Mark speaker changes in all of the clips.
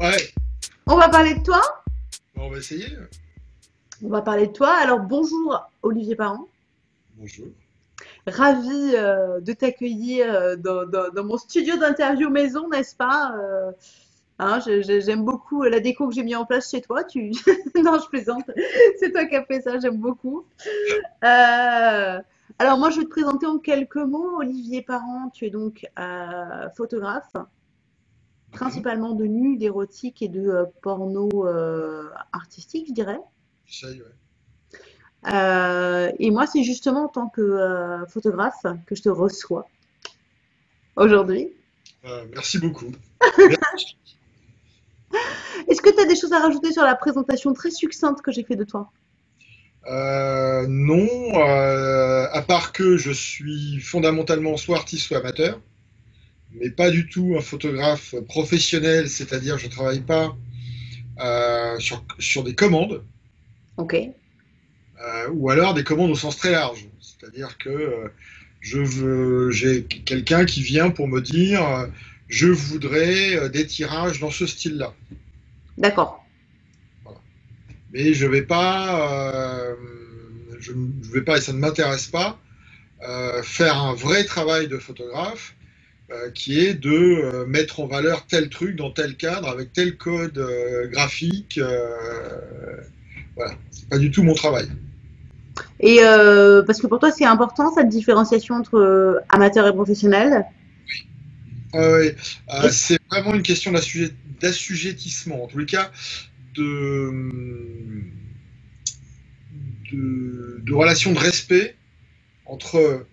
Speaker 1: Ouais,
Speaker 2: on va parler de toi.
Speaker 1: on va essayer.
Speaker 2: On va parler de toi. Alors bonjour Olivier Parent.
Speaker 1: Bonjour.
Speaker 2: Ravi euh, de t'accueillir euh, dans, dans- dans mon studio d'interview maison, n'est-ce pas? Euh, hein, j'aime beaucoup la déco que j'ai mis en place chez toi. Tu... Non, je plaisante. C'est toi qui as fait ça, j'aime beaucoup. Alors moi, je vais te présenter en quelques mots. Olivier Parent, tu es donc photographe, principalement de nu, d'érotique et de euh, porno euh, artistique, je dirais.
Speaker 1: J'essaye, ouais.
Speaker 2: Euh, et moi, c'est justement en tant que photographe que je te reçois aujourd'hui.
Speaker 1: Merci beaucoup.
Speaker 2: Est-ce que tu as des choses à rajouter sur la présentation très succincte que j'ai fait de toi?
Speaker 1: Euh, non, euh, à part que je suis fondamentalement soit artiste soit amateur, mais pas du tout un photographe professionnel, c'est-à-dire je travaille pas euh, sur, sur des commandes,
Speaker 2: Ok.
Speaker 1: euh, ou alors des commandes au sens très large. C'est-à-dire que euh, je veux, j'ai quelqu'un qui vient pour me dire, je voudrais des tirages dans ce style-là.
Speaker 2: D'accord.
Speaker 1: mais je vais pas, euh, je, je vais pas, et ça ne m'intéresse pas, faire un vrai travail de photographe qui est de euh, mettre en valeur tel truc dans tel cadre avec tel code euh, graphique. euh, voilà, c'est pas du tout mon travail.
Speaker 2: Et euh, parce que pour toi, c'est important cette différenciation entre euh, amateur et professionnel?
Speaker 1: Euh, c'est vraiment une question d'assujet- d'assujettissement, en tous les cas, de, de, de relation de respect entre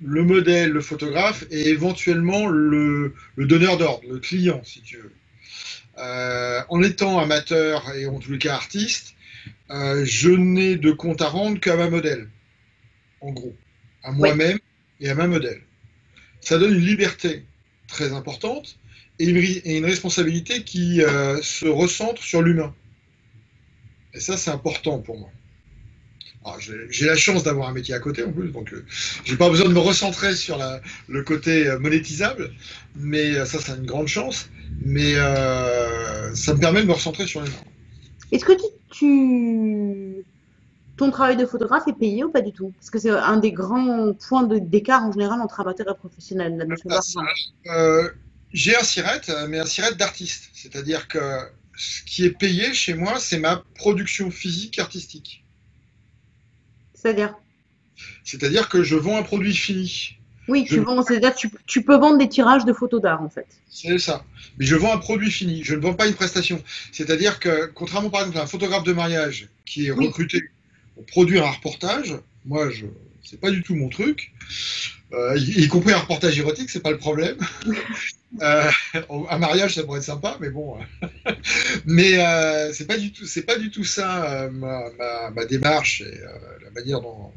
Speaker 1: le modèle, le photographe, et éventuellement le, le donneur d'ordre, le client, si tu veux. Euh, en étant amateur et en tous les cas artiste, euh, je n'ai de compte à rendre qu'à ma modèle, en gros, à moi-même et à ma modèle. Ça donne une liberté très importante et une, ri- et une responsabilité qui euh, se recentre sur l'humain. Et ça, c'est important pour moi. Alors, J'ai la chance d'avoir un métier à côté en plus, donc euh, j'ai pas besoin de me recentrer sur la- le côté euh, monétisable, mais euh, ça, c'est une grande chance. Mais euh, ça me permet de me recentrer sur l'humain.
Speaker 2: Est-ce que tu, tu- ton travail de photographe est payé ou pas du tout? Parce que c'est un des grands points de- d'écart en général entre amateur et professionnel,
Speaker 1: Ah. Euh, j'ai un siret, euh, mais un siret d'artiste. C'est-à-dire que ce qui est payé chez moi, c'est ma production physique artistique.
Speaker 2: C'est-à-dire?
Speaker 1: C'est-à-dire que je vends un produit fini.
Speaker 2: Oui,
Speaker 1: Je-
Speaker 2: tu vends, c'est-à-dire tu, tu peux vendre des tirages de photos d'art en fait.
Speaker 1: C'est ça. Mais je vends un produit fini. Je ne vends pas une prestation. C'est-à-dire que, contrairement par exemple à un photographe de mariage qui est
Speaker 2: Oui.
Speaker 1: recruté pour produire un reportage, moi, je c'est pas du tout mon truc. Euh, y, y compris un reportage érotique, c'est pas le problème. Euh, un mariage, ça pourrait être sympa, mais bon. mais euh, c'est pas du tout, c'est pas du tout ça euh, ma, ma- ma démarche et euh, la manière dont,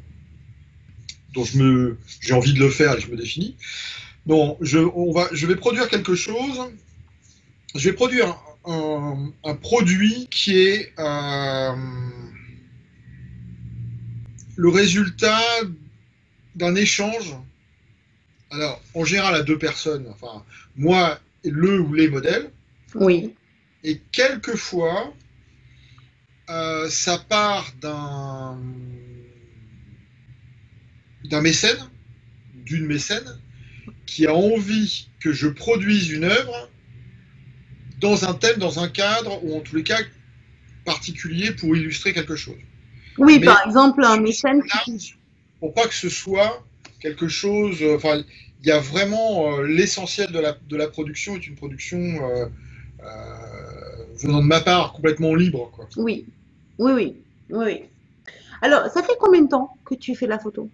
Speaker 1: dont je me, j'ai envie de le faire et je me définis. Non, je, on va, je vais produire quelque chose. Je vais produire un, un produit qui est euh, le résultat d'un échange. Alors, en général, à deux personnes, enfin, moi et le ou les modèles,
Speaker 2: Oui.
Speaker 1: et quelquefois, euh, ça part d'un d'un mécène, d'une mécène, qui a envie que je produise une œuvre dans un thème, dans un cadre, ou en tous les cas particulier pour illustrer quelque chose.
Speaker 2: Oui,
Speaker 1: Mais-
Speaker 2: par exemple, un mécène qui...
Speaker 1: Pour pas que ce soit quelque chose. euh, Enfin, il y a vraiment euh, l'essentiel de la, de la production est une production euh, venant de ma part complètement libre. Quoi.
Speaker 2: Oui, oui, oui, oui. Alors, ça fait combien de temps que tu fais la photo?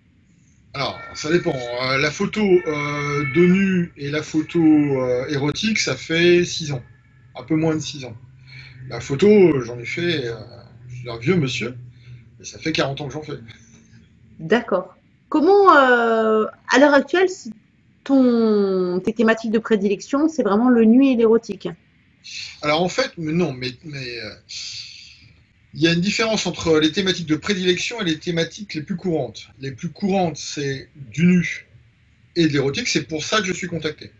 Speaker 1: Alors, ça dépend. Euh, la photo euh, de nu et la photo euh, érotique, ça fait 6 ans. Un peu moins de 6 ans. La photo, j'en ai fait. je suis un vieux monsieur, mais ça fait 40 ans que j'en fais.
Speaker 2: D'accord. Comment, euh, à l'heure actuelle, ton, tes thématiques de prédilection, c'est vraiment le nu et l'érotique?
Speaker 1: Alors en fait, non, mais, mais euh, il y a une différence entre les thématiques de prédilection et les thématiques les plus courantes. Les plus courantes, c'est du nu et de l'érotique. C'est pour ça que je suis contacté.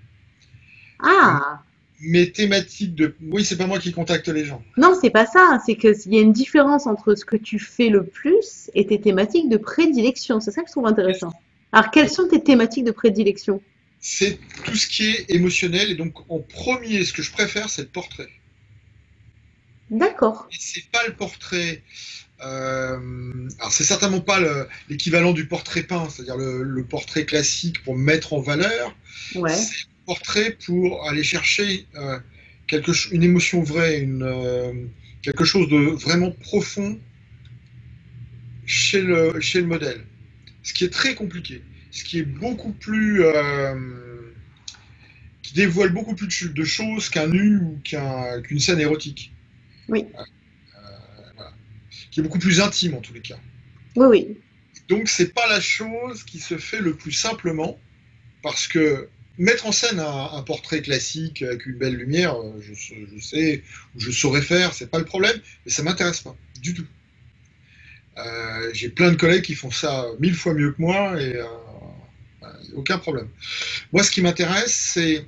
Speaker 2: Ah,
Speaker 1: mes thématiques de. Oui, c'est pas moi qui contacte les gens.
Speaker 2: Non, c'est pas ça. C'est qu'il y a une différence entre ce que tu fais le plus et tes thématiques de prédilection. C'est ça que je trouve intéressant. Alors, quelles sont tes thématiques de prédilection?
Speaker 1: C'est tout ce qui est émotionnel. Et donc, en premier, ce que je préfère, c'est le portrait.
Speaker 2: D'accord.
Speaker 1: Et c'est pas le portrait. Euh, alors, c'est certainement pas l'équivalent du portrait peint, c'est-à-dire le, portrait classique pour mettre en valeur.
Speaker 2: Ouais
Speaker 1: portrait pour aller chercher euh, quelque, une émotion vraie, une, euh, quelque chose de vraiment profond chez le, chez le modèle. Ce qui est très compliqué, ce qui est beaucoup plus. Euh, qui dévoile beaucoup plus de choses qu'un nu ou qu'une scène érotique.
Speaker 2: Oui.
Speaker 1: Qui est beaucoup plus intime en tous les cas.
Speaker 2: Oui, oui.
Speaker 1: Donc c'est pas la chose qui se fait le plus simplement parce que Mettre en scène un, portrait classique avec une belle lumière, euh, je, sais, je saurais faire, c'est pas le problème, mais ça m'intéresse pas du tout. Euh, j'ai plein de collègues qui font ça mille fois mieux que moi et euh, aucun problème. Moi, ce qui m'intéresse, c'est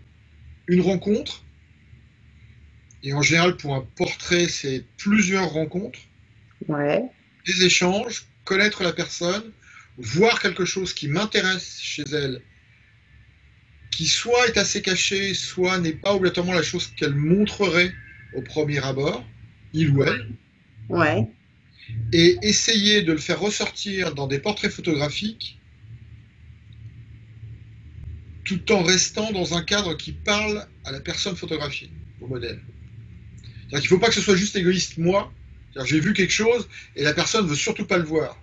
Speaker 1: une rencontre. Et en général, pour un portrait, c'est plusieurs rencontres.
Speaker 2: Ouais.
Speaker 1: Des échanges, connaître la personne, voir quelque chose qui m'intéresse chez elle qui soit est assez caché, soit n'est pas obligatoirement la chose qu'elle montrerait au premier abord, il ou elle.
Speaker 2: Ouais.
Speaker 1: Et essayer de le faire ressortir dans des portraits photographiques tout en restant dans un cadre qui parle à la personne photographiée, au modèle. Il ne faut pas que ce soit juste égoïste, moi. J'ai vu quelque chose et la personne ne veut surtout pas le voir.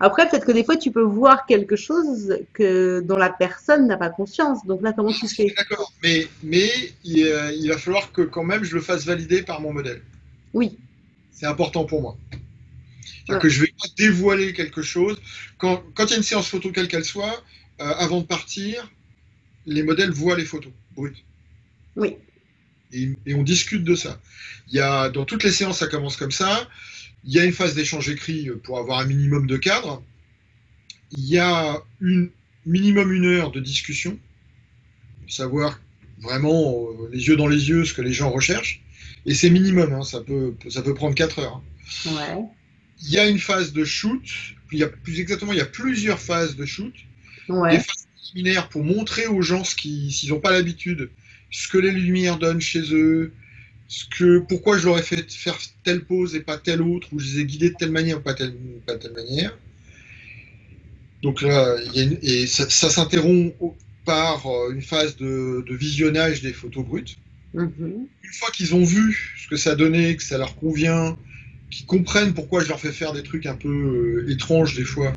Speaker 2: Après, peut-être que des fois, tu peux voir quelque chose que, dont la personne n'a pas conscience. Donc là, comment tu fais?
Speaker 1: D'accord, mais, mais il, va falloir que quand même je le fasse valider par mon modèle.
Speaker 2: Oui.
Speaker 1: C'est important pour moi. cest que je ne vais pas dévoiler quelque chose. Quand, quand il y a une séance photo, quelle qu'elle soit, euh, avant de partir, les modèles voient les photos brutes.
Speaker 2: Oui.
Speaker 1: Et, et, on discute de ça. Il y a, dans toutes les séances, ça commence comme ça. Il y a une phase d'échange écrit pour avoir un minimum de cadre. Il y a une minimum une heure de discussion, savoir vraiment euh, les yeux dans les yeux ce que les gens recherchent. Et c'est minimum, hein, ça, peut, ça peut prendre 4 heures.
Speaker 2: Hein.
Speaker 1: Il y a une phase de shoot, il y a plus exactement, il y a plusieurs phases de shoot.
Speaker 2: Des
Speaker 1: phases pour montrer aux gens, s'ils n'ont pas l'habitude, ce que les lumières donnent chez eux, ce que, pourquoi je leur ai fait faire telle pause et pas telle autre, ou je les ai guidés de telle manière ou pas telle, pas telle manière. Donc là, et ça, s'interrompt par euh, une phase de, visionnage des photos brutes.
Speaker 2: Mm-hmm.
Speaker 1: Une fois qu'ils ont vu ce que ça donnait, que ça leur convient, qu'ils comprennent pourquoi je leur fais faire des trucs un peu euh, étranges des fois,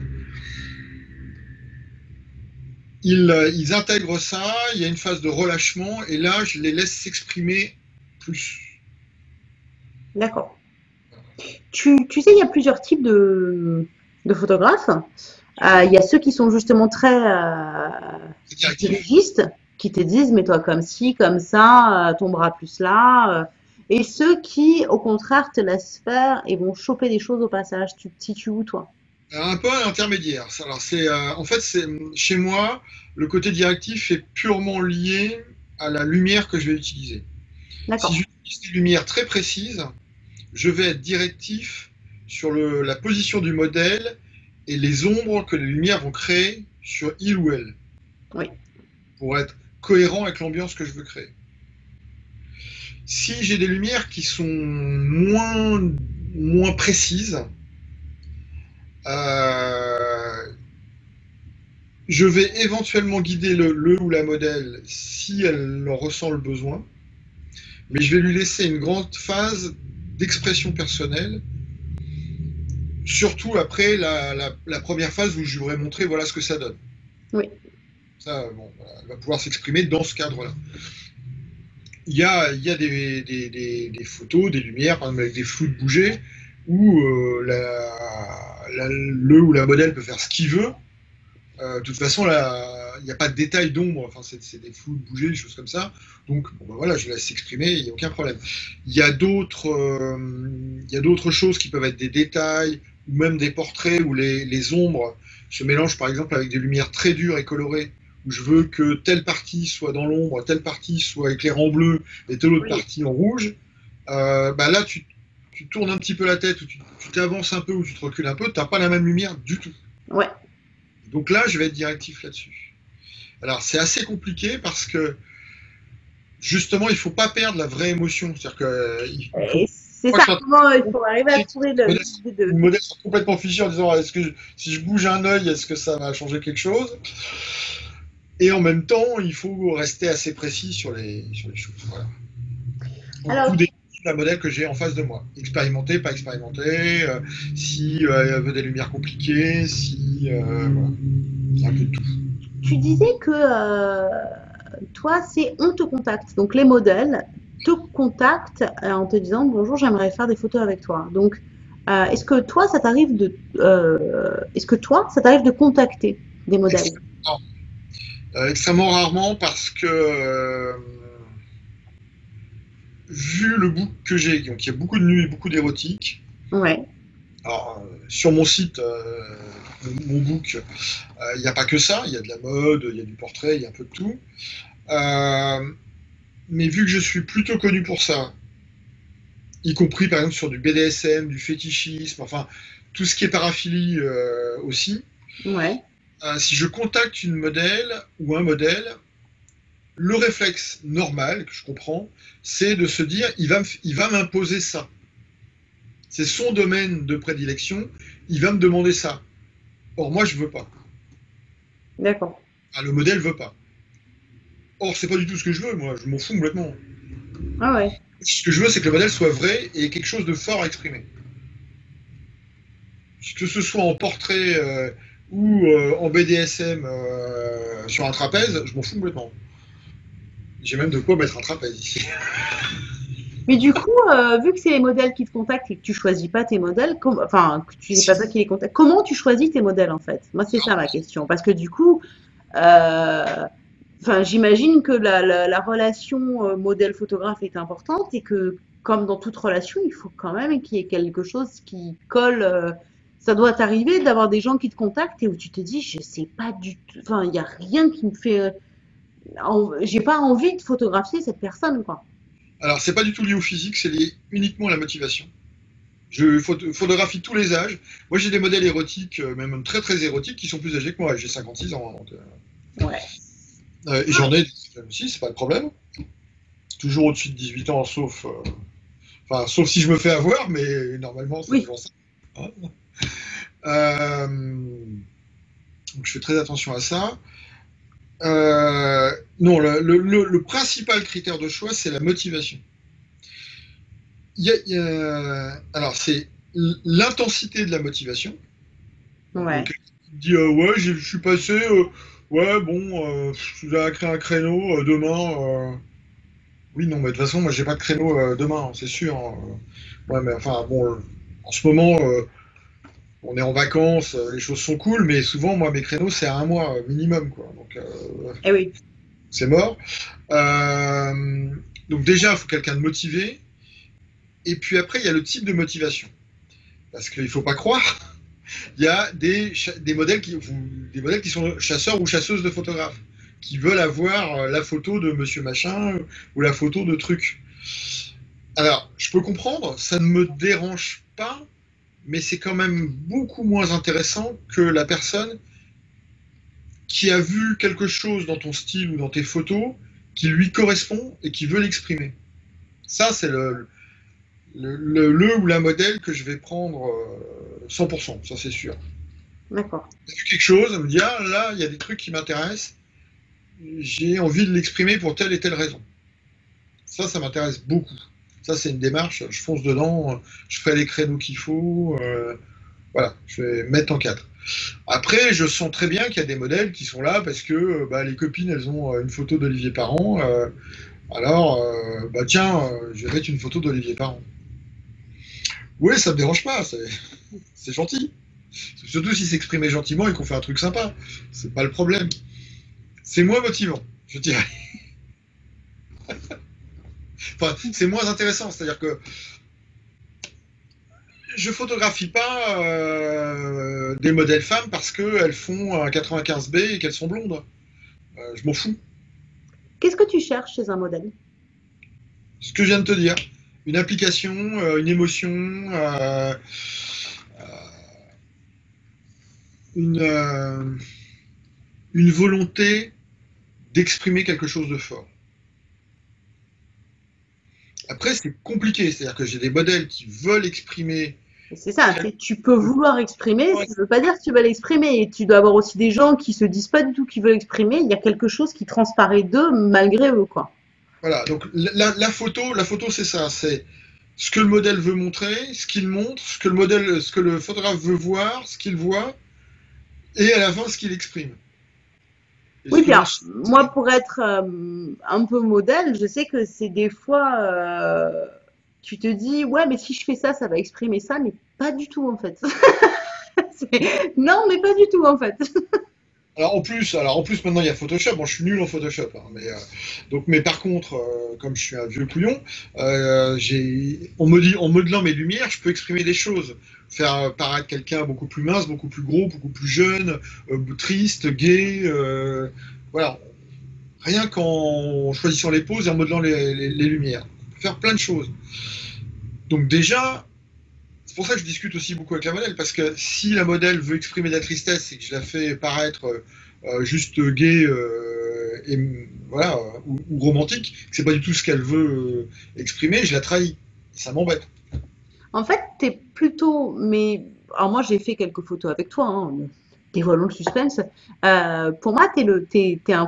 Speaker 1: ils, euh, ils, intègrent ça, il y a une phase de relâchement, et là, je les laisse s'exprimer
Speaker 2: D'accord. Tu, sais, il y a plusieurs types de, photographes. Euh, il y a ceux qui sont justement très euh, dirigistes, qui te disent mets-toi comme ci, comme ça, euh, ton bras plus là. et ceux qui, au contraire, te laissent faire et vont choper des choses au passage. Tu te situes où, toi
Speaker 1: un peu à l'intermédiaire. Alors c'est, en fait, c'est chez moi, le côté directif est purement lié à la lumière que je vais utiliser. Si j'utilise des lumières très précises, je vais être directif sur la position du modèle et les ombres que les lumières vont créer sur il ou elle.
Speaker 2: Oui.
Speaker 1: Pour être cohérent avec l'ambiance que je veux créer. Si j'ai des lumières qui sont moins, moins précises, euh, je vais éventuellement guider le, le, ou la modèle si elle en ressent le besoin mais je vais lui laisser une grande phase d'expression personnelle, surtout après la, première phase où je lui aurais montré voilà ce que ça donne.
Speaker 2: Oui.
Speaker 1: Ça, bon, elle va pouvoir s'exprimer dans ce cadre-là. Il y a, il y a des, des, photos, des lumières, par exemple avec des flous de bouger, où euh, le ou la modèle peut faire ce qu'il veut. Euh, de toute façon, il n'y a pas de détails d'ombre, enfin, c'est des flous de bouger, des choses comme ça. Donc, ben voilà, je laisse s'exprimer, il n'y a aucun problème. Il y a d'autres euh, choses qui peuvent être des détails, ou même des portraits où les, ombres se mélangent par exemple avec des lumières très dures et colorées, où je veux que telle partie soit dans l'ombre, telle partie soit éclairée en bleu et telle autre partie en rouge, euh, bah là, tu, tournes un petit peu la tête, ou tu t'avances un peu, ou tu te recules un peu, tu n'as pas la même lumière du tout.
Speaker 2: Ouais.
Speaker 1: Donc là, je vais être directif là-dessus. Alors, c'est assez compliqué parce que justement, il ne faut pas perdre la vraie émotion. C'est-à-dire que.
Speaker 2: C'est ça, comment il faut arriver à trouver le.
Speaker 1: Le modèle sont complètement fiché en disant est-ce que si je bouge un œil, est-ce que ça va changer quelque chose? Et en même temps, il faut rester assez précis sur les, sur les choses. Voilà. Alors, la modèle que j'ai en face de moi. Expérimenté, pas expérimenté, euh, si euh, elle veut des lumières compliquées, si. Euh, voilà. un peu de tout.
Speaker 2: Tu disais que toi, c'est on te contacte. Donc les modèles te contactent en te disant bonjour, j'aimerais faire des photos avec toi. Donc est-ce que toi, ça t'arrive de. est-ce que toi, ça t'arrive de contacter des modèles?
Speaker 1: Extrêmement rarement parce que vu le book que j'ai, donc il y a beaucoup de nuits et beaucoup d'érotique.
Speaker 2: Ouais.
Speaker 1: Alors, euh, sur mon site, euh, mon book, euh, il n'y a pas que ça. Il y a de la mode, il y a du portrait, il y a un peu de tout. mais vu que je suis plutôt connu pour ça, y compris par exemple sur du BDSM, du fétichisme, enfin tout ce qui est paraphilie aussi.
Speaker 2: Ouais.
Speaker 1: si je contacte une modèle ou un modèle, le réflexe normal, que je comprends, c'est de se dire, il va, il va m'imposer ça. C'est son domaine de prédilection, il va me demander ça. Or, moi, je veux pas.
Speaker 2: D'accord.
Speaker 1: Ah, le modèle veut pas. Or, c'est pas du tout ce que je veux, moi, je m'en fous complètement.
Speaker 2: Ah ouais.
Speaker 1: Ce que je veux, c'est que le modèle soit vrai et quelque chose de fort à exprimer. Que ce soit en portrait euh, ou euh, en BDSM euh, sur un trapèze, je m'en fous complètement. J'ai même de quoi mettre un trapèze ici.
Speaker 2: Mais du coup, euh, vu que c'est les modèles qui te contactent et que tu choisis pas tes modèles, enfin, que tu sais pas ça qui les contacte, comment tu choisis tes modèles en fait? Moi, c'est ça ma question. Parce que du coup, euh, j'imagine que la, relation euh, modèle-photographe est importante et que, comme dans toute relation, il faut quand même qu'il y ait quelque chose qui colle. ça doit t'arriver d'avoir des gens qui te contactent et où tu te dis, je sais pas du tout, enfin, il n'y a rien qui me fait j'ai pas envie de photographier cette personne, quoi.
Speaker 1: Alors, c'est pas du tout lié au physique, c'est lié uniquement à la motivation. Je photographie tous les âges. Moi, j'ai des modèles érotiques, euh, même très très érotiques, qui sont plus âgés que moi. J'ai 56 ans. Donc,
Speaker 2: euh, ouais.
Speaker 1: Euh, et j'en ai aussi, c'est pas le problème. Toujours au-dessus de 18 ans, sauf. Enfin, sauf si je me fais avoir, mais normalement, c'est toujours ça. Hein. donc, je fais très attention à ça. Euh, non, le, principal critère de choix, c'est la motivation. alors, c'est l'intensité de la motivation.
Speaker 2: Ouais.
Speaker 1: Donc, dit euh, ouais, je suis passé, euh, ouais, bon, je vais créer un créneau demain. Oui, non, mais de toute façon, moi, j'ai pas de créneau demain, c'est sûr. Ouais, mais enfin, bon, en ce moment, on est en vacances, euh, les choses sont cool, mais souvent, moi, mes créneaux, c'est à un mois euh, minimum, quoi. Donc,
Speaker 2: euh, eh oui.
Speaker 1: c'est mort. donc déjà, il faut quelqu'un de motivé. Et puis après, il y a le type de motivation. Parce qu'il ne faut pas croire, il y a des, des, modèles qui, des modèles qui sont chasseurs ou chasseuses de photographes, qui veulent avoir la photo de monsieur machin ou la photo de truc. Alors, je peux comprendre, ça ne me dérange pas mais c'est quand même beaucoup moins intéressant que la personne qui a vu quelque chose dans ton style ou dans tes photos qui lui correspond et qui veut l'exprimer. Ça, c'est le, le, ou la modèle que je vais prendre 100%, euh, ça c'est sûr.
Speaker 2: D'accord.
Speaker 1: J'ai vu quelque chose, elle me dit, ah là, il y a des trucs qui m'intéressent, j'ai envie de l'exprimer pour telle et telle raison. Ça, ça m'intéresse beaucoup. Ça, c'est une démarche, je fonce dedans, je fais les créneaux qu'il faut, euh, voilà, je vais mettre en cadre. Après, je sens très bien qu'il y a des modèles qui sont là parce que bah, les copines, elles ont euh, une photo d'Olivier Parent. Euh, alors, bah tiens, je vais mettre une photo d'Olivier Parent. Oui, ça me dérange pas, c'est gentil. Surtout si s'exprimer gentiment et qu'on fait un truc sympa. C'est pas le problème. C'est moins motivant, je dirais. Enfin, c'est moins intéressant. C'est-à-dire que je photographie pas euh, des modèles femmes parce qu'elles font un 95B et qu'elles sont blondes. Euh, je m'en fous.
Speaker 2: Qu'est-ce que tu cherches chez un modèle?
Speaker 1: Ce que je viens de te dire. Une application, euh, une émotion, une, une volonté d'exprimer quelque chose de fort. Après, c'est compliqué. C'est-à-dire que j'ai des modèles qui veulent exprimer
Speaker 2: c'est ça, tu peux vouloir exprimer, ça ne veut pas dire que tu vas l'exprimer. Et tu dois avoir aussi des gens qui se disent pas du tout qu'ils veulent exprimer. Il y a quelque chose qui transparaît d'eux malgré eux, quoi.
Speaker 1: Voilà, donc la, photo, la photo c'est ça, c'est ce que le modèle veut montrer, ce qu'il montre, ce que le modèle, ce que le photographe veut voir, ce qu'il voit, et à la fin ce qu'il exprime.
Speaker 2: Oui, bien, moi pour être euh, un peu modèle, je sais que c'est des fois. Euh, tu te dis, ouais, mais si je fais ça, ça va exprimer ça, mais pas du tout en fait. non, mais pas du tout en fait.
Speaker 1: alors en plus, alors en plus maintenant il y a Photoshop. Bon, je suis nul en Photoshop, hein, mais euh, donc, mais par contre, euh, comme je suis un vieux couillon, euh, j'ai, en, en modelant mes lumières, je peux exprimer des choses, faire paraître quelqu'un beaucoup plus mince, beaucoup plus gros, beaucoup plus jeune, triste, gay, voilà. Rien qu'en choisissant les poses et en modelant les lumières faire plein de choses. Donc déjà, c'est pour ça que je discute aussi beaucoup avec la modèle, parce que si la modèle veut exprimer de la tristesse et que je la fais paraître euh, juste gay euh, et voilà ou, romantique, c'est pas du tout ce qu'elle veut euh, exprimer, je la trahis. Ça m'embête.
Speaker 2: En fait, tu es plutôt, mais alors moi j'ai fait quelques photos avec toi. Hein. Dévoilons le suspense. pour moi, tu es, le, un,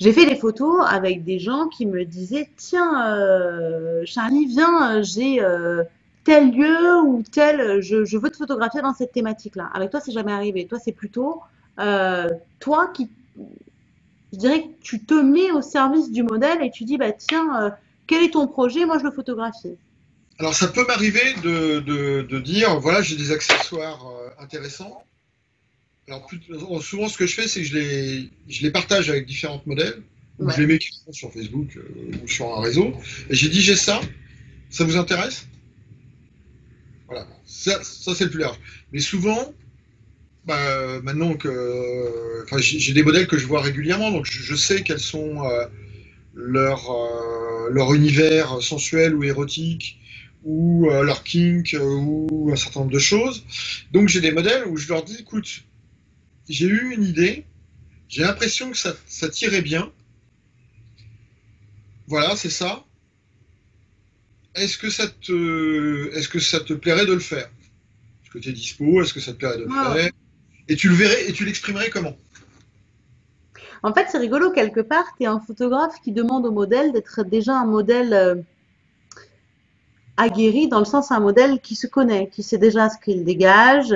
Speaker 2: j'ai fait des photos avec des gens qui me disaient Tiens, euh, Charlie, viens, j'ai euh, tel lieu ou tel, je, veux te photographier dans cette thématique-là. Avec toi, c'est jamais arrivé. Toi, c'est plutôt euh, toi qui, je dirais que tu te mets au service du modèle et tu dis bah, Tiens, quel est ton projet? Moi, je le photographie.
Speaker 1: Alors, ça peut m'arriver de, de, dire Voilà, j'ai des accessoires intéressants alors, souvent, ce que je fais, c'est que je les, je les partage avec différents modèles, ou je les mets sur Facebook euh, ou sur un réseau, et j'ai dit j'ai ça, ça vous intéresse? Voilà, ça, c'est le plus large. Mais souvent, bah, maintenant que. Enfin, j'ai des modèles que je vois régulièrement, donc je, sais quels sont euh, leur, euh, leur univers sensuel ou érotique, ou leur kink, ou un certain nombre de choses. Donc j'ai des modèles où je leur dis écoute, j'ai eu une idée, j'ai l'impression que ça, ça, tirait bien. Voilà, c'est ça. Est-ce que ça te, est-ce que ça te plairait de le faire? Est-ce que tu es dispo? Est-ce que ça te plairait de le faire? Et tu le verrais et tu l'exprimerais comment?
Speaker 2: En fait, c'est rigolo quelque part. Tu es un photographe qui demande au modèle d'être déjà un modèle euh, aguerri, dans le sens un modèle qui se connaît, qui sait déjà ce qu'il dégage.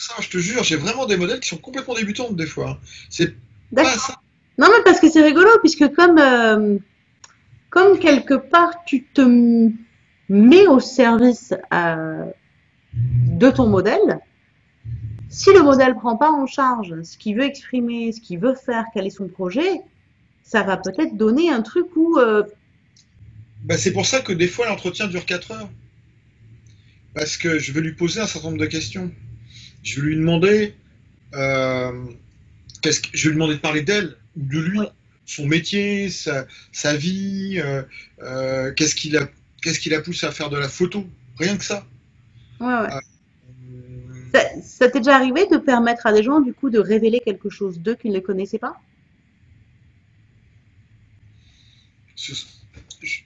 Speaker 1: Ça, je te jure, j'ai vraiment des modèles qui sont complètement débutantes des fois. C'est pas ça.
Speaker 2: Non, mais parce que c'est rigolo, puisque comme, euh, comme quelque part tu te mets au service euh, de ton modèle, si le modèle prend pas en charge ce qu'il veut exprimer, ce qu'il veut faire, quel est son projet, ça va peut-être donner un truc où. Euh,
Speaker 1: bah, c'est pour ça que des fois l'entretien dure 4 heures. Parce que je vais lui poser un certain nombre de questions je lui demander, euh, que, je lui demander de parler d'elle ou de lui, son métier, sa, vie, euh, euh, qu'est-ce qui l'a, qu'est-ce qui poussé à faire de la photo, rien que ça.
Speaker 2: ça, t'est déjà arrivé de permettre à des gens du coup de révéler quelque chose d'eux qu'ils ne connaissaient pas?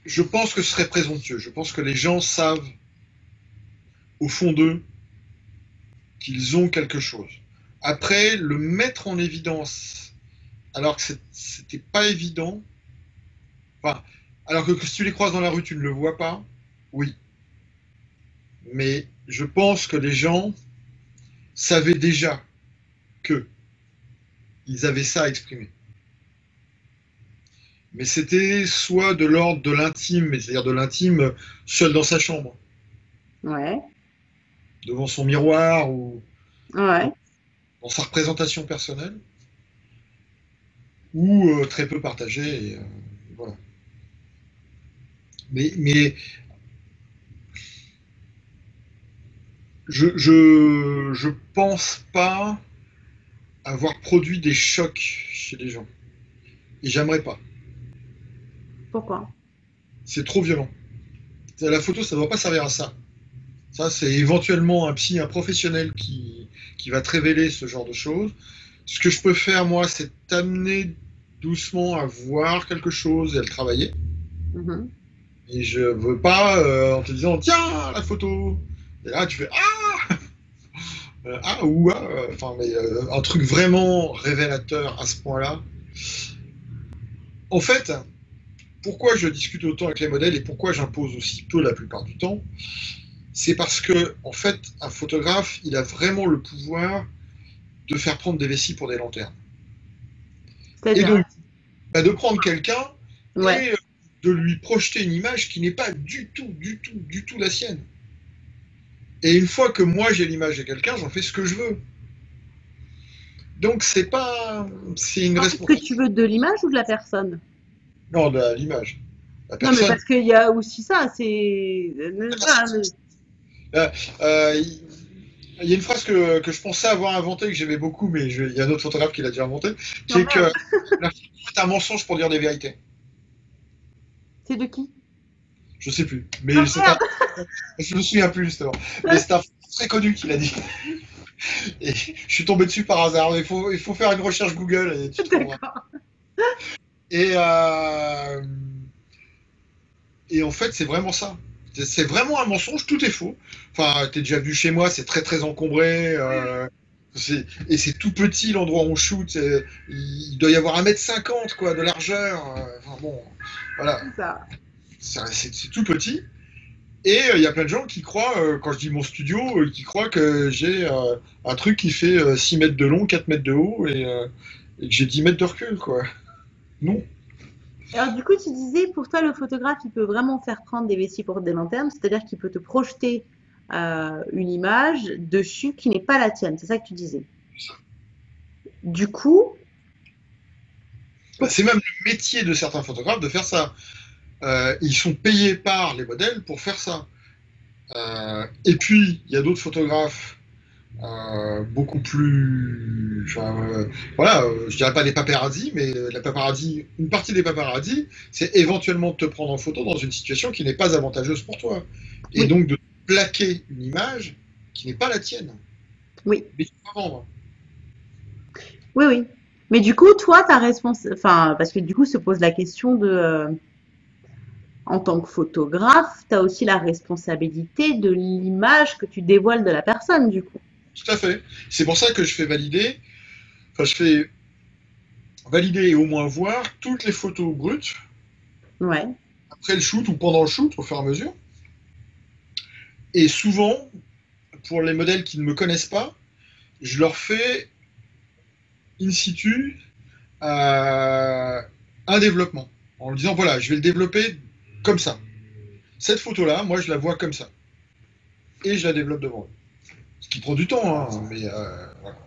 Speaker 1: Je pense que ce serait présomptueux. Je pense que les gens savent au fond d'eux qu'ils ont quelque chose. Après, le mettre en évidence, alors que c'était pas évident, alors que, si tu les croises dans la rue, tu ne le vois pas, oui. Mais je pense que les gens savaient déjà que ils avaient ça à exprimer. Mais c'était soit de l'ordre de l'intime, c'est-à-dire de l'intime seul dans sa chambre.
Speaker 2: Ouais
Speaker 1: devant son miroir ou dans sa représentation personnelle, ou euh, très peu partagé. Euh, voilà. Mais, mais je, je, je pense pas avoir produit des chocs chez les gens. Et j'aimerais pas.
Speaker 2: Pourquoi?
Speaker 1: C'est trop violent. La photo, ça ne doit pas servir à ça. Ça, c'est éventuellement un psy, un professionnel qui, qui va te révéler ce genre de choses. Ce que je peux faire, moi, c'est t'amener doucement à voir quelque chose et à le travailler.
Speaker 2: Mhm.
Speaker 1: Et je veux pas euh, en te disant tiens la photo. Et là tu fais ah euh, ah ou ah. Enfin mais euh, un truc vraiment révélateur à ce point-là. En fait, pourquoi je discute autant avec les modèles et pourquoi j'impose aussi peu la plupart du temps, c'est parce que en fait un photographe il a vraiment le pouvoir de faire prendre des vessies pour des lanternes. Et donc bah, de prendre quelqu'un
Speaker 2: Ouais.
Speaker 1: et euh, de lui projeter une image qui n'est pas du tout, du tout, du tout la sienne. Et une fois que moi j'ai l'image de quelqu'un, j'en fais ce que je veux. Donc c'est pas, c'est une
Speaker 2: Qu'est-ce que
Speaker 1: responsabilité.
Speaker 2: tu veux de l'image ou de la personne?
Speaker 1: Non, de l'image. La
Speaker 2: Non, mais parce qu'il y a aussi ça, c'est. Ah,
Speaker 1: Euh, il il y a une phrase que, que je pensais avoir inventée, que j'aimais beaucoup, mais je- il y a un autre photographe qui l'a déjà inventée, qui
Speaker 2: Non,
Speaker 1: est que la photo est un mensonge pour dire des vérités.
Speaker 2: C'est de qui?
Speaker 1: Je sais plus, mais c'est un... je me souviens plus justement. Mais c'est un très connu qui l'a dit. Et je suis tombé dessus par hasard. Il faut, il faut faire une recherche Google et tu trouveras. Et, euh, et en fait, c'est vraiment ça. C'est- vraiment un mensonge, tout est faux. Enfin, t'es déjà venu chez moi, c'est très très encombré. euh, et c'est tout petit l'endroit où on shoot. Il doit y avoir 1m50 quoi, de largeur. euh, Enfin bon, voilà.
Speaker 2: C'est
Speaker 1: tout petit. Et euh, il y a plein de gens qui croient, euh, quand je dis mon studio, euh, qui croient que j'ai un truc qui fait euh, 6 mètres de long, 4 mètres de haut et, et que j'ai 10 mètres de recul, quoi. Non.
Speaker 2: Alors, du coup, tu disais, pour toi, le photographe, il peut vraiment faire prendre des vessies pour des lanternes, c'est-à-dire qu'il peut te projeter euh, une image dessus qui n'est pas la tienne. C'est ça que tu disais. Du coup,
Speaker 1: Bah, c'est même le métier de certains photographes de faire ça. Euh, ils sont payés par les modèles pour faire ça. Euh, et puis, il y a d'autres photographes euh, beaucoup plus. euh, voilà, euh, je dirais pas des paparazzi, mais la paparazzi, une partie des paparazzi, c'est éventuellement de te prendre en photo dans une situation qui n'est pas avantageuse pour toi. Et
Speaker 2: Oui.
Speaker 1: donc de plaquer une image qui n'est pas la tienne.
Speaker 2: oui,
Speaker 1: Mais tu peux vendre.
Speaker 2: oui, oui. Mais du coup, toi, ta respons- enfin, parce que du coup, se pose la question de, en tant que photographe, tu as aussi la responsabilité de l'image que tu dévoiles de la personne, du coup.
Speaker 1: Tout à fait. C'est pour ça que je fais valider, enfin je fais valider et au moins voir toutes les photos brutes
Speaker 2: Ouais.
Speaker 1: après le shoot ou pendant le shoot au fur et à mesure. Et souvent, pour les modèles qui ne me connaissent pas, je leur fais in situ euh, un développement en leur disant voilà, je vais le développer comme ça. Cette photo-là, moi je la vois comme ça. Et je la développe devant eux. Qui prend du temps, hein, mais euh, voilà.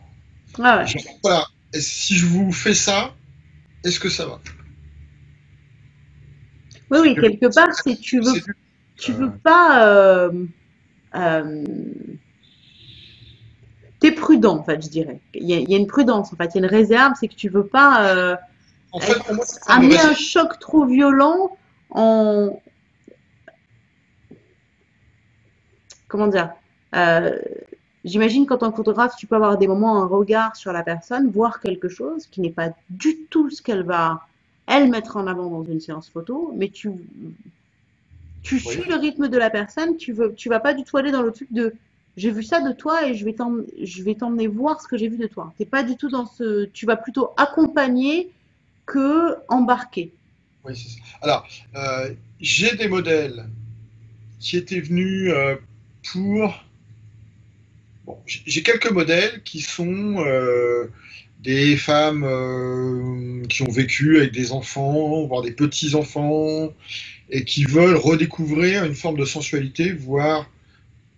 Speaker 2: Ouais, ouais.
Speaker 1: Je- Voilà. Et si je vous fais ça, est-ce que ça va?
Speaker 2: Oui, oui, quelque part, si tu veux, tu
Speaker 1: Euh.
Speaker 2: veux pas, euh, euh, t'es prudent, en fait, je dirais. Il y a, il y a une prudence, en fait, il y a une réserve, c'est que tu veux pas euh,
Speaker 1: En fait, pour moi,
Speaker 2: amener un choc trop violent en, comment dire, euh, j'imagine qu'en tant que photographe, tu peux avoir des moments, un regard sur la personne, voir quelque chose qui n'est pas du tout ce qu'elle va, elle, mettre en avant dans une séance photo, mais tu, tu suis le rythme de la personne, tu veux, tu vas pas du tout aller dans le truc de j'ai vu ça de toi et je vais t'em- je vais t'emmener voir ce que j'ai vu de toi. T'es pas du tout dans ce, tu vas plutôt accompagner que embarquer.
Speaker 1: Oui, c'est ça. Alors, euh, j'ai des modèles qui étaient venus euh, pour. Bon, j'ai quelques modèles qui sont euh, des femmes euh, qui ont vécu avec des enfants, voire des petits-enfants, et qui veulent redécouvrir une forme de sensualité, voire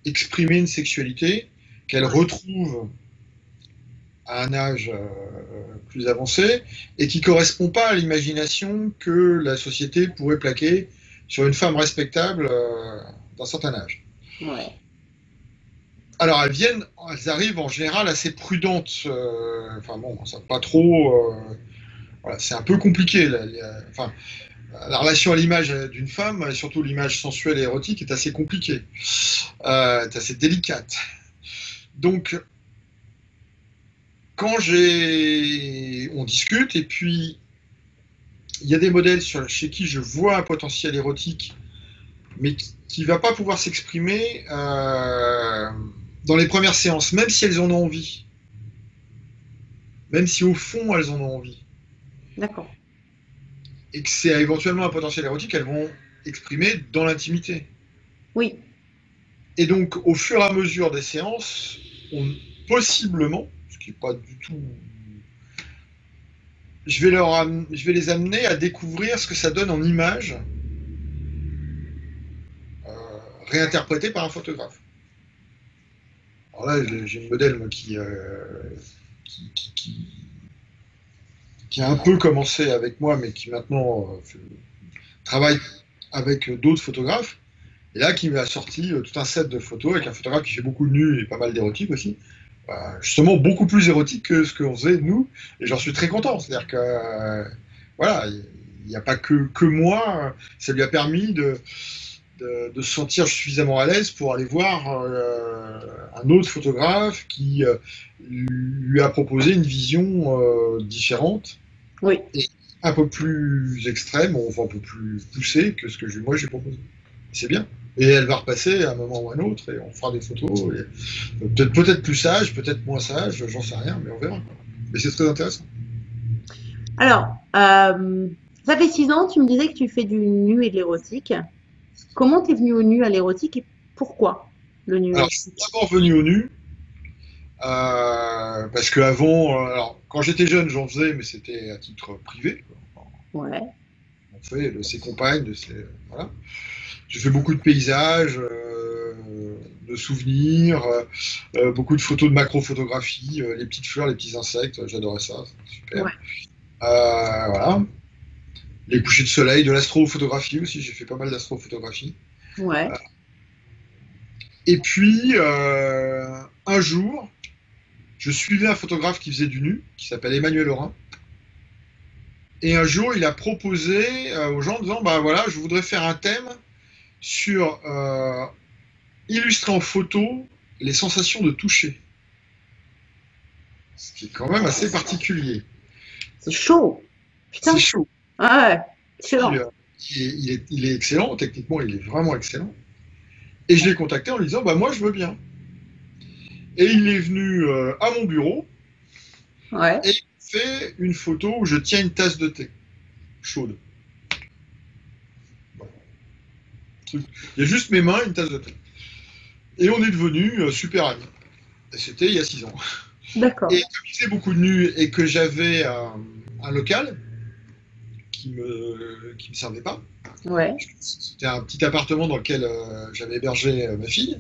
Speaker 1: exprimer une sexualité qu'elles retrouvent à un âge euh, plus avancé et qui correspond pas à l'imagination que la société pourrait plaquer sur une femme respectable d'un certain âge.
Speaker 2: Ouais.
Speaker 1: Alors elles viennent, elles arrivent en général assez prudentes. euh, enfin bon, ça pas trop. euh, voilà, c'est un peu compliqué. enfin, la relation à l'image d'une femme, et surtout l'image sensuelle et érotique, est assez compliquée, euh, est assez délicate. Donc, quand j'ai, on discute et puis il y a des modèles chez qui je vois un potentiel érotique, mais qui ne va pas pouvoir s'exprimer dans les premières séances, même si elles en ont envie. Même si au fond elles en ont envie.
Speaker 2: D'accord.
Speaker 1: Et que c'est éventuellement un potentiel érotique, elles vont exprimer dans l'intimité.
Speaker 2: Oui.
Speaker 1: Et donc, au fur et à mesure des séances, on, possiblement, ce qui n'est pas du tout. Je vais, leur am- je vais les amener à découvrir ce que ça donne en image euh, réinterprétée par un photographe. Alors là, j'ai- une modèle euh, qui, a un peu commencé avec moi, mais qui maintenant euh, travaille avec d'autres photographes. Et là, qui m'a sorti euh, tout un set de photos avec un photographe qui fait beaucoup de nus et pas mal d'érotique aussi. Euh, justement, beaucoup plus érotique que ce qu'on faisait nous. Et j'en suis très content. C'est-à-dire que, voilà, il n'y a pas que, que moi. Ça lui a permis de, de, de se sentir suffisamment à l'aise pour aller voir euh, un autre photographe qui euh, lui a proposé une vision euh, différente
Speaker 2: Oui.
Speaker 1: un peu plus extrême, enfin un peu plus poussé que ce que je- moi j'ai proposé. C'est bien. Et elle va repasser à un moment ou à un autre et on fera des photos. Peut-être plus sage, peut-être moins sage, j'en sais rien, mais on verra. Mais c'est très intéressant.
Speaker 2: Alors, euh, ça fait six ans, tu me disais que tu fais du nu et de l'érotique. Comment t'es venu au nu à l'érotique et pourquoi le nu
Speaker 1: Alors, je suis d'abord venu au nu. euh, parce que avant, alors quand j'étais jeune, j'en faisais, mais c'était à titre privé.
Speaker 2: Ouais.
Speaker 1: On fait de ses compagnes, de ses voilà. J'ai fait beaucoup de paysages, euh, de souvenirs, euh, beaucoup de photos de macro-photographie, les petites fleurs, les petits insectes, j'adorais ça, super.
Speaker 2: Ouais.
Speaker 1: Voilà. Les couchers de soleil, de l'astrophotographie aussi, j'ai fait pas mal d'astrophotographie.
Speaker 2: Ouais.
Speaker 1: Et puis, euh, un jour, je suivais un photographe qui faisait du nu, qui s'appelle Emmanuel Laurin. Et un jour, il a proposé euh, aux gens en disant, bah voilà, je voudrais faire un thème sur euh, illustrer en photo les sensations de toucher. Ce qui est quand même assez particulier.
Speaker 2: C'est chaud. Putain.
Speaker 1: C'est chaud.
Speaker 2: Ah ouais. Excellent.
Speaker 1: Il, euh, il est, il il excellent, techniquement, il est vraiment excellent. Et je l'ai contacté en lui disant, bah moi je veux bien. Et il est venu euh, à mon bureau,
Speaker 2: Ouais.
Speaker 1: fait une photo où je tiens une tasse de thé chaude. Voilà. Il y a juste mes mains et une tasse de thé. Et on est devenus euh, super amis. Et c'était il y a six ans.
Speaker 2: D'accord.
Speaker 1: Et comme il faisait beaucoup de nus et que j'avais un local qui me, qui me servait pas,
Speaker 2: Ouais.
Speaker 1: C'était un petit appartement dans lequel euh, j'avais hébergé euh, ma fille,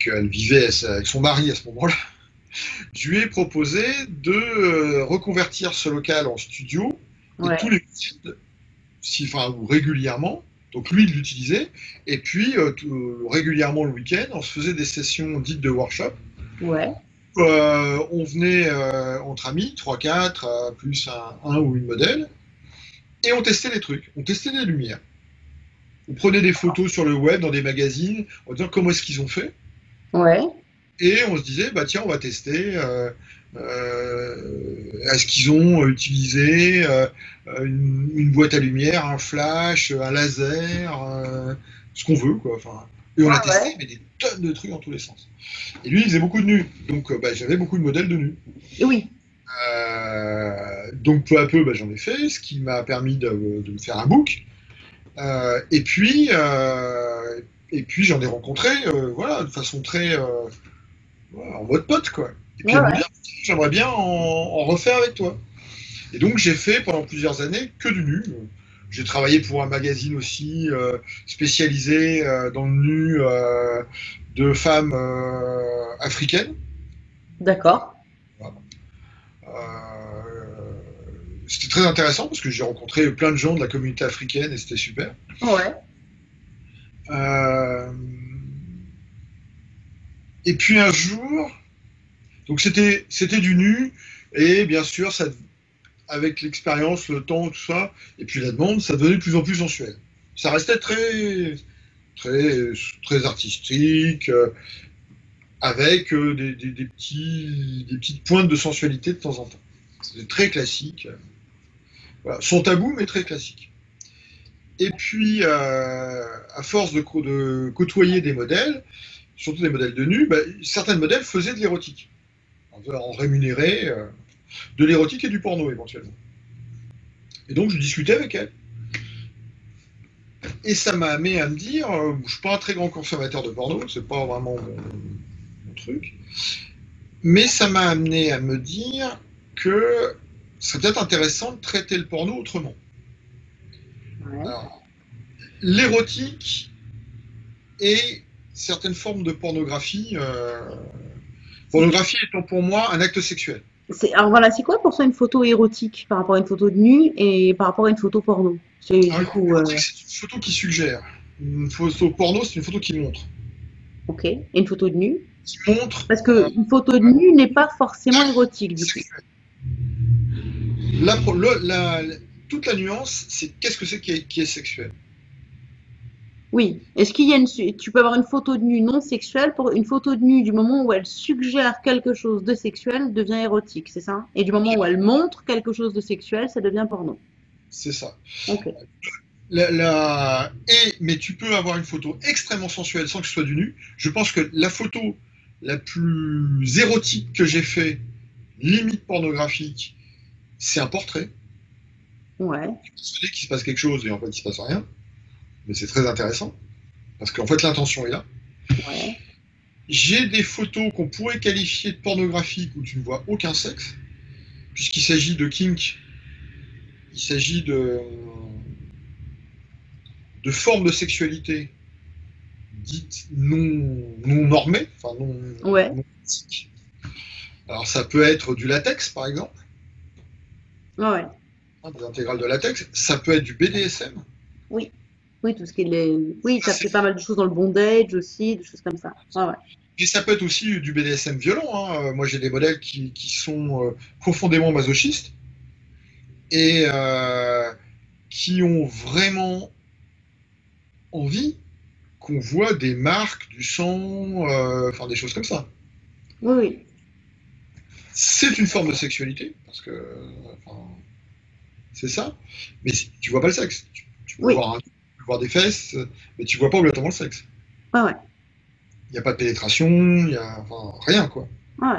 Speaker 1: qu'elle vivait avec son mari à ce moment-là. Je lui ai proposé de euh, reconvertir ce local en studio, et tous les week-ends, si, enfin, ou régulièrement, donc lui de l'utiliser, et puis tout- régulièrement le week-end, on se faisait des sessions dites de workshop.
Speaker 2: Ouais.
Speaker 1: Euh, on venait euh, entre amis, 3-4, euh, plus un, un ou une modèle, et on testait les trucs, on testait les lumières. On prenait des photos sur le web, dans des magazines, en disant comment est-ce qu'ils ont fait,
Speaker 2: Ouais.
Speaker 1: et on se disait, bah tiens, on va tester, euh, euh, est-ce qu'ils ont utilisé euh, une, une boîte à lumière, un flash, un laser, euh, ce qu'on veut, quoi. Enfin, et on a
Speaker 2: Ah
Speaker 1: testé,
Speaker 2: ouais.
Speaker 1: mais des tonnes de trucs dans tous les sens. Et lui, il faisait beaucoup de nus, donc euh, bah, j'avais beaucoup de modèles de nus.
Speaker 2: Oui.
Speaker 1: Euh, donc peu à peu, bah, j'en ai fait, ce qui m'a permis de, de me faire un book. Euh, et puis, euh, et puis j'en ai rencontré, voilà, de façon très en mode pote, quoi. Et puis
Speaker 2: Ouais,
Speaker 1: elle me
Speaker 2: ouais.
Speaker 1: dit, j'aimerais bien en, en refaire avec toi. Et donc j'ai fait pendant plusieurs années que du nu. J'ai travaillé pour un magazine aussi euh, spécialisé euh, dans le nu euh, de femmes africaines.
Speaker 2: D'accord.
Speaker 1: Euh, c'était très intéressant parce que j'ai rencontré plein de gens de la communauté africaine et c'était super.
Speaker 2: Ouais.
Speaker 1: Euh, et puis un jour, donc c'était c'était du nu, et bien sûr, ça, avec l'expérience, le temps, tout ça, et puis la demande, ça devenait de plus en plus sensuel. Ça restait très très très artistique, euh, avec euh, des, petits, des petites pointes de sensualité de temps en temps. C'était très classique. Voilà. Son tabou, mais très classique. Et puis, euh, à force de, côtoyer des modèles, surtout des modèles de nu, bah, certains modèles faisaient de l'érotique. En rémunérait euh, de l'érotique et du porno éventuellement. Et donc, je discutais avec elle. Et ça m'a amené à me dire, je suis pas un très grand consommateur de porno, c'est pas vraiment truc, mais ça m'a amené à me dire que c'est peut-être intéressant de traiter le porno autrement. L'érotique et certaines formes de pornographie, euh, pornographie étant pour moi un acte sexuel.
Speaker 2: C'est- Alors voilà, c'est quoi pour toi une photo érotique par rapport à une photo de nu et par rapport à une photo porno? Euh,
Speaker 1: c'est une photo qui suggère. Une photo porno, c'est une photo qui montre.
Speaker 2: ok. Et une photo de nu?
Speaker 1: Qui montre
Speaker 2: Parce que une photo de nu n'est pas forcément érotique du coup.
Speaker 1: La le- toute la nuance, c'est qu'est-ce que c'est qui est, qui est sexuel?
Speaker 2: Oui. Est-ce qu'il y a une, tu peux avoir une photo de nu non sexuelle pour une photo de nu du moment où elle suggère quelque chose de sexuel devient érotique, c'est ça? Et du moment où elle montre quelque chose de sexuel, ça devient porno.
Speaker 1: C'est ça.
Speaker 2: Ok.
Speaker 1: La, la- Et, mais tu peux avoir une photo extrêmement sensuelle sans que ce soit du nu. Je pense que la photo la plus érotique que j'ai fait, limite pornographique, c'est un portrait.
Speaker 2: Ouais.
Speaker 1: Je qu'il se passe quelque chose et en fait il se passe rien. Mais c'est très intéressant. Parce qu'en fait l'intention est là.
Speaker 2: Ouais.
Speaker 1: J'ai des photos qu'on pourrait qualifier de pornographiques où tu ne vois aucun sexe, puisqu'il s'agit de kink, il s'agit de, de formes de sexualité dites non, non normées, enfin non,
Speaker 2: Ouais.
Speaker 1: non éthiques. Alors ça peut être du latex par exemple,
Speaker 2: Ouais.
Speaker 1: hein, des intégrales de latex, ça peut être du BDSM,
Speaker 2: Oui, tout ce qui est les... Oui,
Speaker 1: Ça,
Speaker 2: ça fait pas mal de choses dans le bondage aussi, des choses comme ça. Ouais, ouais.
Speaker 1: Et ça peut être aussi du BDSM violent. hein. Euh, Moi, j'ai des modèles qui, qui sont euh, profondément masochistes et euh, qui ont vraiment envie qu'on voit des marques, du sang, euh, enfin des choses comme ça.
Speaker 2: Oui, oui.
Speaker 1: C'est une forme de sexualité, parce que enfin, c'est ça, mais tu vois pas le sexe. Tu, tu peux,
Speaker 2: Oui.
Speaker 1: voir un- tu peux voir des fesses, mais tu vois pas obligatoirement le sexe.
Speaker 2: Ouais, ouais.
Speaker 1: Il n'y a pas de pénétration, il y a enfin, rien quoi.
Speaker 2: Ouais.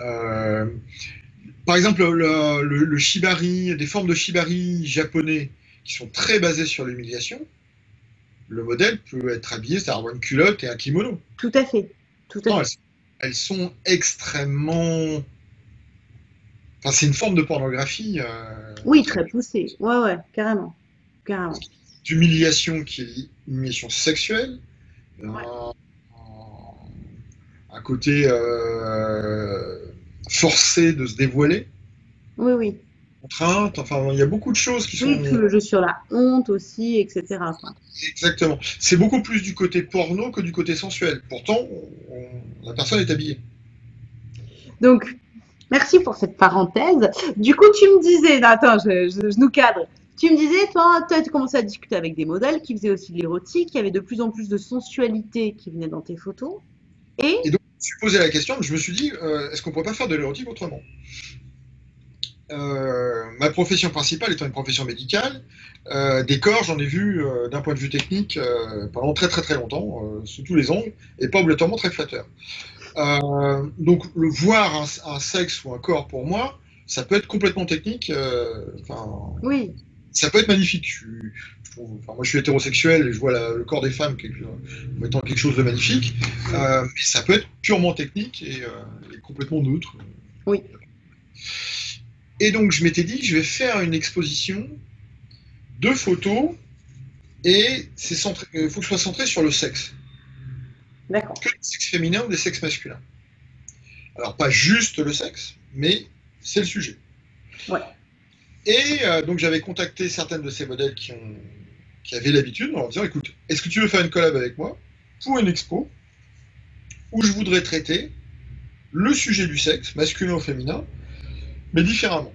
Speaker 1: Euh, par exemple, le, le- le shibari, des formes de shibari japonais qui sont très basées sur l'humiliation, le modèle peut être habillé, c'est-à-dire avoir une culotte et un kimono.
Speaker 2: Tout à fait. Tout à
Speaker 1: Non,
Speaker 2: fait.
Speaker 1: elles, elles sont extrêmement. Enfin, c'est une forme de pornographie euh,
Speaker 2: Oui, très poussé. Ouais, ouais, carrément. Carrément.
Speaker 1: d'humiliation qui est une humiliation sexuelle,
Speaker 2: Ouais.
Speaker 1: un, un côté euh, forcé de se dévoiler,
Speaker 2: Oui, oui.
Speaker 1: Contrainte, enfin, il y a beaucoup de choses qui sont.
Speaker 2: Oui, tout le jeu sur la honte aussi, etc.
Speaker 1: Exactement. C'est beaucoup plus du côté porno que du côté sensuel. Pourtant, on- la personne est habillée.
Speaker 2: Donc, merci pour cette parenthèse. Du coup, tu me disais, attends, je, je- je nous cadre. Tu me disais, toi, toi, tu commençais à discuter avec des modèles qui faisaient aussi de l'érotique, il y avait de plus en plus de sensualité qui venait dans tes photos. Et,
Speaker 1: Je me suis posé la question, je me suis dit, euh, est-ce qu'on pourrait pas faire de l'érotique autrement? Euh, Ma profession principale étant une profession médicale, euh, des corps, j'en ai vu euh, d'un point de vue technique pendant très très très longtemps, sous tous les angles, et pas obligatoirement très flatteur. Donc, le voir un, un sexe ou un corps pour moi, ça peut être complètement technique.
Speaker 2: oui,
Speaker 1: ça peut être magnifique. Je, suis- je trouve- enfin, moi, je suis hétérosexuel et je vois la- le corps des femmes quelque, comme étant quelque chose de magnifique. Mais ça peut être purement technique et, et complètement neutre.
Speaker 2: Oui.
Speaker 1: Et donc, je m'étais dit, je vais faire une exposition de photos et c'est centré- il faut que ce soit centré sur le sexe.
Speaker 2: d'accord.
Speaker 1: Que le sexe féminin ou des sexes masculins. Alors, pas juste le sexe, mais c'est le sujet.
Speaker 2: Ouais.
Speaker 1: Et euh, donc j'avais contacté certaines de ces modèles qui, ont, qui avaient l'habitude en leur disant écoute, est-ce que tu veux faire une collab avec moi pour une expo où je voudrais traiter le sujet du sexe, masculin ou féminin, mais différemment.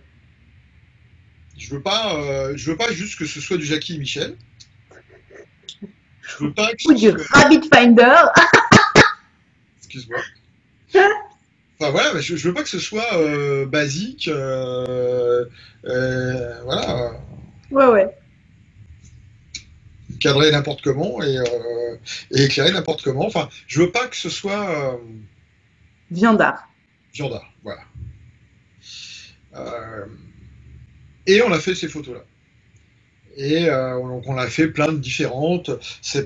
Speaker 1: Je veux pas, euh, je veux pas juste que ce soit du Jackie et Michel.
Speaker 2: Je veux pas que ou du Rabbit Finder.
Speaker 1: Excuse-moi. Enfin voilà, je, je, veux pas que ce soit euh, basique. Euh, voilà.
Speaker 2: Ouais, ouais.
Speaker 1: Cadré n'importe comment et, et éclairé n'importe comment. Enfin, je veux pas que ce soit.
Speaker 2: Viandard.
Speaker 1: Viandard, voilà. Et on a fait ces photos-là. Et euh, on a fait plein de différentes. Ça,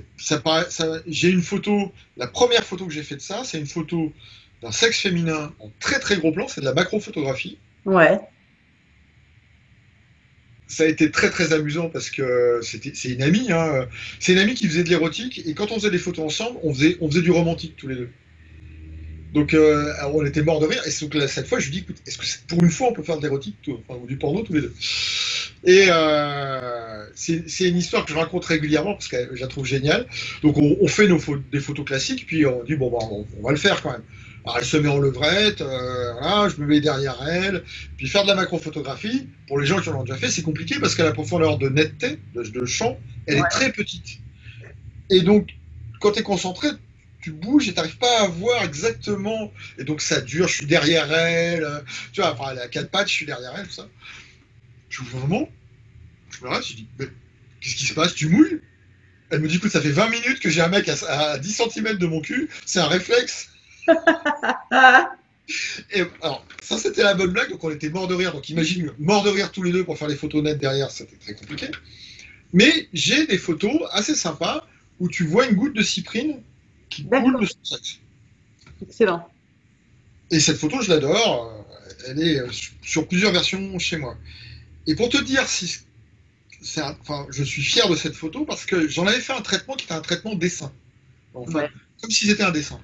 Speaker 1: j'ai une photo, la première photo que j'ai fait de ça, c'est une photo d'un sexe féminin en très très gros plan, c'est de la macro-photographie.
Speaker 2: Ouais.
Speaker 1: Ça a été très très amusant parce que c'est une amie, hein. c'est une amie qui faisait de l'érotique et quand on faisait des photos ensemble, on faisait, on faisait du romantique tous les deux. Donc euh, on était mort de rire. Et donc, cette fois, je lui dis, écoute, est-ce que pour une fois, on peut faire de l'érotique enfin, ou du porno tous les deux Et euh, c'est une histoire que je raconte régulièrement parce que je la trouve géniale. Donc on, fait nos des photos classiques, puis on dit, bon, bah, on, va le faire quand même. Alors elle se met en levrette, euh, voilà, je me mets derrière elle. Puis faire de la macrophotographie, pour les gens qui l'ont déjà fait, c'est compliqué parce qu'à la profondeur de netteté, de, champ, elle est très petite. Et donc, quand tu es concentré, tu bouges et tu n'arrives pas à voir exactement. Et donc ça dure, je suis derrière elle. Tu vois, enfin, elle a quatre pattes, je suis derrière elle, tout ça. Je vois vraiment, je me reste, je dis, mais qu'est-ce qui se passe? Tu mouilles? Elle me dit, écoute, ça fait 20 minutes que j'ai un mec à, 10 cm de mon cul, c'est un réflexe. et alors, ça c'était la bonne blague, donc on était mort de rire. Donc imagine, mort de rire tous les deux pour faire les photos nettes derrière, c'était très compliqué. Mais j'ai des photos assez sympas où tu vois une goutte de cyprine qui coule de son.
Speaker 2: Excellent.
Speaker 1: Et cette photo, je l'adore. Elle est sur plusieurs versions chez moi. Et pour te dire si. enfin, je suis fier de cette photo parce que j'en avais fait un traitement qui était un traitement dessin. Enfin, Comme si c'était un dessin.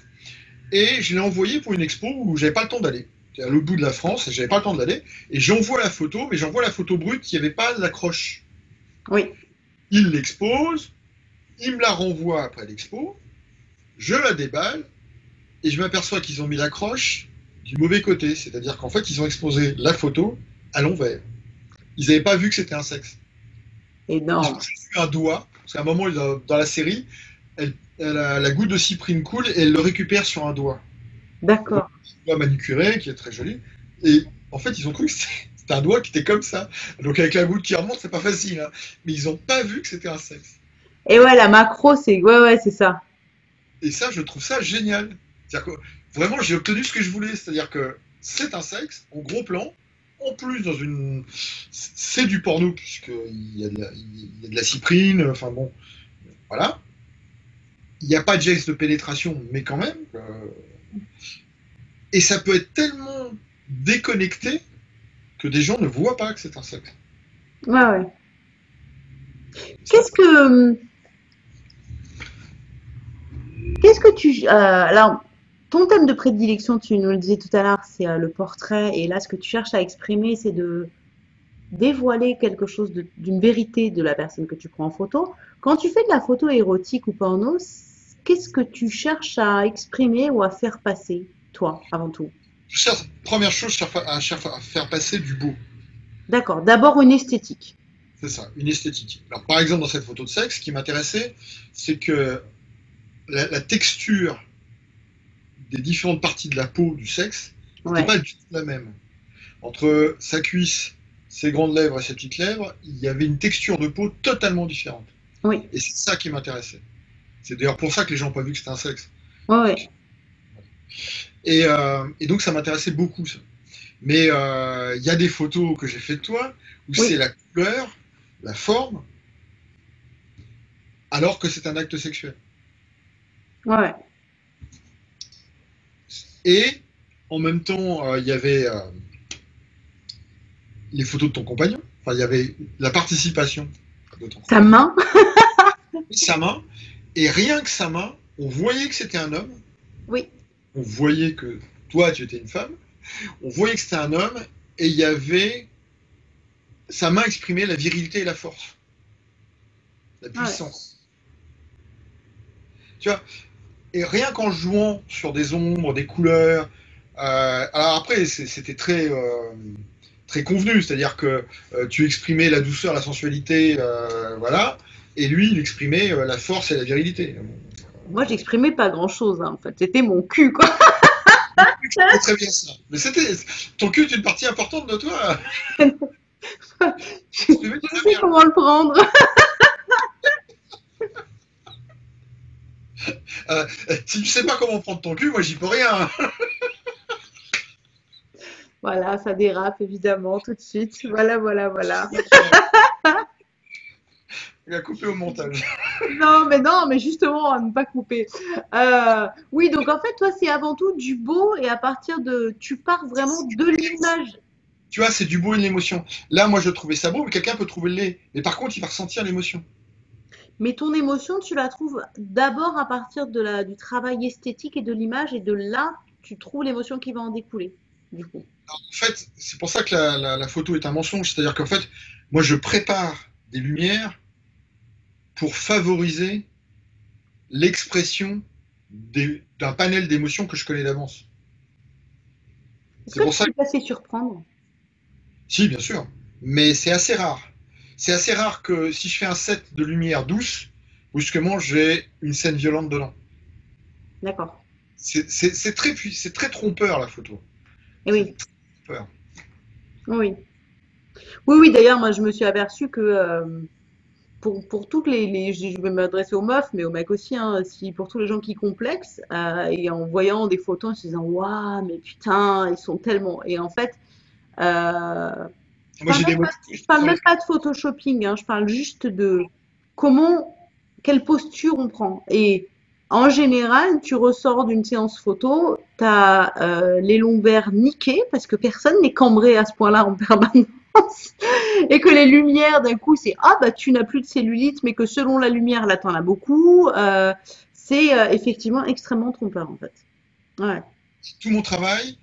Speaker 1: Et je l'ai envoyé pour une expo où j'avais pas le temps d'aller. à l'autre bout de la France et j'avais pas le temps d'aller. Et j'envoie la photo, mais j'envoie la photo brute qui avait pas l'accroche.
Speaker 2: Oui.
Speaker 1: Il l'expose, il me la renvoie après l'expo, je la déballe et je m'aperçois qu'ils ont mis l'accroche du mauvais côté, c'est-à-dire qu'en fait, ils ont exposé la photo à l'envers. Ils n'avaient pas vu que c'était un sexe.
Speaker 2: Énorme.
Speaker 1: J'ai un doigt, parce qu'à un moment, dans la série, elle, la goutte de cyprine coule et elle le récupère sur un doigt.
Speaker 2: D'accord.
Speaker 1: Un doigt manucuré, qui est très joli. Et en fait, ils ont cru que c'était un doigt qui était comme ça. Donc avec la goutte qui remonte, c'est pas facile. Hein. Mais ils n'ont pas vu que c'était un sexe.
Speaker 2: Et ouais, la macro, c'est ouais, ouais, c'est ça.
Speaker 1: Et ça, je trouve ça génial. Que, vraiment, j'ai obtenu ce que je voulais. C'est-à-dire que c'est un sexe, en gros plan. En plus, dans une. C'est du porno, puisqu'il y, a de la, il y a de la cyprine. Enfin bon. Voilà. Il n'y a pas de geste de pénétration, mais quand même. Euh, et ça peut être tellement déconnecté que des gens ne voient pas que c'est un sexe.
Speaker 2: Ouais, ouais. Qu'est-ce que Qu'est-ce que tu. Euh, alors, ton thème de prédilection, tu nous le disais tout à l'heure, c'est euh, le portrait. Et là, ce que tu cherches à exprimer, c'est de dévoiler quelque chose d'une vérité de la personne que tu prends en photo. Quand tu fais de la photo érotique ou porno, qu'est-ce que tu cherches à exprimer ou à faire passer, toi, avant tout?
Speaker 1: Je cherche, Première chose, je cherche à, faire passer du beau.
Speaker 2: D'accord. D'abord une esthétique.
Speaker 1: C'est ça, une esthétique. Alors, par exemple, dans cette photo de sexe, ce qui m'intéressait, c'est que la, texture des différentes parties de la peau du sexe n'est pas du tout la même. Entre sa cuisse, ses grandes lèvres et ses petites lèvres, il y avait une texture de peau totalement différente.
Speaker 2: Oui.
Speaker 1: Et c'est ça qui m'intéressait. C'est d'ailleurs pour ça que les gens n'ont pas vu que c'était un sexe. Et, euh, et, donc ça m'intéressait beaucoup ça. Mais euh, il y a des photos que j'ai faites de toi où c'est la couleur, la forme, alors que c'est un acte sexuel.
Speaker 2: Ouais.
Speaker 1: Et en même temps, euh, il y avait euh, les photos de ton compagnon. Enfin, il y avait la participation
Speaker 2: de ton Sa main
Speaker 1: Sa main. Et rien que sa main, on voyait que c'était un homme.
Speaker 2: Oui.
Speaker 1: On voyait que toi, tu étais une femme. On voyait que c'était un homme. Et il y avait. Sa main exprimait la virilité et la force. La puissance. Tu vois et rien qu'en jouant sur des ombres, des couleurs. euh, alors après, c'était très, euh, très convenu, c'est-à-dire que euh, tu exprimais la douceur, la sensualité, voilà, et lui, il exprimait la force et la virilité.
Speaker 2: Moi, j'exprimais pas grand-chose, hein, en fait. C'était mon cul, quoi.
Speaker 1: Très bien ça. Mais c'était ton cul est une partie importante de toi.
Speaker 2: Je sais comment le prendre.
Speaker 1: Euh, si tu sais pas comment prendre ton cul, moi j'y peux rien.
Speaker 2: Voilà, ça dérape, évidemment, tout de suite. Voilà, voilà, voilà.
Speaker 1: Il a coupé au montage.
Speaker 2: Non, mais non, mais justement, à ne pas couper. Euh, oui, donc en fait, toi, c'est avant tout du beau et à partir de. Tu pars vraiment de l'image.
Speaker 1: Tu vois, c'est du beau et de l'émotion. Là, moi je trouvais ça beau, mais quelqu'un peut trouver le laid. Mais par contre, il va ressentir l'émotion.
Speaker 2: Mais ton émotion, tu la trouves d'abord à partir de la, du travail esthétique et de l'image, et de là, tu trouves l'émotion qui va en découler, du coup.
Speaker 1: En fait, c'est pour ça que la, la- la photo est un mensonge. C'est-à-dire qu'en fait, moi je prépare des lumières pour favoriser l'expression d'un panel d'émotions que je connais d'avance.
Speaker 2: Est-ce
Speaker 1: C'est
Speaker 2: que
Speaker 1: pour
Speaker 2: tu
Speaker 1: ça
Speaker 2: peux te laisser surprendre?
Speaker 1: Si, bien sûr. Mais c'est assez rare. C'est assez rare que si je fais un set de lumière douce, brusquement, j'ai une scène violente dedans.
Speaker 2: D'accord.
Speaker 1: C'est très, très trompeur, la photo.
Speaker 2: Et oui.
Speaker 1: Peur.
Speaker 2: Oui. Oui, oui, d'ailleurs, moi, je me suis aperçue que euh, pour, pour toutes les, je vais m'adresser aux meufs, mais aux mecs aussi, hein, si, pour tous les gens qui complexent, euh, et en voyant des photos, en se disant, waouh, mais putain, ils sont tellement. Et en fait, euh,
Speaker 1: Moi, j'ai
Speaker 2: parle
Speaker 1: des
Speaker 2: même pas- je parle même pas de photoshopping, hein, je parle juste de comment, quelle posture on prend. Et en général, tu ressors d'une séance photo, tu as les lombaires niqués, parce que personne n'est cambré à ce point-là en permanence. Et que les lumières, d'un coup, c'est ah bah tu n'as plus de cellulite, mais que selon la lumière, là, t'en as beaucoup. Euh, c'est euh, effectivement extrêmement trompeur en fait. Ouais.
Speaker 1: tout mon travail,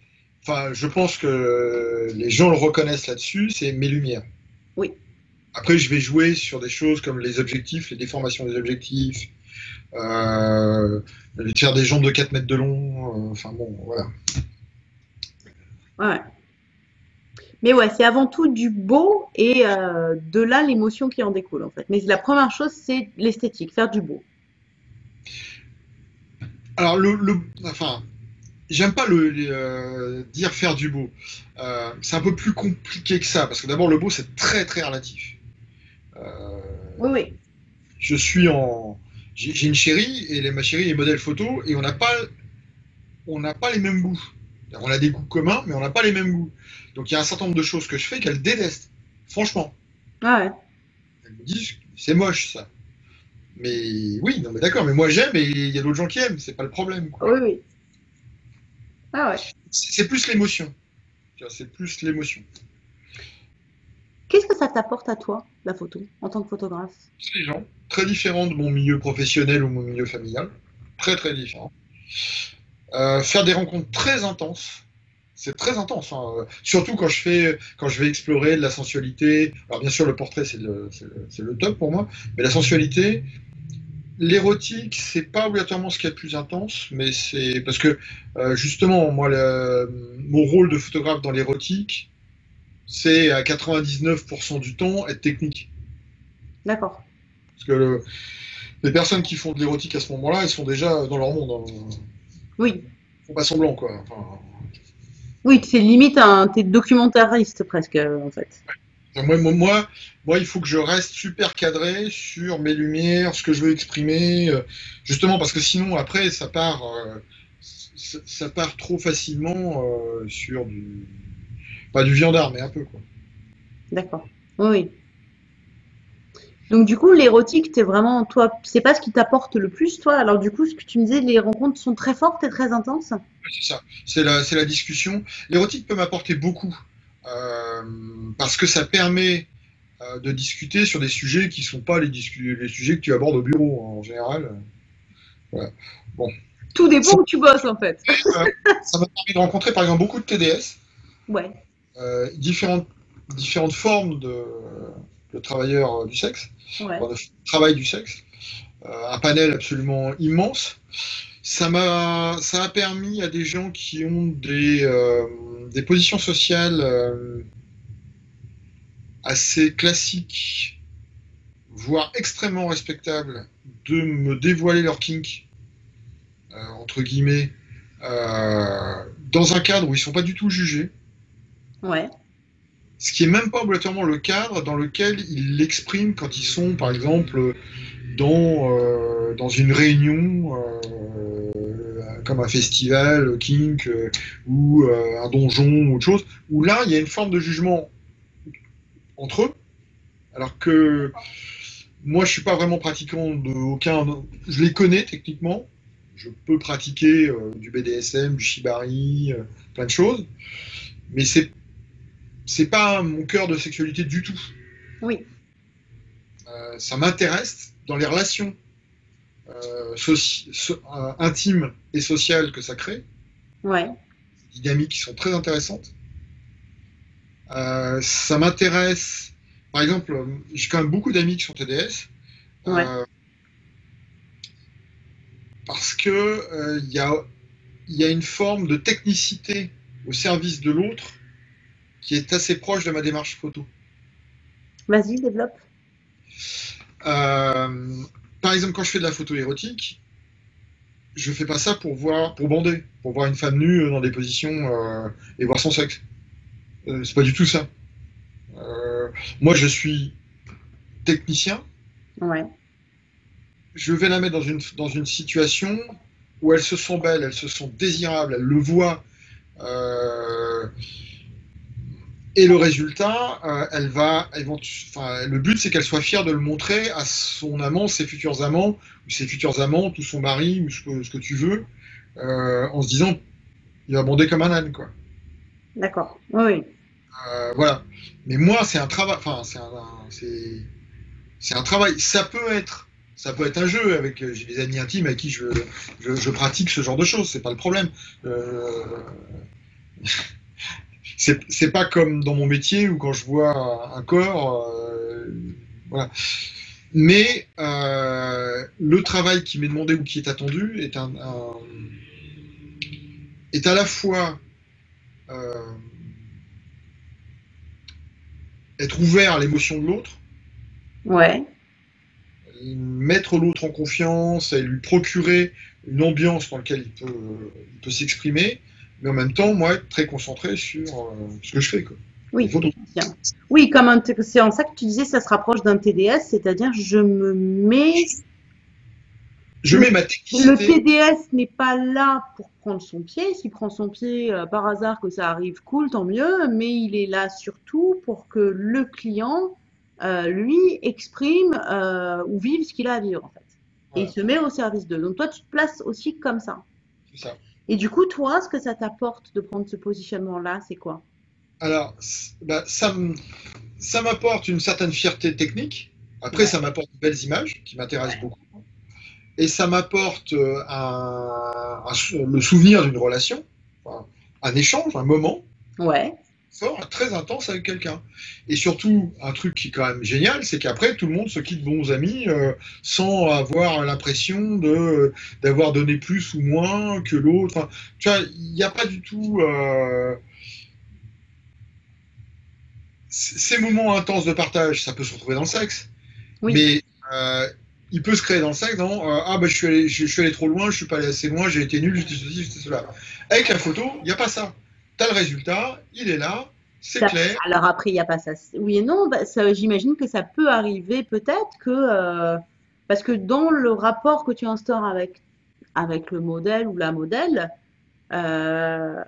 Speaker 1: enfin, je pense que les gens le reconnaissent là-dessus, c'est mes lumières.
Speaker 2: Oui.
Speaker 1: Après, je vais jouer sur des choses comme les objectifs, les déformations des objectifs, euh, faire des jambes de 4 mètres de long, euh, enfin bon, voilà.
Speaker 2: Ouais. Mais ouais, c'est avant tout du beau et euh, de là l'émotion qui en découle en fait. Mais la première chose, c'est l'esthétique, faire du beau.
Speaker 1: Alors, le, le- enfin, j'aime pas le, le, euh, dire faire du beau. Euh, c'est un peu plus compliqué que ça, parce que d'abord, le beau, c'est très très relatif. Euh,
Speaker 2: Oui, oui.
Speaker 1: je suis en. J'ai une chérie, et ma chérie est modèle photo, et on n'a pas, on n'a pas les mêmes goûts. On a des goûts communs, mais on n'a pas les mêmes goûts. Donc il y a un certain nombre de choses que je fais qu'elle déteste. Franchement.
Speaker 2: Ouais.
Speaker 1: Elle me dit, c'est moche ça. Mais oui, non mais d'accord, mais moi j'aime et il y a d'autres gens qui aiment, c'est pas le problème. quoi.
Speaker 2: Oui, oui. Ah ouais.
Speaker 1: C'est plus l'émotion. C'est plus l'émotion.
Speaker 2: Qu'est-ce que ça t'apporte à toi, la photo, en tant que photographe?
Speaker 1: C'est les gens très différents de mon milieu professionnel ou mon milieu familial. Très très différents. Euh, faire des rencontres très intenses. C'est très intense, hein. surtout quand je fais, quand je vais explorer de la sensualité. Alors bien sûr, le portrait c'est le, c'est le- c'est le top pour moi, mais la sensualité, l'érotique, c'est pas obligatoirement ce qui est le plus intense, mais c'est parce que euh, justement, moi, le- mon rôle de photographe dans l'érotique, c'est à 99% du temps être technique.
Speaker 2: D'accord.
Speaker 1: Parce que le- les personnes qui font de l'érotique à ce moment-là, elles sont déjà dans leur monde. hein.
Speaker 2: Oui.
Speaker 1: Ils font pas semblant, quoi. Enfin,
Speaker 2: Oui, c'est limite un, t'es documentariste presque, en fait.
Speaker 1: Moi, moi, moi, moi, il faut que je reste super cadré sur mes lumières, ce que je veux exprimer, euh, justement parce que sinon, après, ça part, euh, ça, ça part trop facilement euh, sur du, pas du viandard, mais un peu, quoi.
Speaker 2: D'accord. Oui. Donc du coup, l'érotique, t'es vraiment, toi, c'est pas ce qui t'apporte le plus, toi? Alors du coup, ce que tu me disais, les rencontres sont très fortes et très intenses?
Speaker 1: C'est ça, c'est la, c'est la discussion. L'érotique peut m'apporter beaucoup parce que ça permet euh, de discuter sur des sujets qui sont pas les, sujets que tu abordes au bureau hein, en général. Voilà.
Speaker 2: Tout dépend où tu bosses, en fait.
Speaker 1: Ça m'a permis de rencontrer par exemple beaucoup de TDS,
Speaker 2: Ouais.
Speaker 1: euh, différentes, différentes formes de, de travailleurs euh, du sexe,
Speaker 2: Ouais.
Speaker 1: enfin, de travail du sexe, euh, un panel absolument immense. Ça m'a, ça a permis à des gens qui ont des, euh, des positions sociales euh, assez classiques, voire extrêmement respectables, de me dévoiler leur kink, euh, entre guillemets, dans un cadre où ils sont pas du tout jugés.
Speaker 2: Ouais.
Speaker 1: Ce qui est même pas obligatoirement le cadre dans lequel ils l'expriment quand ils sont, par exemple, dans, dans une réunion comme un festival, kink, euh, ou euh, un donjon, ou autre chose, où là, il y a une forme de jugement entre eux, alors que moi, je suis pas vraiment pratiquant de aucun. Je les connais techniquement. Je peux pratiquer euh, du BDSM, du shibari, plein de choses, mais c'est c'est pas mon cœur de sexualité du tout.
Speaker 2: Oui.
Speaker 1: ça m'intéresse dans les relations euh, euh, intime et sociale que ça crée.
Speaker 2: Ouais.
Speaker 1: Des dynamiques qui sont très intéressantes. Euh, ça m'intéresse. Par exemple, j'ai quand même beaucoup d'amis qui sont TDS.
Speaker 2: Ouais.
Speaker 1: parce que il y, a, y a une forme de technicité au service de l'autre qui est assez proche de ma démarche photo.
Speaker 2: Vas-y, développe.
Speaker 1: Euh, par exemple, quand je fais de la photo érotique, je fais pas ça pour voir, pour bander, pour voir une femme nue dans des positions euh, et voir son sexe. Euh, c'est pas du tout ça. Euh, moi, je suis technicien.
Speaker 2: Ouais.
Speaker 1: Je vais la mettre dans une, dans une situation où elles se sent belles, elles se sont désirables, elles le voient. Et le résultat, euh, elle va, enfin, le but c'est qu'elle soit fière de le montrer à son amant, ses futurs amants, ou ses futurs amants, ou son mari, ou ce que, tu veux, euh, en se disant, il va bander comme un âne, quoi.
Speaker 2: D'accord. Oui.
Speaker 1: Euh, voilà. Mais moi, c'est un travail. Enfin, c'est un, c'est, un travail. Ça peut être, ça peut être un jeu avec. J'ai des amis intimes avec qui je, je, je pratique ce genre de choses. C'est pas le problème c'est pas comme dans mon métier où quand je vois un corps, euh, voilà. Mais euh, le travail qui m'est demandé ou qui est attendu est un, est à la fois euh, être ouvert à l'émotion de l'autre.
Speaker 2: Ouais.
Speaker 1: Mettre l'autre en confiance et lui procurer une ambiance dans laquelle il peut, il peut s'exprimer mais en même temps, moi, être très concentré sur euh, ce que je fais. Quoi.
Speaker 2: Oui, oui, comme c'est en ça que tu disais, ça se rapproche d'un TDS, c'est-à-dire je me mets.
Speaker 1: Je mets ma technicité.
Speaker 2: Le TDS n'est pas là pour prendre son pied. S'il prend son pied euh, par hasard, que ça arrive, cool, tant mieux. Mais il est là surtout pour que le client, euh, lui, exprime ou vive ce qu'il a à vivre, en fait. Et il se met au service d'eux. Donc toi, tu te places aussi comme ça.
Speaker 1: C'est ça.
Speaker 2: Et du coup, toi, ce que ça t'apporte de prendre ce positionnement-là, c'est quoi?
Speaker 1: Alors, bah, ça m'apporte une certaine fierté technique. Après, ça m'apporte de belles images qui m'intéressent beaucoup. Et ça m'apporte euh, le souvenir d'une relation, un échange, un moment.
Speaker 2: Ouais
Speaker 1: fort, très intense avec quelqu'un. Et surtout, un truc qui est quand même génial, c'est qu'après, tout le monde se quitte bons amis euh, sans avoir l'impression de d'avoir donné plus ou moins que l'autre. tu vois, il n'y a pas du tout... Euh, ces moments intenses de partage, ça peut se retrouver dans le sexe. Mais euh, il peut se créer dans le sexe dans ah bah je suis allé je, suis allé trop loin, je suis pas allé assez loin, j'ai été nul, j'étais ceci, j'étais cela. Avec la photo, il n'y a pas ça tu as le résultat, il est là, c'est clair.
Speaker 2: Alors après, il n'y a pas ça. Oui et non, bah, j'imagine que ça peut arriver peut-être que. Euh, parce que dans le rapport que tu instaures avec, avec le modèle ou la modèle, euh,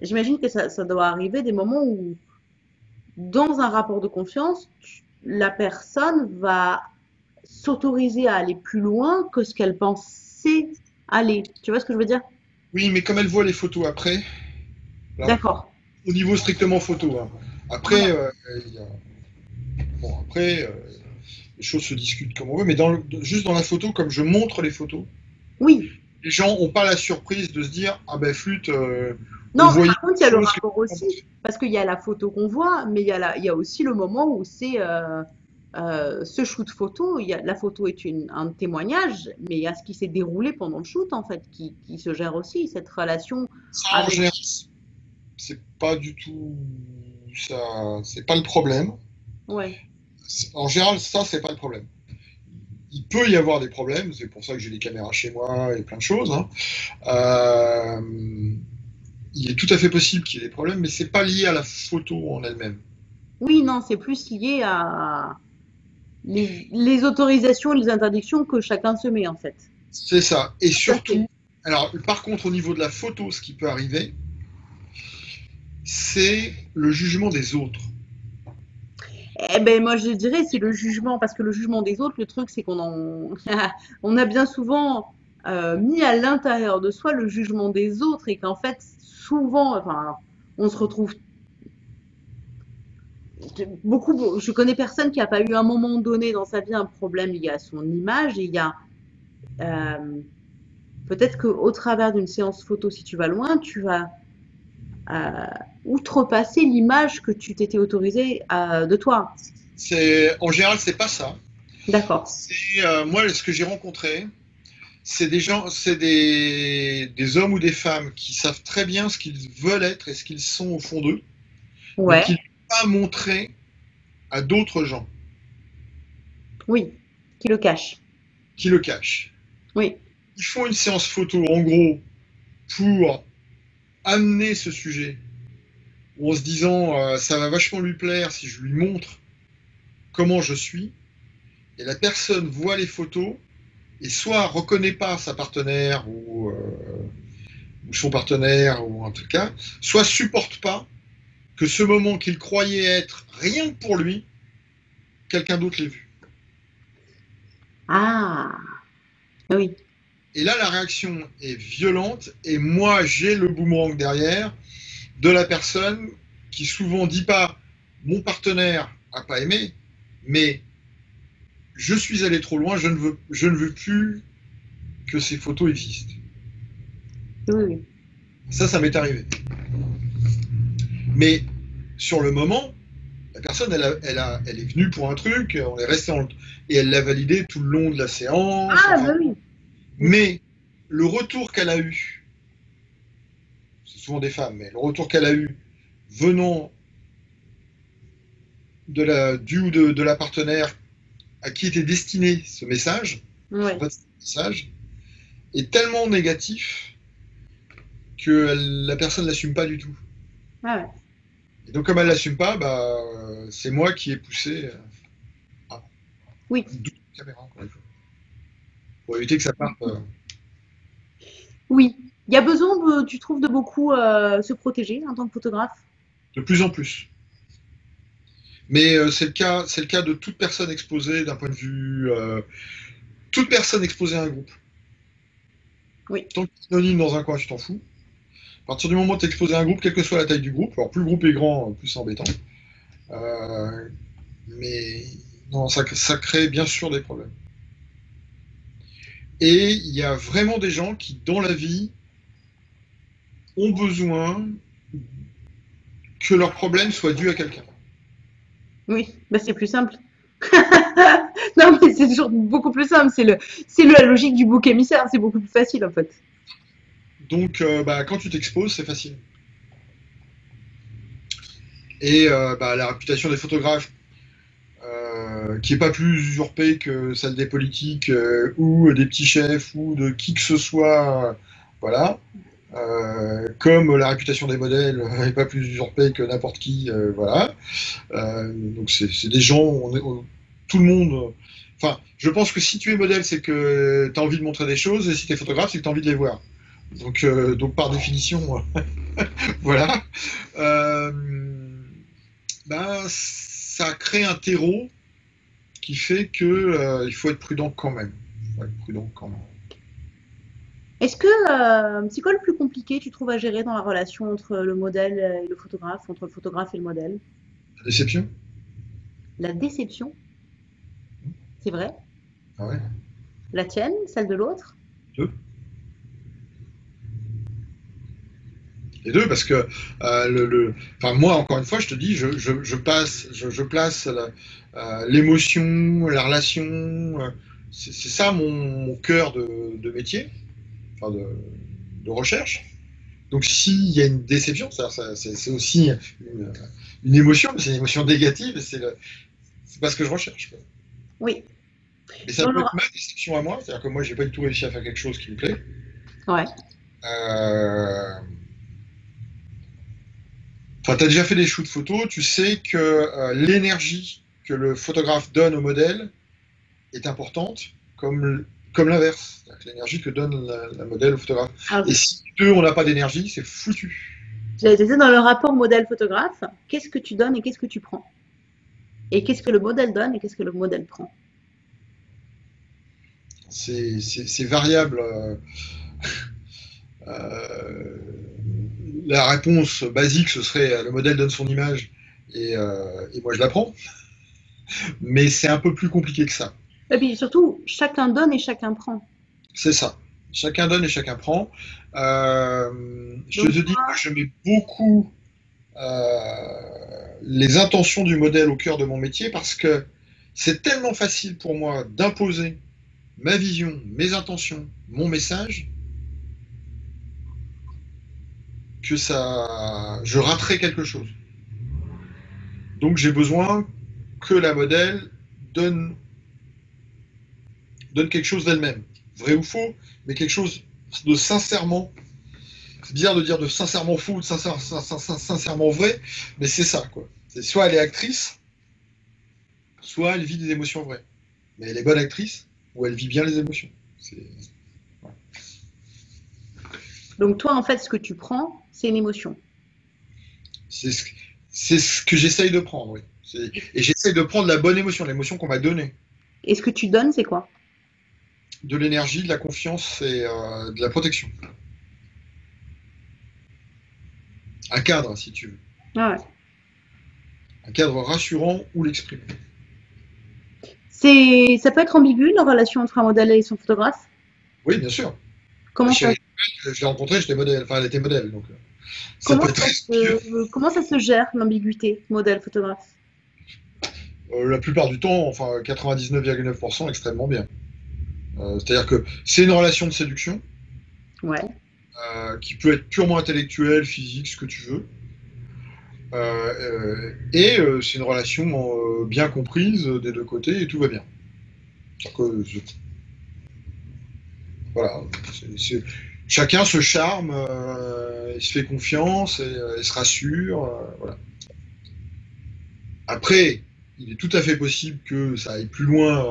Speaker 2: j'imagine que ça, doit arriver des moments où, dans un rapport de confiance, la personne va s'autoriser à aller plus loin que ce qu'elle pensait aller. Tu vois ce que je veux dire?
Speaker 1: Oui, mais comme elle voit les photos après,
Speaker 2: D'accord.
Speaker 1: Au niveau strictement photo. Hein. Après, euh, bon, après euh, les choses se discutent comme on veut, mais dans juste dans la photo, comme je montre les photos,
Speaker 2: oui.
Speaker 1: les gens n'ont pas la surprise de se dire Ah ben flûte. Euh,
Speaker 2: non, par contre, il y a le rapport aussi, parce qu'il y a la photo qu'on voit, mais il y, a il y a aussi le moment où c'est euh, ce shoot photo, y a, la photo est une, un témoignage, mais il y a ce qui s'est déroulé pendant le shoot, en fait, qui, qui se gère aussi, cette relation
Speaker 1: Ça,
Speaker 2: avec...
Speaker 1: c'est pas du tout ça, c'est pas le problème.
Speaker 2: Ouais,
Speaker 1: En général, ça, c'est pas le problème. Il peut y avoir des problèmes, c'est pour ça que j'ai des caméras chez moi et plein de choses. hein. Euh, il est tout à fait possible qu'il y ait des problèmes, mais c'est pas lié à la photo en elle-même.
Speaker 2: oui, non, c'est plus lié à les, les autorisations, les interdictions que chacun se met, en fait.
Speaker 1: C'est ça. Et surtout, alors par contre, au niveau de la photo, ce qui peut arriver, c'est le jugement des autres.
Speaker 2: Eh ben, moi, je dirais, c'est le jugement, parce que le jugement des autres, le truc, c'est qu'on en... on a bien souvent euh, mis à l'intérieur de soi le jugement des autres et qu'en fait, souvent, enfin, on se retrouve beaucoup, je connais personne qui n'a pas eu à un moment donné dans sa vie un problème lié à son image et il y a euh, peut-être qu'au travers d'une séance photo, si tu vas loin, tu vas outrepasser l'image que tu t'étais autorisé à- de toi.
Speaker 1: C'est en général, c'est pas ça.
Speaker 2: D'accord.
Speaker 1: Euh, moi ce que j'ai rencontré, c'est des gens, c'est des, des hommes ou des femmes qui savent très bien ce qu'ils veulent être et ce qu'ils sont au fond d'eux, mais
Speaker 2: Ouais,
Speaker 1: qui ne pas montrer à d'autres gens
Speaker 2: oui, qui le cache.
Speaker 1: qui le cachent.
Speaker 2: Oui,
Speaker 1: Ils font une séance photo en gros pour amener ce sujet en se disant euh, ça va vachement lui plaire si je lui montre comment je suis et la personne voit les photos et soit reconnaît pas sa partenaire ou, euh, son partenaire ou en tout cas, soit supporte pas que ce moment qu'il croyait être rien pour lui, quelqu'un d'autre l'ait vu.
Speaker 2: ah, oui,
Speaker 1: Et là, la réaction est violente et moi, j'ai le boomerang derrière de la personne qui souvent dit pas mon partenaire a pas aimé, mais je suis allé trop loin, je ne veux, je ne veux plus que ces photos existent.
Speaker 2: oui.
Speaker 1: Ça, ça m'est arrivé. Mais sur le moment, la personne, elle, a- elle, a- elle est venue pour un truc, on est resté en, et elle l'a validé tout le long de la séance.
Speaker 2: Ah,
Speaker 1: enfin,
Speaker 2: bah oui,
Speaker 1: mais le retour qu'elle a eu, c'est souvent des femmes, mais le retour qu'elle a eu venant de la, du ou de, de la partenaire à qui était destiné ce message,
Speaker 2: ouais.
Speaker 1: en fait, ce message est tellement négatif que elle- la personne l'assume pas du tout.
Speaker 2: Ah ouais.
Speaker 1: Et donc comme elle l'assume pas, bah, c'est moi qui ai poussé à
Speaker 2: Oui.
Speaker 1: caméra encore une fois. Pour éviter que ça parte. euh,
Speaker 2: Oui, il y a besoin, tu trouves, de beaucoup euh, se protéger en tant que photographe?
Speaker 1: De plus en plus. Mais euh, c'est le cas, c'est le cas de toute personne exposée d'un point de vue, euh, toute personne exposée à un groupe.
Speaker 2: Oui.
Speaker 1: Tant que tu es anonyme dans un coin, tu t'en fous. À partir du moment où tu es exposé à un groupe, quelle que soit la taille du groupe, alors plus le groupe est grand, plus c'est embêtant. Mais non, ça, ça crée bien sûr des problèmes. Et il y a vraiment des gens qui, dans la vie, ont besoin que leurs problèmes soient dus à quelqu'un.
Speaker 2: Oui, bah c'est plus simple. Non, mais c'est toujours beaucoup plus simple. C'est le, c'est la logique du bouc émissaire. C'est beaucoup plus facile en fait.
Speaker 1: Donc, euh, bah, quand tu t'exposes, c'est facile. Et euh, bah, la réputation des photographes, euh, qui n'est pas plus usurpée que celle des politiques euh, ou des petits chefs ou de qui que ce soit, voilà. Euh, comme la réputation des modèles n'est pas plus usurpée que n'importe qui, voilà. Donc c'est des gens, tout le monde. Enfin, je pense que si tu es modèle, c'est que tu as envie de montrer des choses, et si tu es photographe, c'est que tu as envie de les voir. Donc, donc par définition, voilà. Ben, ça crée un terreau qui fait que euh, il faut être prudent quand même. Il faut être prudent quand même.
Speaker 2: Est-ce que euh, c'est quoi le plus compliqué, tu trouves, à gérer dans la relation entre le modèle et le photographe, entre le photographe et le modèle?
Speaker 1: La déception?
Speaker 2: La déception, c'est vrai?
Speaker 1: Ah ouais.
Speaker 2: La tienne, celle de l'autre?
Speaker 1: Deux. Les deux, parce que euh, le, enfin, moi, encore une fois, je te dis, je, je, passe, je, place euh, l'émotion, la, relation. Euh, c'est ça mon, cœur de, métier, enfin de, de, recherche. Donc s'il y a une déception, c'est aussi une, une, émotion, mais c'est une émotion négative, et c'est pas ce que je recherche.
Speaker 2: Oui.
Speaker 1: Et ça peut être ma déception à moi, c'est-à-dire que moi, j'ai pas du tout réussi à faire quelque chose qui me plaît.
Speaker 2: Ouais.
Speaker 1: Euh... Enfin, tu as déjà fait des shoots photos, tu sais que euh, l'énergie que le photographe donne au modèle est importante, comme, comme l'inverse, l'énergie que donne la, modèle au photographe. Ah Et si deux, on n'a pas d'énergie, c'est foutu.
Speaker 2: J'avais dit dans le rapport modèle-photographe, qu'est-ce que tu donnes et qu'est-ce que tu prends? Et qu'est-ce que le modèle donne et qu'est-ce que le modèle prend?
Speaker 1: C'est variable. Euh, euh, la réponse basique, ce serait euh, le modèle donne son image et, moi je la prends. Mais c'est un peu plus compliqué que ça.
Speaker 2: Et puis surtout, chacun donne et chacun prend.
Speaker 1: C'est ça. Chacun donne et chacun prend. je te dis que je mets beaucoup les intentions du modèle au cœur de mon métier parce que c'est tellement facile pour moi d'imposer ma vision, mes intentions, mon message, que ça, je raterai quelque chose. Donc j'ai besoin que la modèle donne, donne quelque chose d'elle-même, vrai ou faux, mais quelque chose de sincèrement. C'est bizarre de dire de sincèrement faux ou de sincèrement vrai, mais c'est ça quoi. C'est soit elle est actrice, soit elle vit des émotions vraies. Mais elle est bonne actrice ou elle vit bien les émotions.
Speaker 2: Donc toi, en fait, ce que tu prends, c'est une émotion.
Speaker 1: C'est ce, que j'essaye de prendre, oui. Et j'essaye de prendre la bonne émotion, l'émotion qu'on m'a donnée.
Speaker 2: Et ce que tu donnes, c'est quoi?
Speaker 1: De l'énergie, de la confiance et euh, de la protection. Un cadre, si tu veux.
Speaker 2: Ah ouais.
Speaker 1: Un cadre rassurant où l'exprimer.
Speaker 2: Ça peut être ambigu, la relation entre un modèle et son photographe?
Speaker 1: Oui, bien sûr.
Speaker 2: Comment ça...
Speaker 1: Je l'ai rencontrée, j'étais modèle, enfin elle était modèle. Donc, euh,
Speaker 2: comment, ça se, comment, ça se, gère l'ambiguïté modèle-photographe
Speaker 1: euh, La plupart du temps, enfin 99,9% extrêmement bien. Euh, c'est-à-dire que c'est une relation de séduction.
Speaker 2: Ouais.
Speaker 1: qui peut être purement intellectuelle, physique, ce que tu veux. et c'est une relation bien comprise des deux côtés et tout va bien. Que, voilà. Chacun se charme, euh, il se fait confiance, et, euh, il se rassure. Euh. Après, il est tout à fait possible que ça aille plus loin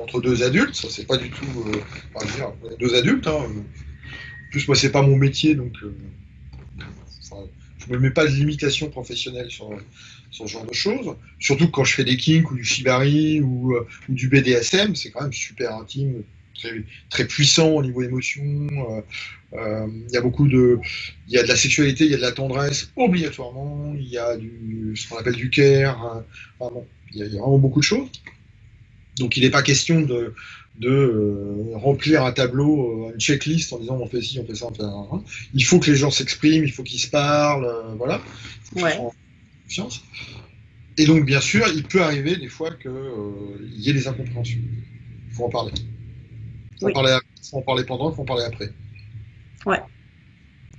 Speaker 1: entre deux adultes. Ça, c'est pas du tout. deux adultes. Hein. En plus, moi, c'est pas mon métier, donc. je me mets pas de limitation professionnelle sur, ce genre de choses. Surtout quand je fais des kinks ou du shibari ou, du BDSM, c'est quand même super intime très, puissant au niveau émotion. Euh, euh, il y a beaucoup de, il y a de la sexualité, il y a de la tendresse obligatoirement. Il y a du, ce qu'on appelle du care. Euh, il, y a, vraiment beaucoup de choses. Donc il n'est pas question de, de remplir un tableau, une checklist en disant on fait ci, on fait ça, on fait ça. Il faut que les gens s'expriment, il faut qu'ils se parlent, voilà.
Speaker 2: ouais.
Speaker 1: confiance. Et donc bien sûr, il peut arriver des fois qu'il y ait des incompréhensions. Il faut en parler. Faut, en parler, faut parler pendant, faut en parler après.
Speaker 2: Ouais.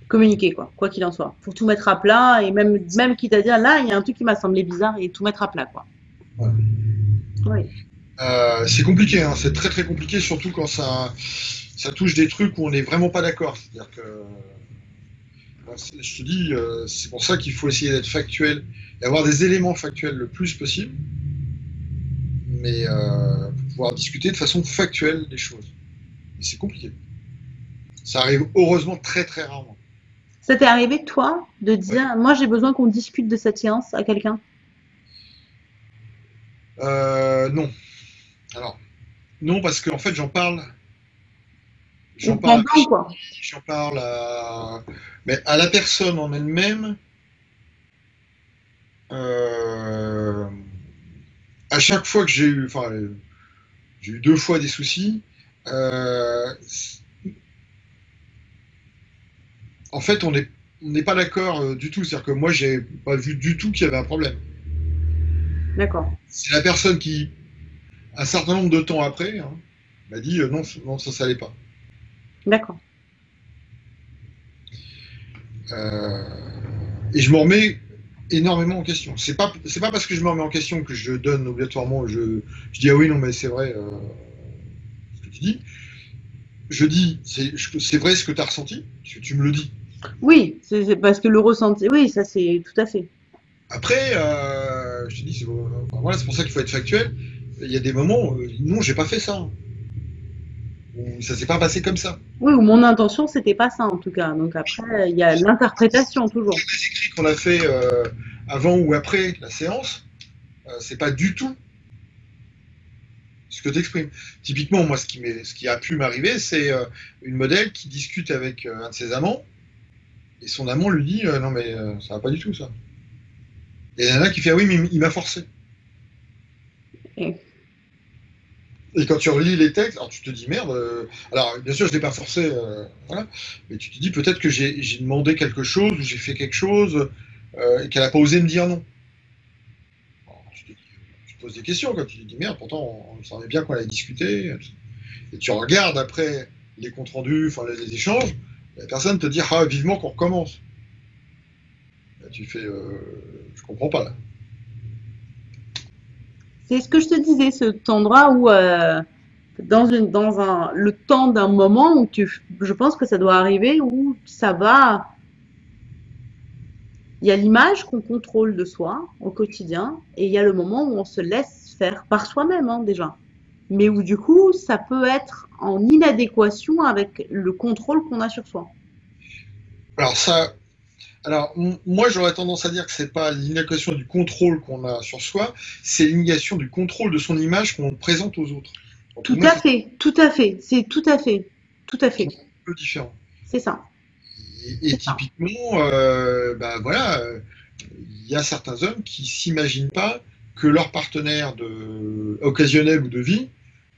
Speaker 2: Communiquer, quoi, quoi qu'il en soit. Faut tout mettre à plat et même, même quitte à dire là, il y a un truc qui m'a semblé bizarre et tout mettre à plat, quoi.
Speaker 1: Ouais. Euh, c'est compliqué, hein. c'est très très compliqué, surtout quand ça, ça touche des trucs où on n'est vraiment pas d'accord. C'est-à-dire que, je te dis, euh, c'est pour ça qu'il faut essayer d'être factuel et avoir des éléments factuels le plus possible, mais euh, pour pouvoir discuter de façon factuelle des choses c'est compliqué. Ça arrive heureusement très très rarement.
Speaker 2: Ça t'est arrivé, toi, de dire Moi, j'ai besoin qu'on discute de cette séance à quelqu'un?
Speaker 1: Euh, Non. Alors, non, parce qu'en fait, j'en parle. J'en parle, j'en parle à... Mais à la personne en elle-même. Euh, à chaque fois que j'ai eu. Enfin, j'ai eu deux fois des soucis. Euh, en fait, on est, n'est pas d'accord euh, du tout. C'est-à-dire que moi, j'ai pas vu du tout qu'il y avait un problème.
Speaker 2: D'accord.
Speaker 1: C'est la personne qui, un certain nombre de temps après, hein, m'a dit euh, non, non, ça, ça allait pas.
Speaker 2: D'accord.
Speaker 1: Euh, et je me remets énormément en question. C'est pas, c'est pas parce que je me remets en question que je donne obligatoirement, je, je dis ah oui, non, mais c'est vrai euh, ce que tu dis. Je dis, c'est, c'est vrai ce que tu as ressenti, tu, tu me le dis.
Speaker 2: Oui, c'est parce que le ressenti, oui, ça c'est tout à fait.
Speaker 1: Après, euh, je te dis, voilà, c'est pour ça qu'il faut être factuel. Il y a des moments, euh, non, j'ai pas fait ça. Ça s'est pas passé comme ça.
Speaker 2: Oui, ou mon intention, c'était pas ça en tout cas. Donc après, il y a l'interprétation toujours.
Speaker 1: Les écrits qu'on a fait euh, avant ou après la séance, euh, c'est pas du tout ce que tu exprimes. Typiquement, moi, ce qui, m'est- ce qui a pu m'arriver, c'est une modèle qui discute avec un de ses amants, et son amant lui dit euh, Non, mais euh, ça va pas du tout, ça. Et il y en a qui fait Ah oui, mais il m'a forcé.
Speaker 2: Et-
Speaker 1: Et quand tu relis les textes, alors tu te dis merde. euh, alors bien sûr, je l'ai pas forcé, euh, voilà. Mais tu te dis peut-être que j'ai demandé quelque chose ou j'ai fait quelque chose et qu'elle a pas osé me dire non. Alors, tu, te, dis- tu te poses des questions quand tu te dis merde. Pourtant, on, on savait bien qu'on allait discuter. Et tu regardes après les comptes rendus, enfin les, les échanges. La personne te dit ah vivement qu'on recommence. Tu fais euh, je comprends pas là.
Speaker 2: C'est ce que je te disais, cet endroit où, euh, dans le temps d'un moment où tu, je pense que ça doit arriver où ça va. Il y a l'image qu'on contrôle de soi au quotidien et il y a le moment où on se laisse faire par soi-même hein, déjà. Mais où du coup, ça peut être en inadéquation avec le contrôle qu'on a sur soi.
Speaker 1: Alors ça, alors moi j'aurais tendance à dire que c'est pas l'inadéquation du contrôle qu'on a sur soi, c'est l'inadéquation du contrôle de son image qu'on présente aux autres. Donc,
Speaker 2: Tout
Speaker 1: moi,
Speaker 2: à fait, tout à fait, c'est tout à fait, tout à fait,
Speaker 1: c'est un peu différent.
Speaker 2: c'est ça.
Speaker 1: Et, et typiquement, euh, bah voilà, il y a certains hommes qui s'imaginent pas que leur partenaire de, occasionnel ou de vie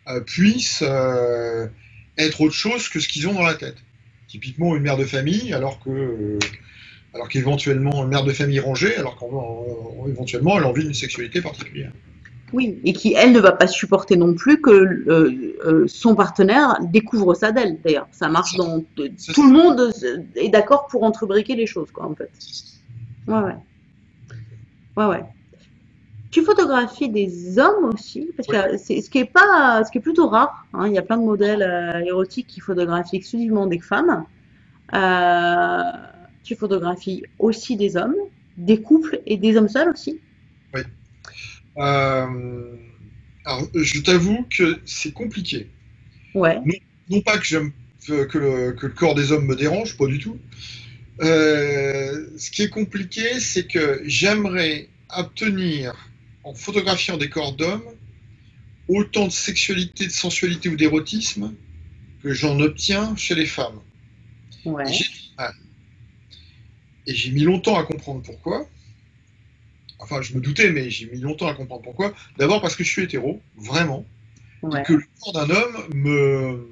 Speaker 1: euh, puisse euh, être autre chose que ce qu'ils ont dans la tête. Typiquement une mère de famille, alors que euh, alors qu'éventuellement une mère de famille rangée, alors qu'éventuellement elle a envie d'une sexualité particulière.
Speaker 2: Oui, et qui, elle, ne va pas supporter non plus que euh, euh, son partenaire découvre ça d'elle, d'ailleurs. Ça marche dans... Tout
Speaker 1: ça.
Speaker 2: le monde est d'accord pour entrebriquer les choses, quoi, en fait. Ouais, ouais. Ouais, ouais. Tu photographies des hommes aussi, parce que c'est ce qui est pas, ce qui est plutôt rare. hein. Il y a plein de modèles euh, érotiques qui photographient exclusivement des femmes. Euh, tu photographies aussi des hommes, des couples et des hommes seuls aussi.
Speaker 1: Euh, alors je t'avoue que c'est compliqué.
Speaker 2: Ouais.
Speaker 1: non pas que j'aime que que le, que le corps des hommes me dérange, pas du tout. Euh, ce qui est compliqué, c'est que j'aimerais obtenir, en photographiant des corps d'hommes, autant de sexualité, de sensualité ou d'érotisme que j'en obtiens chez les femmes.
Speaker 2: Ouais.
Speaker 1: Et j'ai mis longtemps à comprendre pourquoi. Enfin, je me doutais, mais j'ai mis longtemps à comprendre pourquoi. D'abord parce que je suis hétéro, vraiment
Speaker 2: Ouais.
Speaker 1: et que le corps d'un homme me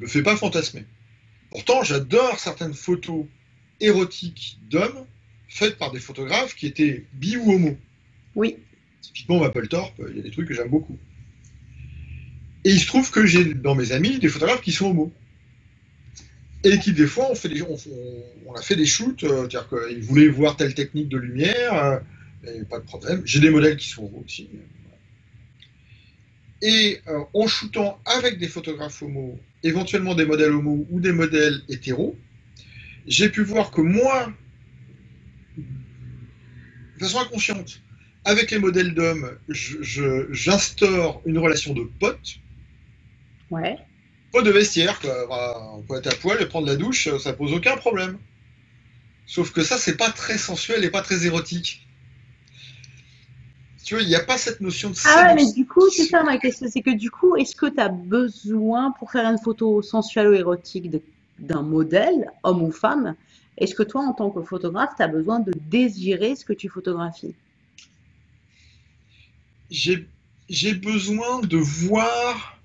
Speaker 1: me fait pas fantasmer. Pourtant, j'adore certaines photos érotiques d'hommes faites par des photographes qui étaient bi ou homo.
Speaker 2: Oui.
Speaker 1: Typiquement, Mapplethorpe, il y a des trucs que j'aime beaucoup. Et il se trouve que j'ai dans mes amis des photographes qui sont homo. Et qui, des fois, on, fait des, on, a fait des shoots, euh, c'est-à-dire qu'ils voulaient voir telle technique de lumière, euh, pas de problème. J'ai des modèles qui sont homo aussi. Et euh, en shootant avec des photographes homo, éventuellement des modèles homo ou des modèles hétéros, j'ai pu voir que moi, de façon inconsciente, avec les modèles d'hommes, j'instaure une relation de pote,
Speaker 2: Ouais.
Speaker 1: pas de vestiaire, quoi. On peut être à poil et prendre la douche, ça pose aucun problème. Sauf que ça, c'est pas très sensuel et pas très érotique. Tu vois, il n'y a pas cette notion de
Speaker 2: Ah ouais, mais du coup, c'est ça ma question. C'est que du coup, est-ce que tu as besoin, pour faire une photo sensuelle ou érotique d'un modèle, homme ou femme, est-ce que toi, en tant que photographe, tu as besoin de désirer ce que tu photographies?
Speaker 1: J'ai besoin de voir,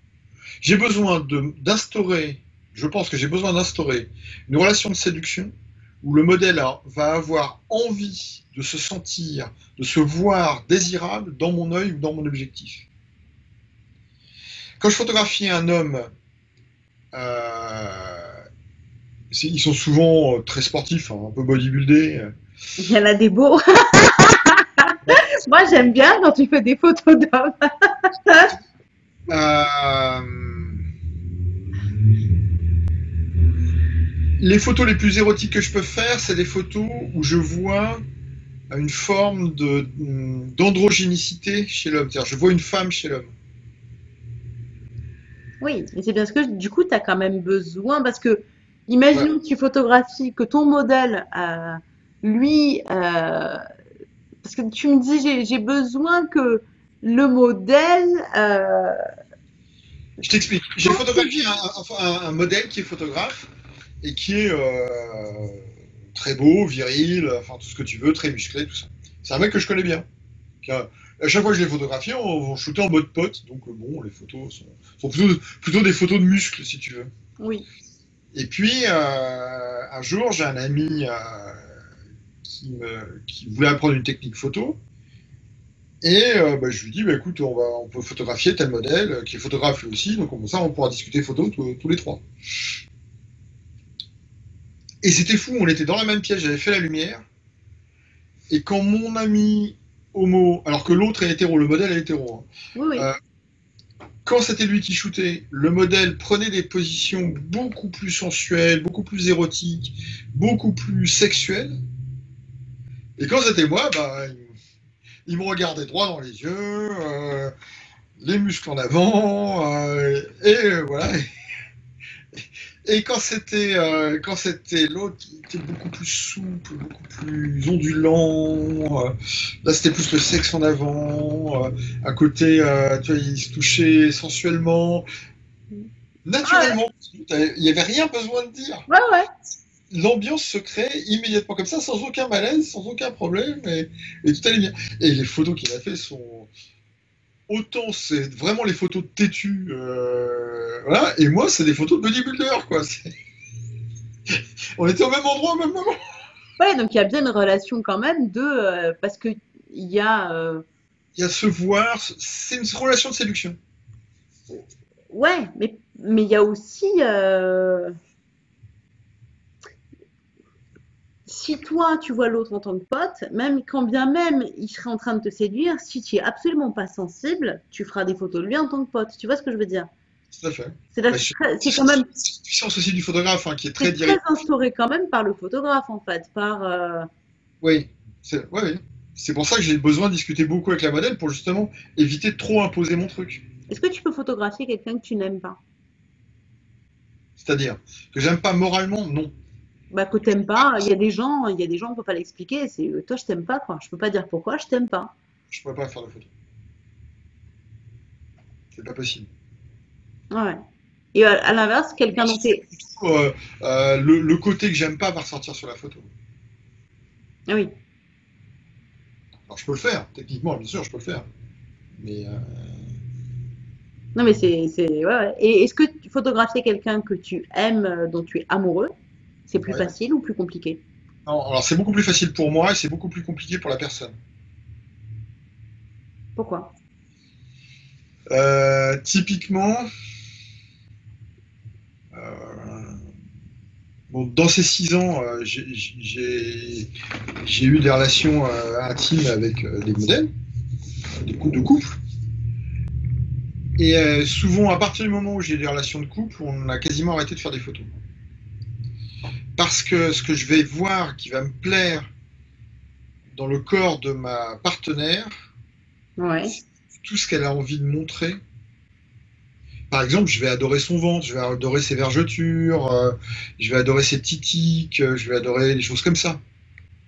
Speaker 1: j'ai besoin d'instaurer, je pense que j'ai besoin d'instaurer une relation de séduction où le modèle va avoir envie de se sentir, de se voir désirable dans mon œil ou dans mon objectif. Quand je photographie un homme, euh, ils sont souvent très sportifs, hein, un peu bodybuildés.
Speaker 2: Il y en a des beaux. Moi, j'aime bien quand tu fais des photos d'hommes.
Speaker 1: Euh, les photos les plus érotiques que je peux faire, c'est des photos où je vois une forme d'androgénicité chez l'homme. C'est-à-dire, je vois une femme chez l'homme.
Speaker 2: Oui, mais c'est bien ce que du coup, tu as quand même besoin, parce que imagine que tu photographies, que ton modèle, euh, lui, euh, parce que tu me dis, j'ai besoin que le modèle... Euh,
Speaker 1: je t'explique. J'ai photographié un, modèle qui est photographe et qui est très beau, viril, enfin tout ce que tu veux, très musclé, tout ça. C'est un mec que je connais bien. À chaque fois que je l'ai photographié, on, on shootait en mode pote. Donc euh, bon, les photos sont, plutôt, des photos de muscles, si tu veux.
Speaker 2: Oui.
Speaker 1: Et puis, euh, un jour, j'ai un ami euh, qui, voulait apprendre une technique photo. Et bah, je lui dis, bah, écoute, on, va, on peut photographier tel modèle, qui est photographe lui aussi, donc comme ça, on pourra discuter photos tous les trois. Et c'était fou, on était dans la même pièce, j'avais fait la lumière. Et quand mon ami homo, alors que l'autre est hétéro, le modèle est hétéro.
Speaker 2: Hein. Euh,
Speaker 1: quand c'était lui qui shootait, le modèle prenait des positions beaucoup plus sensuelles, beaucoup plus érotiques, beaucoup plus sexuelles. Et quand c'était moi, bah, il, me regardait droit dans les yeux, euh, les muscles en avant, euh, et voilà. Et quand c'était euh, quand c'était l'autre qui était beaucoup plus souple, beaucoup plus ondulant, euh, là c'était plus le sexe en avant, euh, à côté, tu vois, il se touchait sensuellement, naturellement. Il n'y avait rien besoin de dire.
Speaker 2: Ouais, ouais.
Speaker 1: L'ambiance se crée immédiatement comme ça, sans aucun malaise, sans aucun problème, et, et tout allait bien. Et les photos qu'il a fait sont autant c'est vraiment les photos de têtu, euh, voilà, et moi c'est des photos de bodybuilder, quoi. On était au même endroit au même moment.
Speaker 2: Ouais, donc il y a bien une relation quand même de euh, parce que il y a. Euh,
Speaker 1: il y a se voir, c'est une relation de séduction.
Speaker 2: Ouais, mais mais il y a aussi si toi, tu vois l'autre en tant que pote, même quand bien même il serait en train de te séduire, si tu es absolument pas sensible, tu feras des photos de lui en tant que pote. Tu vois ce que je veux dire?
Speaker 1: Tout à fait.
Speaker 2: C'est quand même.
Speaker 1: C'est puissance aussi du photographe hein, qui est très direct.
Speaker 2: très instauré quand même par le photographe en fait, par. Euh,
Speaker 1: oui, c'est oui. C'est pour ça que j'ai besoin de discuter beaucoup avec la modèle pour justement éviter de trop imposer mon truc.
Speaker 2: Est-ce que tu peux photographier quelqu'un que tu n'aimes pas?
Speaker 1: C'est-à-dire que j'aime pas moralement, non
Speaker 2: bah, que t'aimes pas. Il y a des gens, il y a des gens, on peut pas l'expliquer. C'est euh, toi, je t'aime pas, quoi. Je peux pas dire pourquoi, je t'aime pas.
Speaker 1: Je pourrais pas faire de photo. C'est pas possible.
Speaker 2: Ouais. Et à, l'inverse, quelqu'un dont t'es.
Speaker 1: Euh, euh, le, côté que j'aime pas va ressortir sur la photo.
Speaker 2: Ah oui.
Speaker 1: Alors je peux le faire, techniquement, bien sûr, je peux le faire. Mais.
Speaker 2: Non, mais c'est. Ouais, Et est-ce que photographier quelqu'un que tu aimes, dont tu es amoureux, c'est plus facile ou plus compliqué?
Speaker 1: Non, alors c'est beaucoup plus facile pour moi et c'est beaucoup plus compliqué pour la personne.
Speaker 2: Pourquoi?
Speaker 1: Euh, Typiquement, euh, dans ces six ans, euh, j'ai eu des relations intimes avec des modèles, des couples de couple. Et souvent, à partir du moment où j'ai des relations de couple, on a quasiment arrêté de faire des photos parce que ce que je vais voir qui va me plaire dans le corps de ma partenaire, tout ce qu'elle a envie de montrer. Par exemple, je vais adorer son ventre, je vais adorer ses vergetures, euh, je vais adorer ses titiques, euh, je vais adorer des choses comme ça.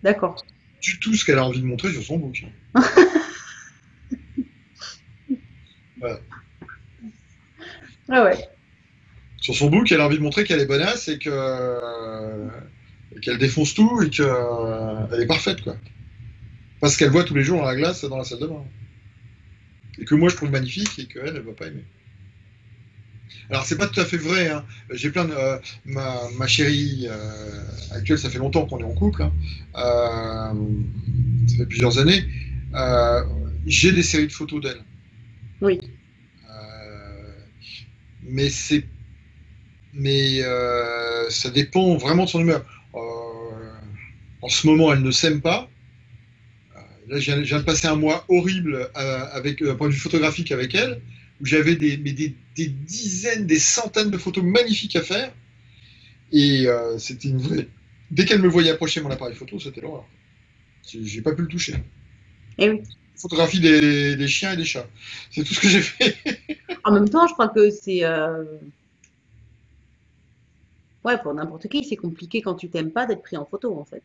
Speaker 2: D'accord.
Speaker 1: Du tout ce qu'elle a envie de montrer sur son bouc.
Speaker 2: voilà. Ah ouais
Speaker 1: sur son book, elle a envie de montrer qu'elle est bonasse et que qu'elle défonce tout et qu'elle euh, est parfaite, quoi. Parce qu'elle voit tous les jours la glace dans la salle de bain. Et que moi je trouve magnifique et qu'elle, elle ne va pas aimer. Alors, c'est pas tout à fait vrai. Hein. J'ai plein de. Euh, ma, ma, chérie euh, actuelle, ça fait longtemps qu'on est en couple. Hein. Euh, ça fait plusieurs années. J'ai des séries de photos d'elle.
Speaker 2: Oui.
Speaker 1: mais c'est. Mais ça dépend vraiment de son humeur. en ce moment, elle ne s'aime pas. Là, je viens, de passer un mois horrible avec, d'un point de vue photographique avec elle où j'avais des, des, dizaines, des centaines de photos magnifiques à faire. Et euh, c'était une vraie. Dès qu'elle me voyait approcher mon appareil photo, c'était l'horreur. J'ai pas pu le toucher.
Speaker 2: Et eh oui.
Speaker 1: Photographie des, chiens et des chats. C'est tout ce que j'ai fait.
Speaker 2: en même temps, je crois que c'est. Euh, ouais, pour n'importe qui, c'est compliqué quand tu t'aimes pas d'être pris en photo, en fait.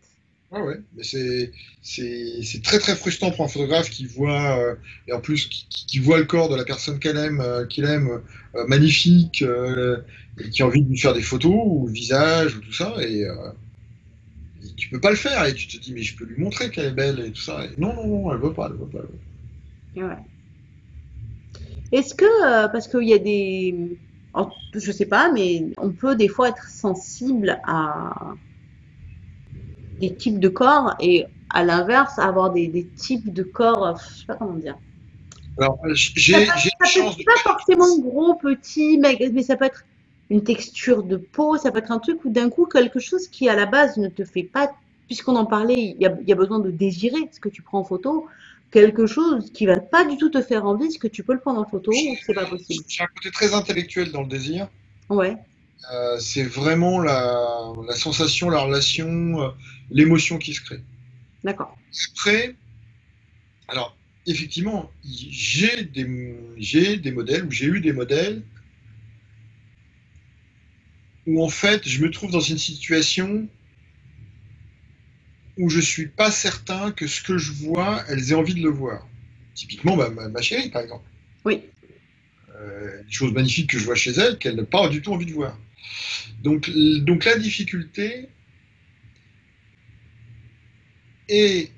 Speaker 1: Ah ouais, mais c'est, c'est, très très frustrant pour un photographe qui voit, euh, et en plus qui, voit le corps de la personne qu'elle aime, euh, qu'il aime, euh, magnifique, et qui a envie de lui faire des photos, ou le visage, ou tout ça, et, et, tu peux pas le faire, et tu te dis, mais je peux lui montrer qu'elle est belle, et tout ça. non, non, non, elle veut pas, elle veut pas.
Speaker 2: Ouais. Est-ce que, parce qu'il y a des. Je sais pas, mais on peut des fois être sensible à des types de corps et à l'inverse avoir des, des, types de corps, je sais pas comment dire.
Speaker 1: Alors, j'ai chance.
Speaker 2: pas forcément gros, petit, mais ça peut être une texture de peau, ça peut être un truc où d'un coup quelque chose qui à la base ne te fait pas, puisqu'on en parlait, il y, a, y, a, besoin de désirer ce que tu prends en photo, quelque chose qui va pas du tout te faire envie, est-ce que tu peux le prendre en photo ou c'est pas possible
Speaker 1: J'ai un côté très intellectuel dans le désir.
Speaker 2: Ouais.
Speaker 1: Euh, c'est vraiment la, la, sensation, la relation, euh, l'émotion qui se crée.
Speaker 2: D'accord.
Speaker 1: Après, alors, effectivement, j'ai des, des modèles, ou j'ai eu des modèles, où en fait, je me trouve dans une situation où je suis pas certain que ce que je vois, elles aient envie de le voir. Typiquement, ma, ma, chérie, par exemple.
Speaker 2: Oui.
Speaker 1: Euh, des choses magnifiques que je vois chez elle qu'elle n'a pas du tout envie de voir. Donc, donc la difficulté est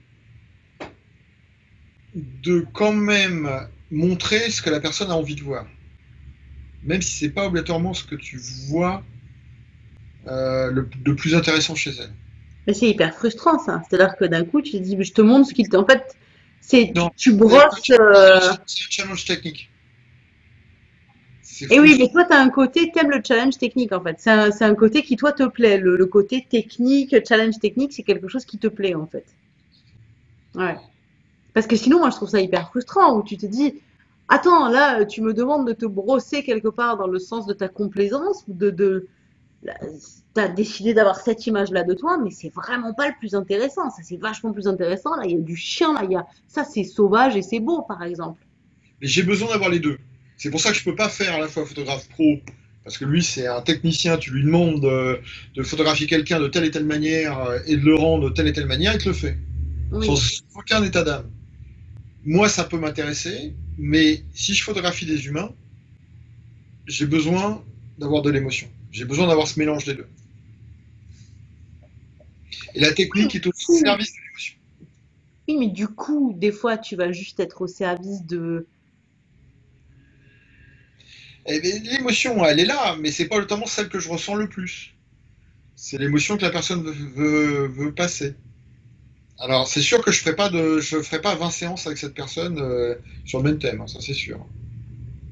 Speaker 1: de quand même montrer ce que la personne a envie de voir. Même si c'est pas obligatoirement ce que tu vois euh, le, plus intéressant chez elle.
Speaker 2: Mais c'est hyper frustrant ça. C'est-à-dire que d'un coup, tu te dis, je te montre ce qu'il En fait, c'est tu, brosses. Euh,
Speaker 1: c'est un challenge technique.
Speaker 2: Et oui, mais toi, tu as un côté, tu aimes le challenge technique en fait. C'est un, un, côté qui, toi, te plaît. Le, côté technique, challenge technique, c'est quelque chose qui te plaît en fait. Ouais. Parce que sinon, moi, je trouve ça hyper frustrant où tu te dis, attends, là, tu me demandes de te brosser quelque part dans le sens de ta complaisance, de, de tu as décidé d'avoir cette image-là de toi, mais c'est vraiment pas le plus intéressant. Ça, c'est vachement plus intéressant. Là, il y a du chien, là, il y a... ça, c'est sauvage et c'est beau, par exemple.
Speaker 1: Mais j'ai besoin d'avoir les deux. C'est pour ça que je peux pas faire à la fois photographe pro, parce que lui c'est un technicien, tu lui demandes de, photographier quelqu'un de telle et telle manière euh, et de le rendre de telle et telle manière, il te le fait. Sans aucun état d'âme. Moi ça peut m'intéresser, mais si je photographie des humains, j'ai besoin d'avoir de l'émotion. J'ai besoin d'avoir ce mélange des deux. Et la technique est au service de l'émotion.
Speaker 2: Oui, mais du coup, des fois, tu vas juste être au service de,
Speaker 1: eh l'émotion, elle est là, mais c'est pas notamment celle que je ressens le plus. C'est l'émotion que la personne veut, passer. Alors, c'est sûr que je ferai pas de, je ferai pas 20 séances avec cette personne euh, sur le même thème, hein, ça c'est sûr.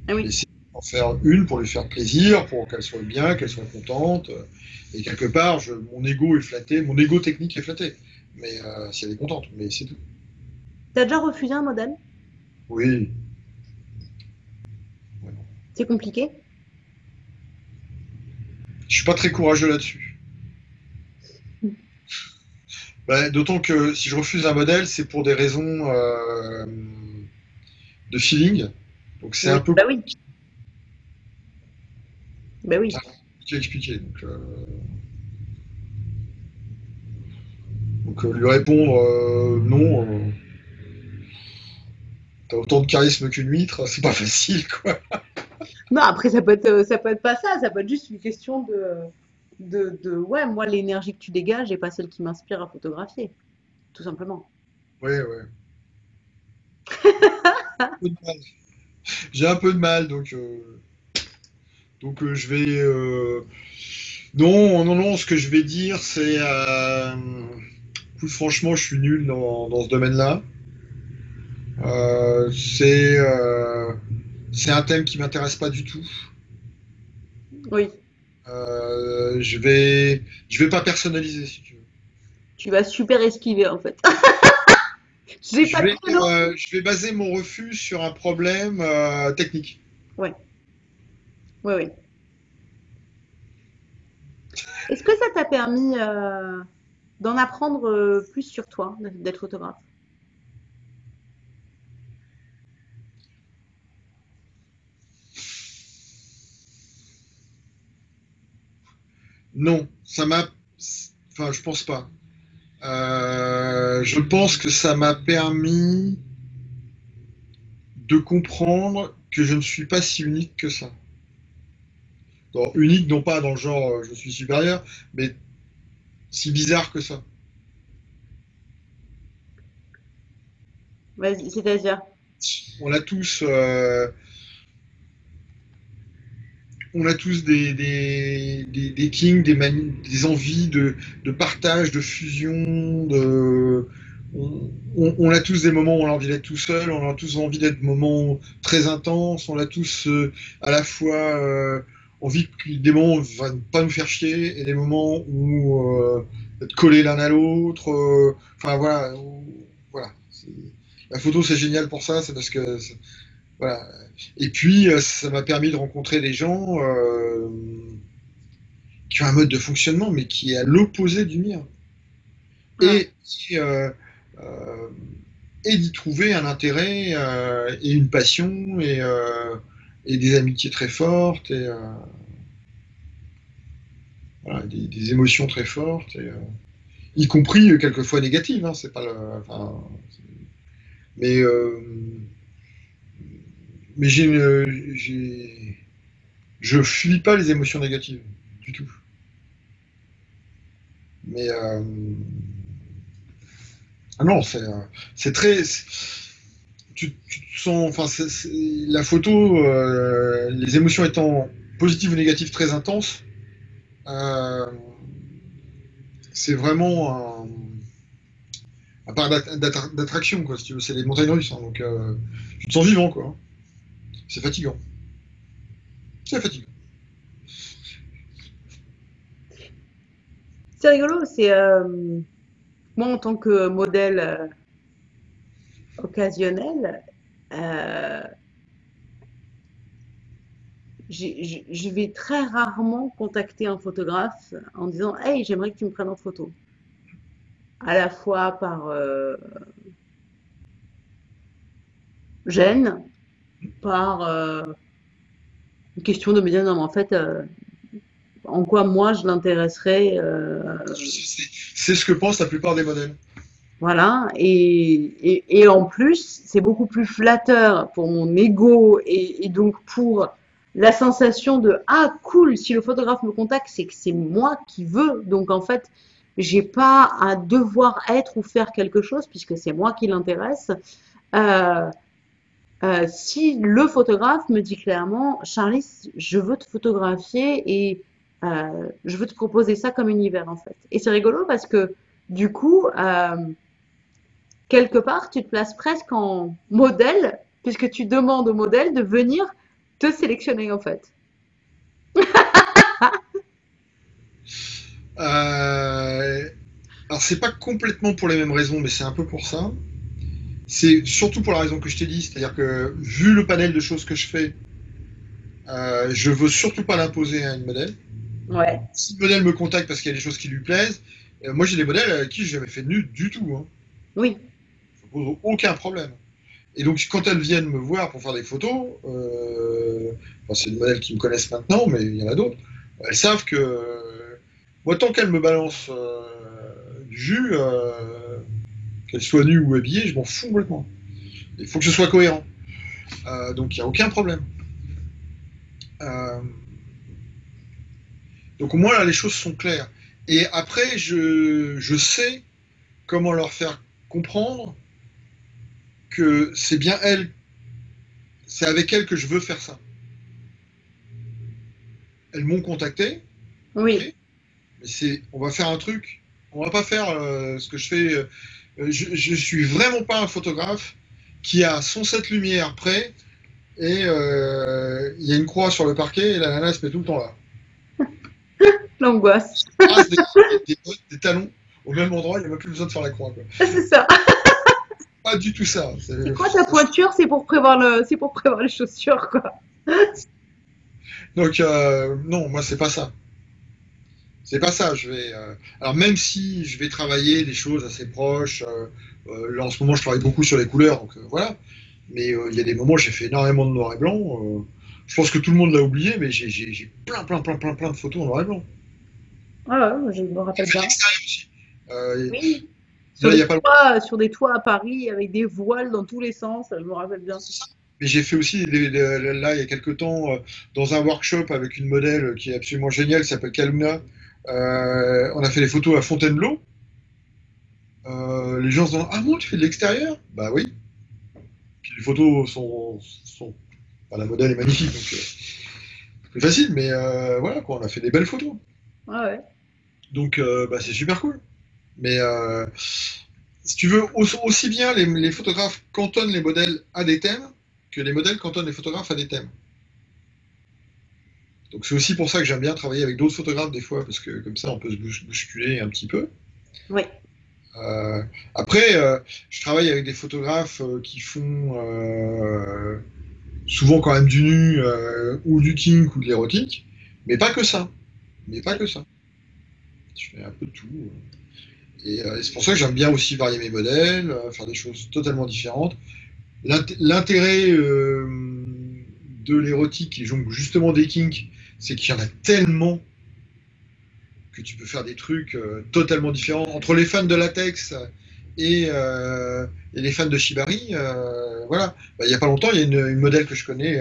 Speaker 2: Ah oui.
Speaker 1: En faire une pour lui faire plaisir, pour qu'elle soit bien, qu'elle soit contente. et quelque part, mon ego est flatté, mon ego technique est flatté. Mais euh, si elle est contente, mais c'est tout.
Speaker 2: T'as déjà refusé un modèle?
Speaker 1: Oui.
Speaker 2: C'est compliqué?
Speaker 1: Je suis pas très courageux là-dessus. Bah, d'autant que si je refuse un modèle, c'est pour des raisons euh, de feeling. Donc c'est un peu.
Speaker 2: Bah oui. Bah oui.
Speaker 1: C'est expliquer. Donc, euh, donc euh, lui répondre non. T'as autant de charisme qu'une huître, c'est pas facile, quoi.
Speaker 2: Non, après, ça peut, être, euh, ça peut être pas ça, ça peut être juste une question de, de, de ouais, moi, l'énergie que tu dégages n'est pas celle qui m'inspire à photographier, tout simplement.
Speaker 1: Oui, oui. J'ai un peu de mal, donc. Euh, Donc je vais. Non, non, non, ce que je vais dire, c'est. franchement, je suis nul dans, ce domaine-là. c'est. c'est un thème qui m'intéresse pas du tout.
Speaker 2: Oui.
Speaker 1: je vais. Je vais pas personnaliser, si tu veux.
Speaker 2: Tu vas super esquiver, en fait.
Speaker 1: Euh, je, vais, baser mon refus sur un problème euh, technique.
Speaker 2: Oui. Oui, oui. Est-ce que ça t'a permis euh, d'en apprendre plus sur toi, d'être photographe?
Speaker 1: Non, ça m'a. Enfin, je pense pas. Euh, je pense que ça m'a permis de comprendre que je ne suis pas si unique que ça. Unique, non pas dans le genre euh, je suis supérieur, mais si bizarre que ça.
Speaker 2: Vas-y, c'est-à-dire
Speaker 1: On a tous. Euh, on a tous des, des, kings, des, des envies de, partage, de fusion, de... On, a tous des moments où on a envie d'être tout seul, on a tous envie d'être moments très intenses, on a tous euh, à la fois euh, envie des moments où on va pas nous faire chier et des moments où euh, être collés l'un à l'autre. enfin voilà, voilà. La photo c'est génial pour ça, c'est parce que voilà. Et puis, euh, ça m'a permis de rencontrer des gens euh, qui ont un mode de fonctionnement, mais qui est à l'opposé du mien. Et, euh, et d'y trouver un intérêt et une passion et, et, des amitiés très fortes et voilà, des, émotions très fortes, y compris quelquefois négatives. Hein, c'est pas le, mais mais j'ai, je fuis pas les émotions négatives du tout. Mais euh, ah non, c'est très, tu, tu, sens, enfin, la photo, euh, les émotions étant positives ou négatives très intenses, euh, c'est vraiment un, un part d'attraction, quoi, si tu veux. C'est les montagnes russes, hein, donc tu te sens vivant, quoi. C'est fatigant. C'est fatigant.
Speaker 2: C'est rigolo, c'est euh, moi en tant que modèle euh, occasionnel, euh, je vais très rarement contacter un photographe en disant Hey, j'aimerais que tu me prennes en photo. À la fois par gêne, par euh, une question de me dire non, mais en fait, euh, en quoi moi je l'intéresserais euh,
Speaker 1: C'est ce que pensent la plupart des modèles.
Speaker 2: Voilà, et, et, en plus, c'est beaucoup plus flatteur pour mon ego et, donc pour la sensation de ah cool, si le photographe me contacte, c'est que c'est moi qui veux. Donc en fait, j'ai pas à devoir être ou faire quelque chose puisque c'est moi qui l'intéresse. Euh, euh, si le photographe me dit clairement, Charlie, je veux te photographier et euh, je veux te proposer ça comme univers en fait. Et c'est rigolo parce que du coup, euh, quelque part, tu te places presque en modèle puisque tu demandes au modèle de venir te sélectionner en fait.
Speaker 1: alors c'est pas complètement pour les mêmes raisons, mais c'est un peu pour ça. C'est surtout pour la raison que je t'ai dit, c'est-à-dire que vu le panel de choses que je fais, euh, je veux surtout pas l'imposer à une modèle.
Speaker 2: Ouais.
Speaker 1: Si le modèle me contacte parce qu'il y a des choses qui lui plaisent, euh, moi j'ai des modèles avec qui je n'ai jamais fait de nu du tout. Hein.
Speaker 2: Oui.
Speaker 1: Pose aucun problème. Et donc quand elles viennent me voir pour faire des photos, euh, c'est des modèles qui me connaissent maintenant, mais il y en a d'autres, elles savent que moi tant qu'elles me balancent euh, du jus, qu'elle soit nue ou habillée, je m'en fous complètement. Il faut que ce soit cohérent. Euh, donc il n'y a aucun problème. Euh, donc au moins là, les choses sont claires. Et après, je, je sais comment leur faire comprendre que c'est bien elle, c'est avec elle que je veux faire ça. elles m'ont contacté.
Speaker 2: Oui.
Speaker 1: mais c'est, on va faire un truc. On va pas faire euh, ce que je fais. euh, je, je suis vraiment pas un photographe qui a son set lumière prêt et euh, il y a une croix sur le parquet et la nana se met tout le temps là.
Speaker 2: L'angoisse.
Speaker 1: Trace des, des talons au même endroit, il n'y a même plus besoin de faire la croix.
Speaker 2: C'est ça.
Speaker 1: Pas du tout ça. C'est-
Speaker 2: quoi ta pointure? C'est pour prévoir le, c'est pour prévoir les chaussures, quoi.
Speaker 1: Donc euh, non, moi c'est pas ça. C'est pas ça. Je vais. euh, Alors même si je vais travailler des choses assez proches. euh, là en ce moment je travaille beaucoup sur les couleurs, donc voilà. Mais il y a des moments où j'ai fait énormément de noir et blanc. je pense que tout le monde l'a oublié, mais j'ai- j'ai j'ai plein, plein, plein, plein, plein de photos en noir et blanc.
Speaker 2: Ah ouais, je me rappelle bien. Oui. Sur des,
Speaker 1: pas
Speaker 2: toits, sur des toits à Paris avec des voiles dans tous les sens, je me rappelle bien.
Speaker 1: Mais j'ai fait aussi, là, il y a quelques temps, euh, dans un workshop avec une modèle qui est absolument géniale, qui s'appelle Kaluna. Euh, on a fait des photos à Fontainebleau. Euh, les gens se disent Ah bon, tu fais de l'extérieur? Bah oui. Puis les photos sont. sont... enfin, la modèle est magnifique, donc euh, c'est facile, mais voilà, quoi, on a fait des belles photos.
Speaker 2: Ah ouais.
Speaker 1: Donc bah, c'est super cool. Mais euh, si tu veux, aussi, bien les, les photographes cantonnent les modèles à des thèmes que les modèles cantonnent les photographes à des thèmes. Donc c'est aussi pour ça que j'aime bien travailler avec d'autres photographes des fois, parce que comme ça on peut se bousculer un petit peu.
Speaker 2: Oui.
Speaker 1: Euh, après, euh, je travaille avec des photographes qui font souvent quand même du nu ou du kink ou de l'érotique, mais pas que ça. Mais pas que ça. Je fais un peu de tout. Euh, et c'est pour ça que j'aime bien aussi varier mes modèles, euh, faire des choses totalement différentes. L'int- L'intérêt euh, de l'érotique et donc justement des kinks, c'est qu'il y en a tellement que tu peux faire des trucs totalement différents. Entre les fans de latex et, les fans de Shibari, voilà. Bah, il n'y a pas longtemps, il y a une, modèle que je connais,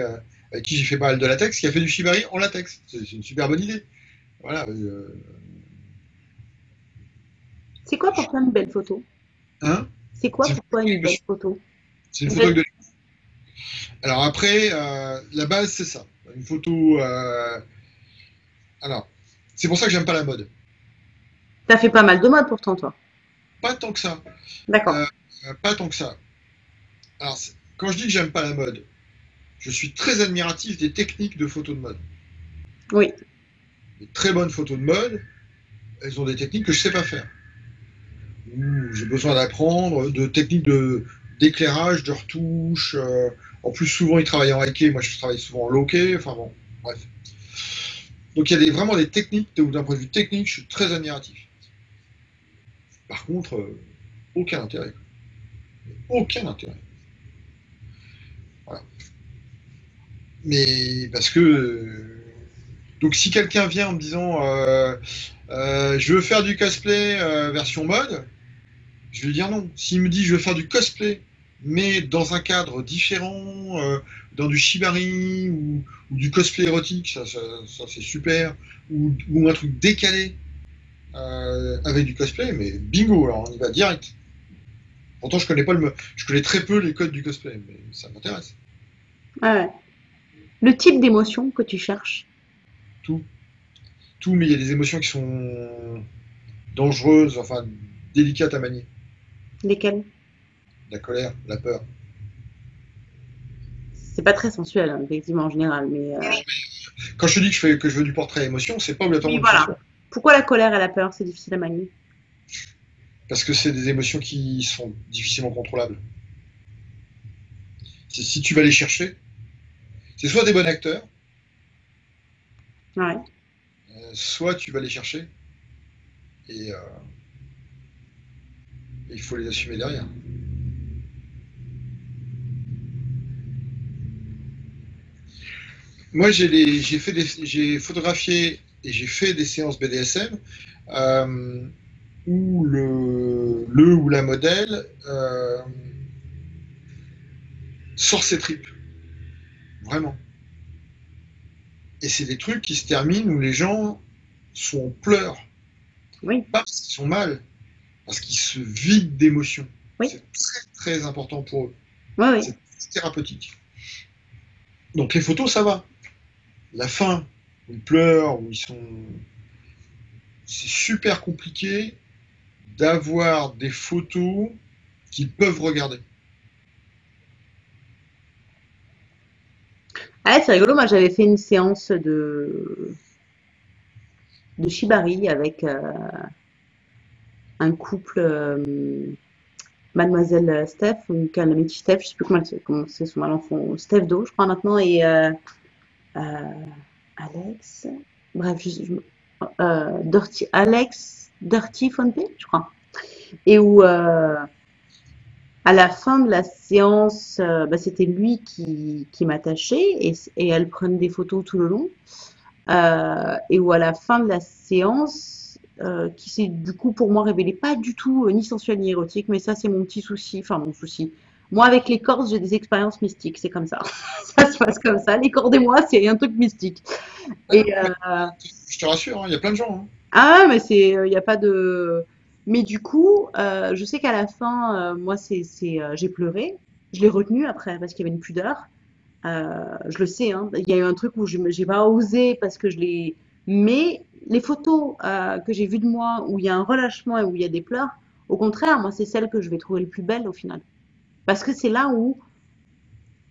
Speaker 1: avec qui j'ai fait pas mal de latex, qui a fait du Shibari en latex. C'est une super bonne idée. Voilà.
Speaker 2: C'est quoi pour toi une belle photo?
Speaker 1: Hein?
Speaker 2: C'est quoi pour toi une belle photo?
Speaker 1: C'est une photo de. Alors après, euh, la base c'est ça. Une photo. euh, Alors, c'est pour ça que j'aime pas la mode.
Speaker 2: T'as fait pas mal de mode pourtant, toi.
Speaker 1: Pas tant que ça.
Speaker 2: D'accord.
Speaker 1: Euh, pas tant que ça. Alors, quand je dis que j'aime pas la mode, je suis très admiratif des techniques de photos de mode.
Speaker 2: Oui.
Speaker 1: Les très bonnes photos de mode, elles ont des techniques que je sais pas faire. Ou J'ai besoin d'apprendre de techniques d'éclairage, de retouche. euh, en plus, souvent, ils travaillent en high moi je travaille souvent en low Enfin bon, bref. Donc il y a vraiment des techniques, d'un point de vue technique, je suis très admiratif. Par contre, euh, aucun intérêt. Aucun intérêt. Voilà. Mais parce que. euh, donc si quelqu'un vient en me disant je veux faire du cosplay version mode, je vais dire non. S'il me dit je veux faire du cosplay, mais dans un cadre différent, euh, dans du shibari ou, ou du cosplay érotique, ça, ça, ça, c'est super, ou, ou un truc décalé euh, avec du cosplay, mais bingo, alors on y va direct. Pourtant, je connais pas le, je connais très peu les codes du cosplay, mais ça m'intéresse.
Speaker 2: Ouais. Le type d'émotion que tu cherches.
Speaker 1: Tout, tout, mais il y a des émotions qui sont dangereuses, enfin délicates à manier.
Speaker 2: Lesquels?
Speaker 1: La colère, la peur.
Speaker 2: C'est pas très sensuel, hein, effectivement, en général. Mais euh,
Speaker 1: Quand je te dis que je, fais, que je veux du portrait émotion, c'est pas obligatoirement
Speaker 2: voilà. pourquoi la colère et la peur, c'est difficile à manier?
Speaker 1: Parce que c'est des émotions qui sont difficilement contrôlables. Si tu vas les chercher, c'est soit des bons acteurs,
Speaker 2: Ouais.
Speaker 1: euh, soit tu vas les chercher et euh, il faut les assumer derrière. Moi, j'ai les- j'ai fait des- j'ai photographié et j'ai fait des séances BDSM euh, où le, le ou la modèle euh, sort ses tripes. Vraiment. Et c'est des trucs qui se terminent où les gens sont en pleurs.
Speaker 2: Oui.
Speaker 1: Parce qu'ils sont mal, parce qu'ils se vident d'émotions.
Speaker 2: Oui.
Speaker 1: C'est très très important pour eux.
Speaker 2: Oui, oui.
Speaker 1: C'est thérapeutique. Donc les photos, ça va. La fin, où ils pleurent, où ils sont. C'est super compliqué d'avoir des photos qu'ils peuvent regarder.
Speaker 2: Ah, c'est rigolo, moi j'avais fait une séance de, de Shibari avec euh, un couple, euh, Mademoiselle Steph, ou Calamity Steph, je sais plus comment c'est, son mal enfant, Steph Do, je crois maintenant, et euh, euh, Alex, bref, je, je- Dirty, Alex Dirty Fonte, je crois, et où à la fin de la séance, bah, c'était lui qui, qui m'attachait et, et elle des photos tout le long. Et où à la fin de la séance, euh, qui s'est du coup pour moi révélé pas du tout euh, ni sensuel ni érotique, mais ça c'est mon petit souci, enfin mon souci. Moi avec les Corses, j'ai des expériences mystiques, c'est comme ça. Ça se passe comme ça. Les cordes et moi, c'est un truc mystique. Et euh,
Speaker 1: Je te rassure, hein, il y a plein de gens. hein.
Speaker 2: ah mais c'est, il n'y a pas de. Mais du coup, je sais qu'à la fin, moi, c'est, c'est, j'ai pleuré. Je l'ai retenu après parce qu'il y avait une pudeur. Je le sais, hein. Il y a eu un truc où je j'ai pas osé parce que je l'ai. Mais les photos euh, que j'ai vues de moi où il y a un relâchement et où il y a des pleurs, au contraire, moi, c'est celles que je vais trouver les plus belles au final. Parce que c'est là où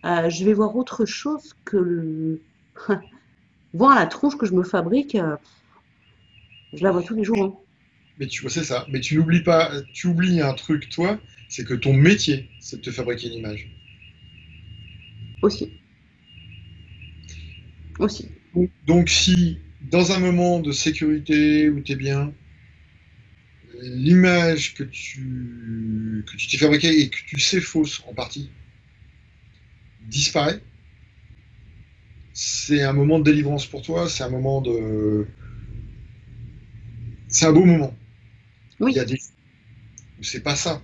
Speaker 2: euh, je vais voir autre chose que le... voir la tronche que je me fabrique. euh, je la vois tous les jours. hein.
Speaker 1: Mais tu c'est ça. Mais tu n'oublies pas, tu oublies un truc, toi, c'est que ton métier, c'est de te fabriquer une image.
Speaker 2: Aussi. Aussi.
Speaker 1: Donc si, dans un moment de sécurité où tu es bien, l'image que tu que tu t'es fabriquée et que tu sais fausse en partie disparaît, c'est un moment de délivrance pour toi, c'est un moment de... C'est un beau moment.
Speaker 2: Oui.
Speaker 1: Il y a des... C'est pas ça.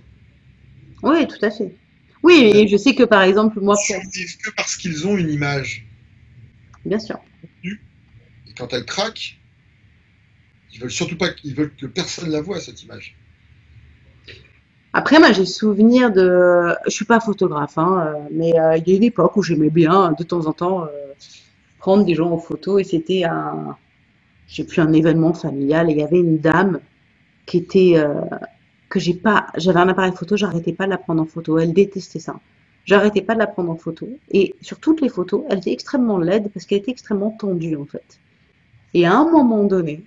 Speaker 2: Oui, tout à fait. Oui, et je sais que par exemple, moi,
Speaker 1: Ils survivent que parce qu'ils ont une image.
Speaker 2: bien sûr.
Speaker 1: Et quand elle craque, ils veulent surtout pas qu'ils veulent que personne la voie, cette image.
Speaker 2: Après, moi, j'ai souvenir de. Je suis pas photographe, hein, mais euh, il y a une époque où j'aimais bien, de temps en temps, euh, prendre des gens en photo, et c'était un, je sais plus, un événement familial, et il y avait une dame qui était, euh, que j'ai pas, j'avais un appareil photo, j'arrêtais pas de la prendre en photo. Elle détestait ça. J'arrêtais pas de la prendre en photo. Et sur toutes les photos, elle était extrêmement laide parce qu'elle était extrêmement tendue, en fait. Et à un moment donné,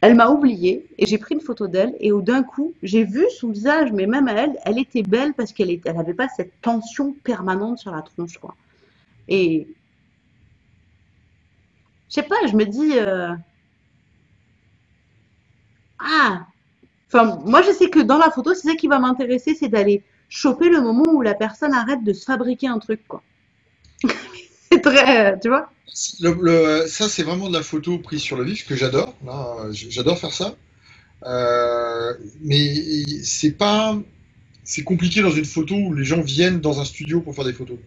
Speaker 2: elle m'a oubliée et j'ai pris une photo d'elle et d'un coup, j'ai vu son visage, mais même elle, elle était belle parce qu'elle était, elle avait pas cette tension permanente sur la tronche, quoi. Et je sais pas, je me dis, euh, ah, enfin, moi je sais que dans la photo, c'est ça qui va m'intéresser, c'est d'aller choper le moment où la personne arrête de se fabriquer un truc, quoi. C'est très, euh, tu vois?
Speaker 1: Le- le- ça, c'est vraiment de la photo prise sur le vif que j'adore. J'adore faire ça. Euh, mais c'est pas, c'est compliqué dans une photo où les gens viennent dans un studio pour faire des photos.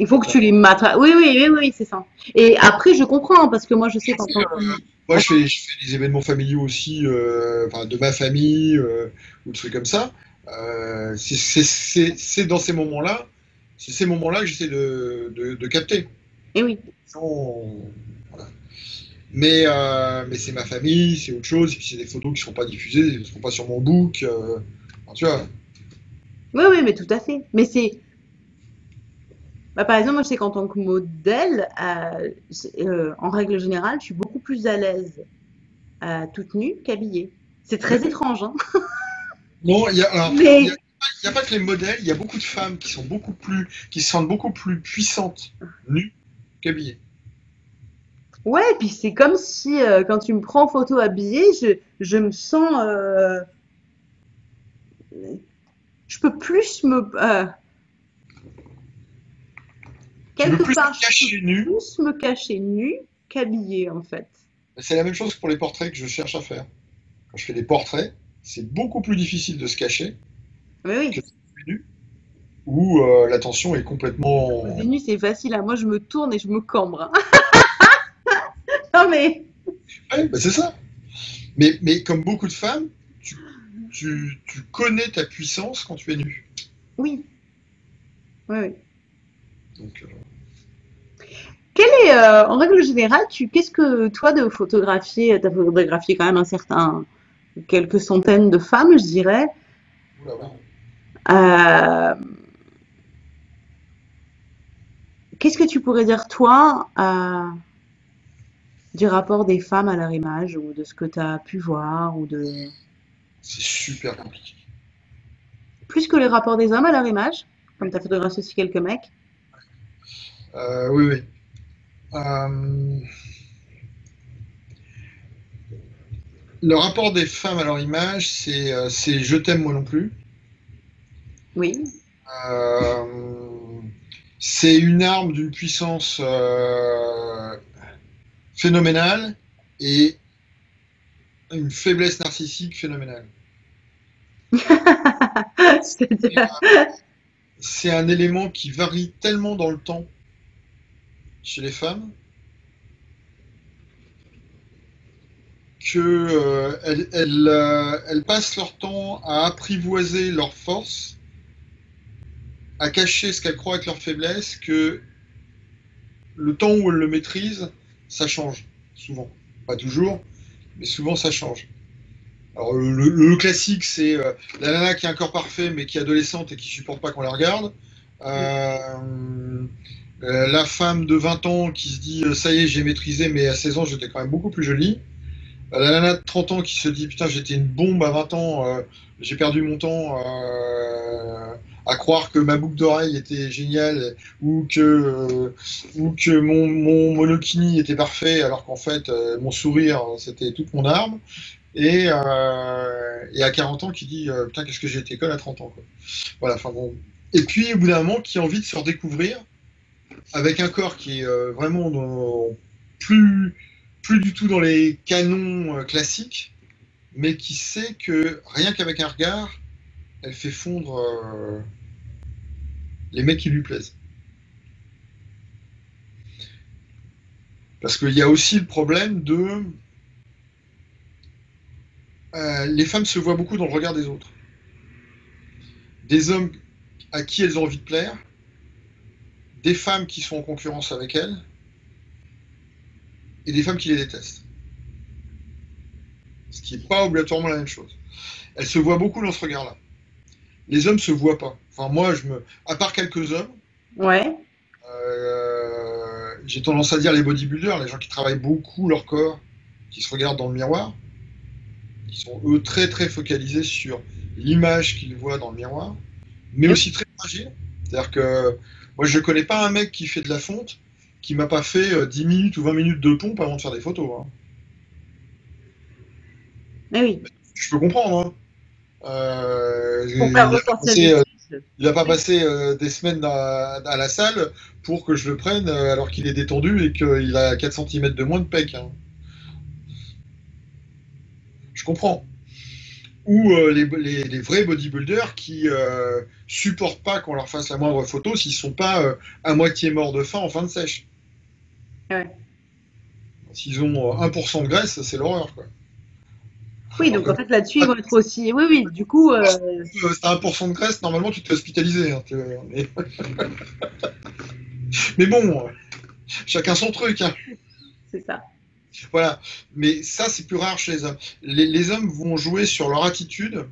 Speaker 2: Il faut que tu les matres. Oui, oui, oui, oui, c'est ça. Et après, je comprends, parce que moi, je sais qu'en tant que...
Speaker 1: Moi, je fais, je fais des événements familiaux aussi, euh, enfin, de ma famille euh, ou des trucs comme ça. Euh, c'est dans ces moments-là, c'est ces moments-là que j'essaie de, de, de capter.
Speaker 2: Eh oui.
Speaker 1: Voilà. Mais, euh, mais c'est ma famille, c'est autre chose, et puis c'est des photos qui ne seront pas diffusées, qui ne seront pas sur mon book. euh, enfin, tu vois,
Speaker 2: Oui, oui, mais tout à fait. Mais c'est... Bah, par exemple, moi, je sais qu'en tant que modèle, euh, en règle générale, je suis beaucoup plus à l'aise toute nue qu'habillée. C'est très étrange, hein.
Speaker 1: Non, il y a, alors,
Speaker 2: Mais-
Speaker 1: y a- il y a pas que les modèles, il y a beaucoup de femmes qui sont beaucoup plus, qui se sentent beaucoup plus puissantes nues qu'habillées.
Speaker 2: Ouais, et puis c'est comme si, euh, quand tu me prends en photo habillée, je, je me sens... euh, Je peux plus me... euh, Quelque
Speaker 1: plus
Speaker 2: part, je peux
Speaker 1: nu.
Speaker 2: plus me cacher nue qu'habillée, en fait.
Speaker 1: C'est la même chose pour les portraits que je cherche à faire. Quand je fais des portraits, c'est beaucoup plus difficile de se cacher
Speaker 2: Oui, oui.
Speaker 1: Où euh, l'attention est complètement.
Speaker 2: Nues, c'est facile. hein. Moi, je me tourne et je me cambre. hein. Non, mais...
Speaker 1: Ouais, bah, c'est ça. Mais, mais comme beaucoup de femmes, tu, tu, tu connais ta puissance quand tu es nu.
Speaker 2: Oui. Oui, oui.
Speaker 1: Donc, euh,
Speaker 2: Quel est, euh, en règle générale, tu, qu'est-ce que toi de photographier, tu as photographié quand même un certain, quelques centaines de femmes, je dirais.
Speaker 1: Oula, ouais.
Speaker 2: Euh, qu'est-ce que tu pourrais dire, toi, euh, du rapport des femmes à leur image, ou de ce que tu as pu voir, ou de...
Speaker 1: C'est super compliqué.
Speaker 2: Plus que le rapport des hommes à leur image, comme tu as photographié aussi quelques mecs.
Speaker 1: Euh, oui, oui. Euh, le rapport des femmes à leur image, c'est euh, c'est je t'aime moi non plus.
Speaker 2: Oui,
Speaker 1: Euh, c'est une arme d'une puissance euh, phénoménale et une faiblesse narcissique phénoménale. C'est un élément qui varie tellement dans le temps chez les femmes que euh, elles, elles, euh, elles passent leur temps à apprivoiser leurs forces, à cacher ce qu'elles croient être leurs faiblesses, que le temps où elles le maîtrisent, ça change, souvent. Pas toujours, mais souvent ça change. Alors le, classique, c'est euh, la nana qui a un corps parfait, mais qui est adolescente et qui supporte pas qu'on la regarde. Euh, euh, la femme de 20 ans qui se dit ça y est, j'ai maîtrisé, mais à 16 ans, j'étais quand même beaucoup plus jolie. La nana de 30 ans qui se dit putain, j'étais une bombe à 20 ans, j'ai perdu mon temps à croire que ma boucle d'oreille était géniale ou que, euh, ou que mon, mon monokini était parfait alors qu'en fait euh, mon sourire c'était toute mon arme. Et, euh, et à 40 ans qui dit putain, qu'est-ce que j'ai été conne à 30 ans. Quoi. Voilà, enfin bon. Et puis au bout d'un moment qui a envie de se redécouvrir avec un corps qui est vraiment dans- plus plus du tout dans les canons classiques, mais qui sait que rien qu'avec un regard, elle fait fondre euh, les mecs qui lui plaisent. Parce qu'il y a aussi le problème de... euh, les femmes se voient beaucoup dans le regard des autres. Des hommes à qui elles ont envie de plaire, des femmes qui sont en concurrence avec elles, et des femmes qui les détestent. Ce qui n'est pas obligatoirement la même chose. Elles se voient beaucoup dans ce regard-là. Les hommes se voient pas. Enfin, moi, je me... à part quelques hommes,
Speaker 2: ouais,
Speaker 1: euh, j'ai tendance à dire les bodybuilders, les gens qui travaillent beaucoup leur corps, qui se regardent dans le miroir, qui sont eux très très focalisés sur l'image qu'ils voient dans le miroir, mais aussi très fragiles. C'est-à-dire que moi je connais pas un mec qui fait de la fonte qui m'a pas fait euh, 10 minutes ou 20 minutes de pompe avant de faire des photos. hein.
Speaker 2: oui,
Speaker 1: Je peux comprendre. hein. Euh,
Speaker 2: pour
Speaker 1: il a pas passé,
Speaker 2: des
Speaker 1: euh,
Speaker 2: tissus.
Speaker 1: il a pas passé euh, des semaines à, à la salle pour que je le prenne alors qu'il est détendu et qu'il a 4 cm de moins de pec. hein. Je comprends. Ou les, les- les vrais bodybuilders qui supportent pas qu'on leur fasse la moindre photo s'ils sont pas à moitié morts de faim en fin de sèche.
Speaker 2: Ouais.
Speaker 1: S'ils ont euh, 1% de graisse, c'est l'horreur. quoi.
Speaker 2: Oui, donc en fait là-dessus, ils vont être aussi. Oui, oui, du coup, euh,
Speaker 1: Euh, t'as 1% de graisse, normalement tu te fais hospitaliser. hein, mais bon, euh, chacun son truc. hein.
Speaker 2: c'est ça.
Speaker 1: Voilà. Mais ça, c'est plus rare chez les hommes. Les, les hommes vont jouer sur leur attitude.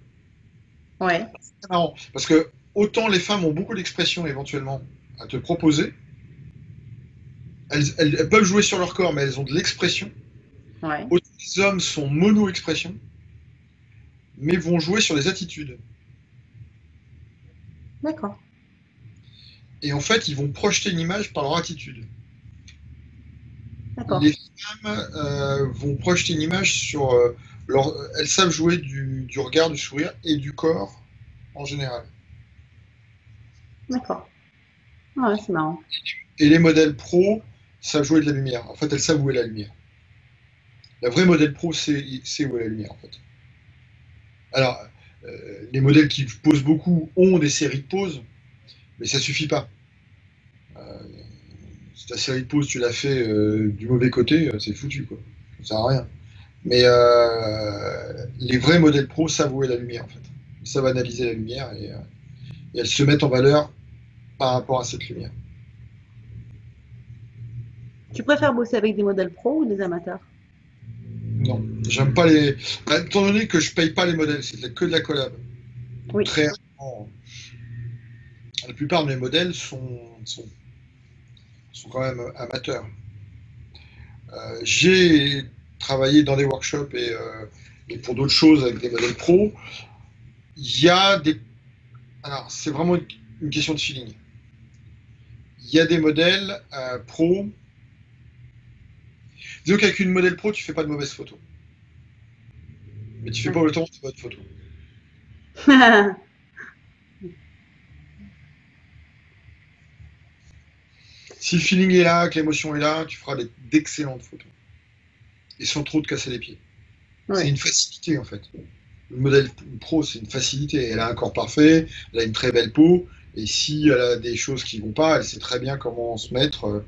Speaker 2: Ouais,
Speaker 1: C'est marrant. Parce que autant les femmes ont beaucoup d'expressions éventuellement à te proposer. Elles, elles- elles peuvent jouer sur leur corps, mais elles ont de l'expression.
Speaker 2: ouais,
Speaker 1: Autant les hommes sont mono-expression, mais vont jouer sur les attitudes.
Speaker 2: d'accord.
Speaker 1: Et en fait, ils vont projeter une image par leur attitude.
Speaker 2: D'accord.
Speaker 1: Les femmes euh, vont projeter une image sur euh, leur. Elles savent jouer du, du regard, du sourire et du corps en général.
Speaker 2: D'accord. Ouais, c'est marrant.
Speaker 1: Et les modèles pro savent jouer de la lumière. En fait, elles savent où est la lumière. La vraie modèle pro sait, sait où est la lumière, en fait. Alors, euh, les modèles qui posent beaucoup ont des séries de poses, mais ça suffit pas. Euh, si ta série de poses, tu l'as fait euh, du mauvais côté, euh, c'est foutu, quoi. Ça sert à rien. Mais euh, les vrais modèles pro savent où la lumière, en fait. Ils savent analyser la lumière euh, et elles se mettent en valeur par rapport à cette lumière.
Speaker 2: Tu préfères bosser avec des modèles pro ou des amateurs?
Speaker 1: Non, j'aime pas les. Bah, étant donné que je paye pas les modèles, c'est que de la collab.
Speaker 2: Oui.
Speaker 1: Très rarement. La plupart de mes modèles sont, sont, sont quand même amateurs. Euh, J'ai travaillé dans des workshops et, euh, et pour d'autres choses avec des modèles pro. Il y a des. Alors, c'est vraiment une, une question de feeling. Il y a des modèles euh, pro. Disons qu'avec une modèle pro, tu fais pas de mauvaises photos. Mais tu fais pas autant de bonnes photos. Si le feeling est là, que l'émotion est là, tu feras d'excellentes photos. Et sans trop te casser les pieds. C'est une facilité en fait. Le modèle pro, c'est une facilité. Elle a un corps parfait, elle a une très belle peau, et si elle a des choses qui vont pas, elle sait très bien comment se mettre euh,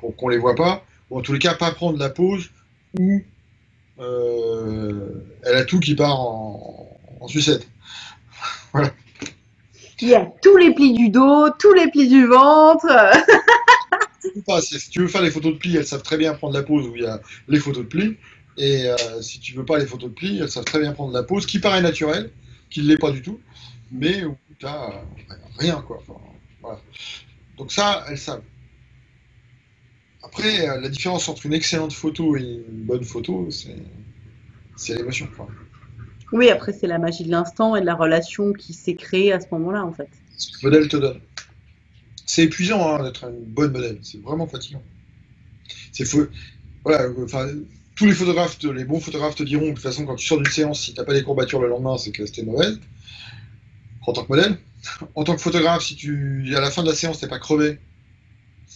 Speaker 1: pour qu'on les voit pas. Ou en tous les cas, pas prendre la pose où euh, elle a tout qui part en, en sucette.
Speaker 2: Il y a tous les plis du dos, tous les plis du ventre.
Speaker 1: Pas. Si tu veux faire les photos de plis, elles savent très bien prendre la pose où il y a les photos de plis. Et euh, si tu veux pas les photos de plis, elles savent très bien prendre la pose qui paraît naturelle, qui ne l'est pas du tout, mais où tu n'as rien. Quoi. Enfin, voilà. Donc ça, elles savent. Après, euh, la différence entre une excellente photo et une bonne photo, c'est l'émotion. quoi.
Speaker 2: Oui, après, c'est la magie de l'instant et de la relation qui s'est créée à ce moment-là, en fait.
Speaker 1: Ce que le modèle te donne. C'est épuisant hein, d'être un bon modèle, c'est vraiment fatigant. C'est faux. Voilà, enfin, tous les photographes, les bons photographes te diront que de toute façon, quand tu sors d'une séance, si tu n'as pas des courbatures le lendemain, c'est que c'était mauvaise. En tant que modèle. En tant que photographe, si tu à la fin de la séance, t'es pas crevé,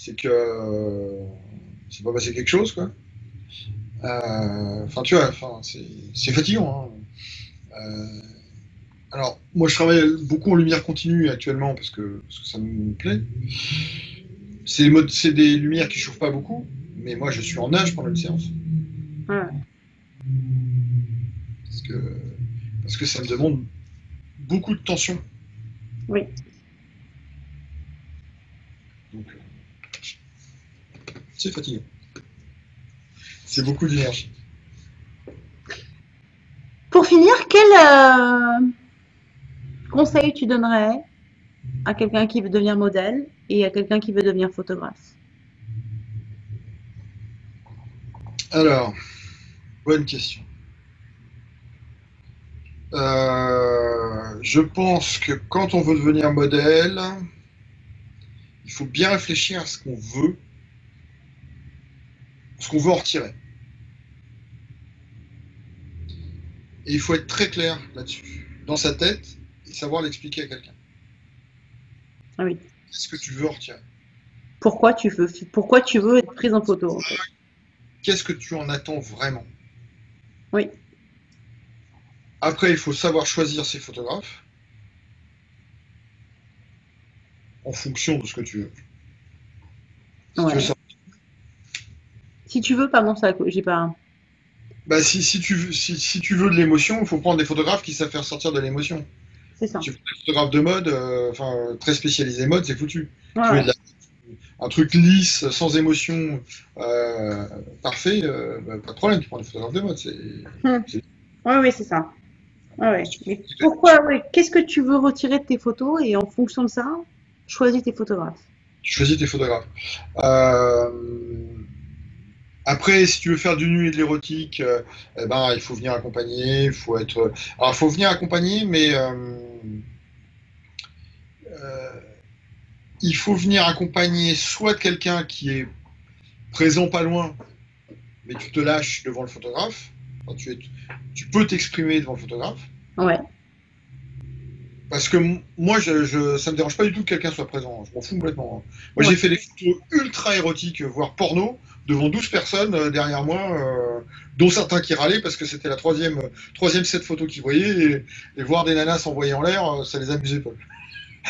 Speaker 1: c'est que euh, c'est pas passé quelque chose, quoi. Euh, Enfin, tu vois, enfin, c'est fatigant. hein. Euh, alors, moi, je travaille beaucoup en lumière continue actuellement parce que, parce que ça me plaît. C'est des modes- c'est des lumières qui chauffent pas beaucoup, mais moi, je suis en nage pendant une séance.
Speaker 2: Ouais.
Speaker 1: Parce que, parce que ça me demande beaucoup de tension.
Speaker 2: Oui.
Speaker 1: Donc, euh, c'est fatigant. C'est beaucoup d'énergie.
Speaker 2: Pour finir, quel euh, conseil tu donnerais à quelqu'un qui veut devenir modèle et à quelqu'un qui veut devenir photographe?
Speaker 1: Alors, bonne question. Euh, je pense que quand on veut devenir modèle, il faut bien réfléchir à ce qu'on veut, ce qu'on veut en retirer. Et il faut être très clair là-dessus, dans sa tête, et savoir l'expliquer à quelqu'un.
Speaker 2: Ah oui.
Speaker 1: Qu'est-ce que tu veux en retirer?
Speaker 2: Pourquoi tu veux, pourquoi tu veux être prise en photo, en fait?
Speaker 1: Qu'est-ce que tu en attends vraiment?
Speaker 2: Oui.
Speaker 1: Après, il faut savoir choisir ses photographes en fonction de ce que tu veux. Si tu
Speaker 2: Ouais.
Speaker 1: veux
Speaker 2: Si tu veux, pardon, ça, j'ai pas.
Speaker 1: bah, si, si tu, veux- si, si tu veux de l'émotion, il faut prendre des photographes qui savent faire sortir de l'émotion.
Speaker 2: C'est ça.
Speaker 1: Si tu veux des photographes de mode, euh, enfin très spécialisés mode, c'est foutu.
Speaker 2: Ouais,
Speaker 1: Tu veux
Speaker 2: ouais.
Speaker 1: de la- un truc lisse, sans émotion, euh, parfait, euh, bah, pas de problème, tu prends des photographes de mode. c'est-
Speaker 2: Ouais, oui, c'est ça. Ouais, ouais. Mais pourquoi, ouais, qu'est-ce que tu veux retirer de tes photos et en fonction de ça, choisis tes photographes.
Speaker 1: Choisis tes photographes. Euh, Après, si tu veux faire du nu et de l'érotique, euh, eh ben, il faut venir accompagner, il faut être. Alors, il faut venir accompagner, mais euh, euh, il faut venir accompagner soit quelqu'un qui est présent pas loin, mais tu te lâches devant le photographe. Enfin, tu, es- tu peux t'exprimer devant le photographe.
Speaker 2: Ouais.
Speaker 1: Parce que moi, je, je, ça me dérange pas du tout que quelqu'un soit présent. Je m'en fous complètement. hein. Moi,
Speaker 2: Ouais.
Speaker 1: j'ai fait des photos ultra érotiques, voire porno, devant 12 personnes euh, derrière moi, euh, dont certains qui râlaient parce que c'était la troisième, troisième set photo qu'ils voyaient. Et, et voir des nanas s'envoyer en l'air, euh, ça les amusait pas.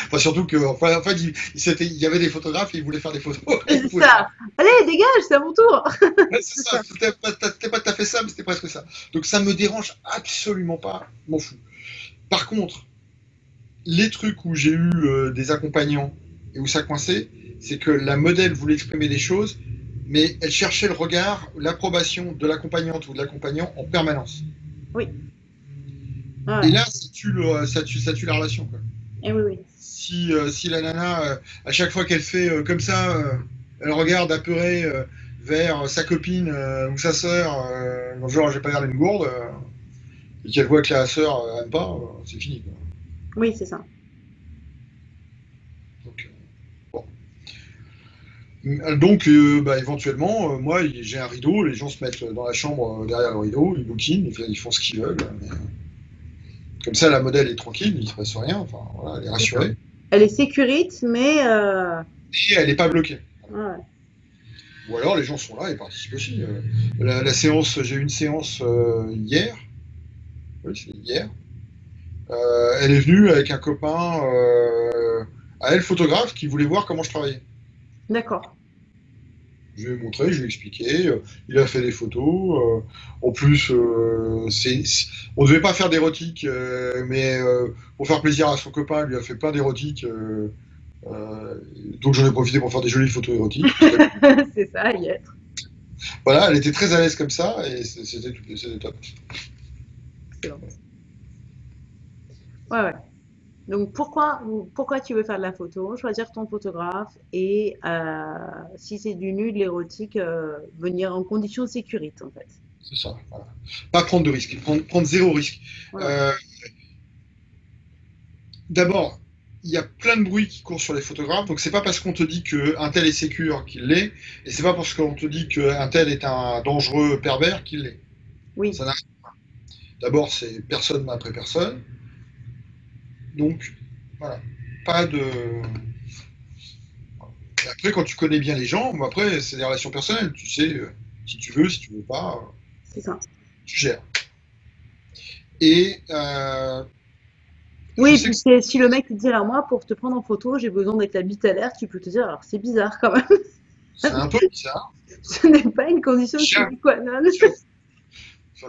Speaker 1: Enfin, surtout que, enfin, en fait, il, y avait des photographes et ils voulaient faire des photos. Ils
Speaker 2: C'est
Speaker 1: pouvaient
Speaker 2: ça. Allez, dégage, c'est à mon tour.
Speaker 1: Ouais, c'est ça, c'était pas, pas tout à fait ça, mais c'était presque ça. Donc ça me dérange absolument pas, m'en fous. Par contre, les trucs où j'ai eu euh, des accompagnants et où ça coinçait, c'est que la modèle voulait exprimer des choses mais elle cherchait le regard, l'approbation de l'accompagnante ou de l'accompagnant en permanence.
Speaker 2: Oui.
Speaker 1: Et là, ça tue, le, ça, tue, ça tue la relation. Quoi.
Speaker 2: Et eh oui, oui.
Speaker 1: Si, euh, si la nana, euh, à chaque fois qu'elle fait euh, comme ça, elle regarde apeurée vers sa copine ou sa sœur, genre j'ai pas l'air d'une gourde, et qu'elle voit que la sœur n'aime pas, c'est fini. Quoi.
Speaker 2: Oui, c'est ça.
Speaker 1: Donc, euh, bah, éventuellement, euh, moi, j'ai un rideau, les gens se mettent dans la chambre euh, derrière le rideau, ils bouquinent, ils, font ce qu'ils veulent. comme ça, la modèle est tranquille, il ne se passe rien, enfin, voilà, elle est rassurée.
Speaker 2: Elle est sécurite, mais.
Speaker 1: Et elle n'est pas bloquée. Ou alors, les gens sont là et participent aussi. La, séance, j'ai eu une séance hier. Oui, c'était hier. elle est venue avec un copain, à elle, photographe, qui voulait voir comment je travaillais.
Speaker 2: D'accord.
Speaker 1: Je lui ai montré, je lui ai expliqué. Euh, il a fait des photos. Euh, en plus, euh, c'est, on ne devait pas faire d'érotique, mais pour faire plaisir à son copain, il lui a fait plein d'érotique. donc j'en ai profité pour faire des jolies photos érotiques.
Speaker 2: c'est ça, y être.
Speaker 1: Voilà, elle était très à l'aise comme ça et c'était, c'était top.
Speaker 2: Excellent. Ouais, ouais. Donc pourquoi, pourquoi tu veux faire de la photo, choisir ton photographe et euh, si c'est du nu, de l'érotique, euh, venir en conditions de sécurité en fait.
Speaker 1: C'est ça. Pas prendre de risques, prendre, zéro risque. Euh, d'abord, il y a plein de bruit qui court sur les photographes, donc c'est pas parce qu'on te dit qu'un tel est sécure qu'il l'est, et c'est pas parce qu'on te dit qu'un tel est un dangereux pervers qu'il l'est.
Speaker 2: Oui.
Speaker 1: Ça D'abord, c'est personne après personne. Donc, voilà, pas de. après, quand tu connais bien les gens, après, c'est des relations personnelles. Tu sais, euh, si tu veux, si tu veux pas.
Speaker 2: C'est ça.
Speaker 1: Tu gères. Et. Euh,
Speaker 2: oui, puis si le mec te dit alors moi pour te prendre en photo j'ai besoin d'être la bite à l'air, tu peux te dire alors c'est bizarre quand même.
Speaker 1: C'est un peu bizarre.
Speaker 2: Ce n'est pas une condition sine qua non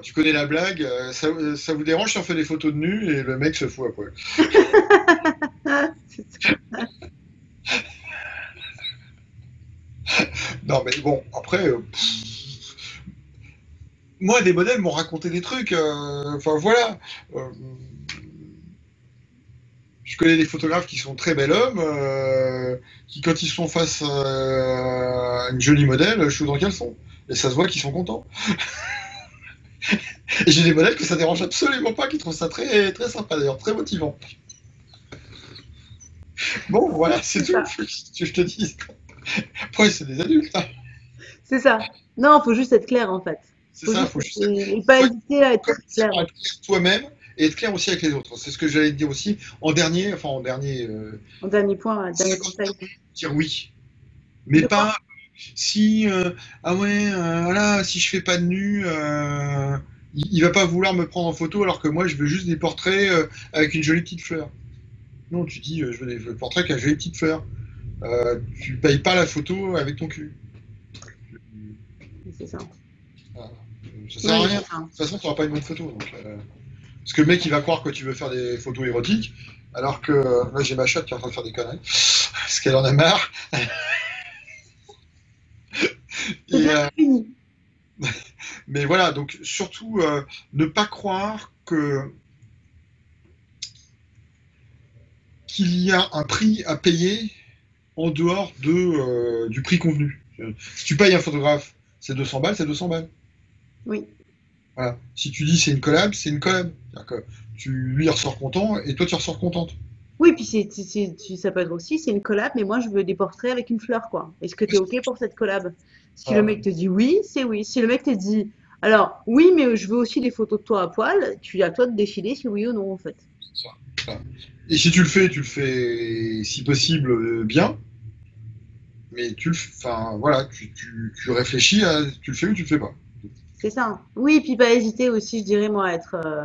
Speaker 1: tu connais la blague, euh, ça, vous dérange si on fait des photos de nu et le mec se fout après. non, mais bon, après, euh, moi, des modèles m'ont raconté des trucs. Euh, enfin, voilà. je connais des photographes qui sont très bel hommes, qui, quand ils sont face à une jolie modèle, je suis dans caleçon. Et ça se voit qu'ils sont contents. Et j'ai des modèles que ça dérange absolument pas, qui trouvent ça très, très sympa d'ailleurs, très motivant. Bon, voilà, c'est tout que je te dis. Après, c'est des adultes. Hein.
Speaker 2: C'est ça. Non, il faut juste être clair en fait.
Speaker 1: C'est ça, il faut juste
Speaker 2: et, pas hésiter à être clair.
Speaker 1: toi-même et être clair aussi avec les autres. C'est ce que j'allais te dire aussi. En dernier, enfin en dernier. Euh,
Speaker 2: en dernier point, dernier conseil.
Speaker 1: Dire oui. Mais pas si euh, ah ouais euh, voilà si je fais pas de nu euh, il, va pas vouloir me prendre en photo alors que moi je veux juste des portraits avec une jolie petite fleur. Non tu dis je veux des portraits avec une jolie petite fleur. Tu payes pas la photo avec ton cul.
Speaker 2: C'est ça.
Speaker 1: Ça sert à rien. de toute façon tu n'auras pas une bonne photo parce que le mec il va croire que tu veux faire des photos érotiques alors que là j'ai ma chatte qui est en train de faire des conneries parce qu'elle en a marre
Speaker 2: Euh,
Speaker 1: mais voilà, donc surtout euh, ne pas croire que qu'il y a un prix à payer en dehors de, euh, du prix convenu. Si tu payes un photographe, c'est 200 balles, c'est 200 balles.
Speaker 2: Oui.
Speaker 1: Voilà. Si tu dis c'est une collab, c'est une collab. Que tu, lui ressort content et toi tu ressors contente.
Speaker 2: Oui, puis c'est, ça peut être aussi, c'est une collab, mais moi je veux des portraits avec une fleur, quoi. Est-ce que tu es OK pour cette collab? Si le mec te dit oui, c'est oui. Si le mec te dit alors oui, mais je veux aussi des photos de toi à poil, tu as à toi de défiler si oui ou non, en fait.
Speaker 1: Et si tu le fais, tu le fais si possible euh, bien. Mais tu le enfin voilà, tu, tu, réfléchis à tu le fais ou tu le fais pas.
Speaker 2: C'est ça. Oui, puis pas hésiter aussi, je dirais, moi, à être. Euh,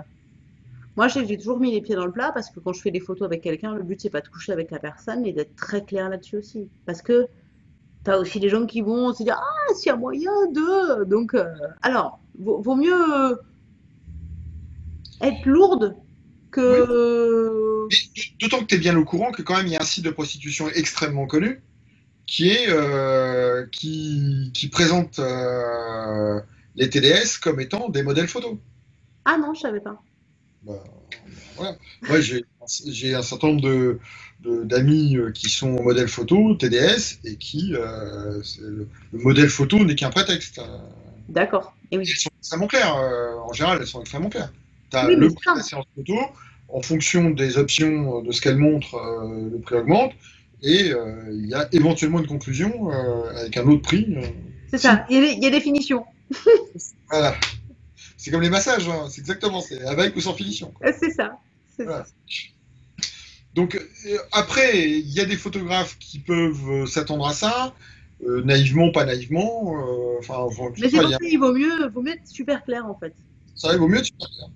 Speaker 2: moi, j'ai toujours mis les pieds dans le plat parce que quand je fais des photos avec quelqu'un, le but, c'est pas de coucher avec la personne, mais d'être très clair là-dessus aussi. Parce que tu as aussi des gens qui vont se dire Ah, s'il y a moyen de. Donc, euh, alors, vaut, mieux être lourde que.
Speaker 1: D'autant que tu es bien au courant que, quand même, il y a un site de prostitution extrêmement connu qui est euh, qui, qui, présente euh, les TDS comme étant des modèles photos.
Speaker 2: Ah non, je savais pas.
Speaker 1: Bah, voilà. Moi, j'ai un certain nombre de d'amis euh, qui sont modèles photo, TDS, et qui le, le, modèle photo n'est qu'un prétexte.
Speaker 2: D'accord.
Speaker 1: Et oui. Elles sont extrêmement claires. en général, elles sont extrêmement claires. Tu as le prix de la séance photo, en fonction des options de ce qu'elle montre, le prix augmente. Et euh, il y a éventuellement une conclusion euh, avec un autre prix. Euh.
Speaker 2: c'est ça, il y, a, définition.
Speaker 1: voilà. C'est comme les massages, hein. c'est exactement, c'est avec ou sans finition.
Speaker 2: C'est ça. ça.
Speaker 1: Donc après, il y a des photographes qui peuvent s'attendre à ça, naïvement, pas naïvement. Enfin,
Speaker 2: Mais c'est ça qu'il vaut mieux, vaut mieux être super clair en fait.
Speaker 1: Ça, il vaut mieux être super clair.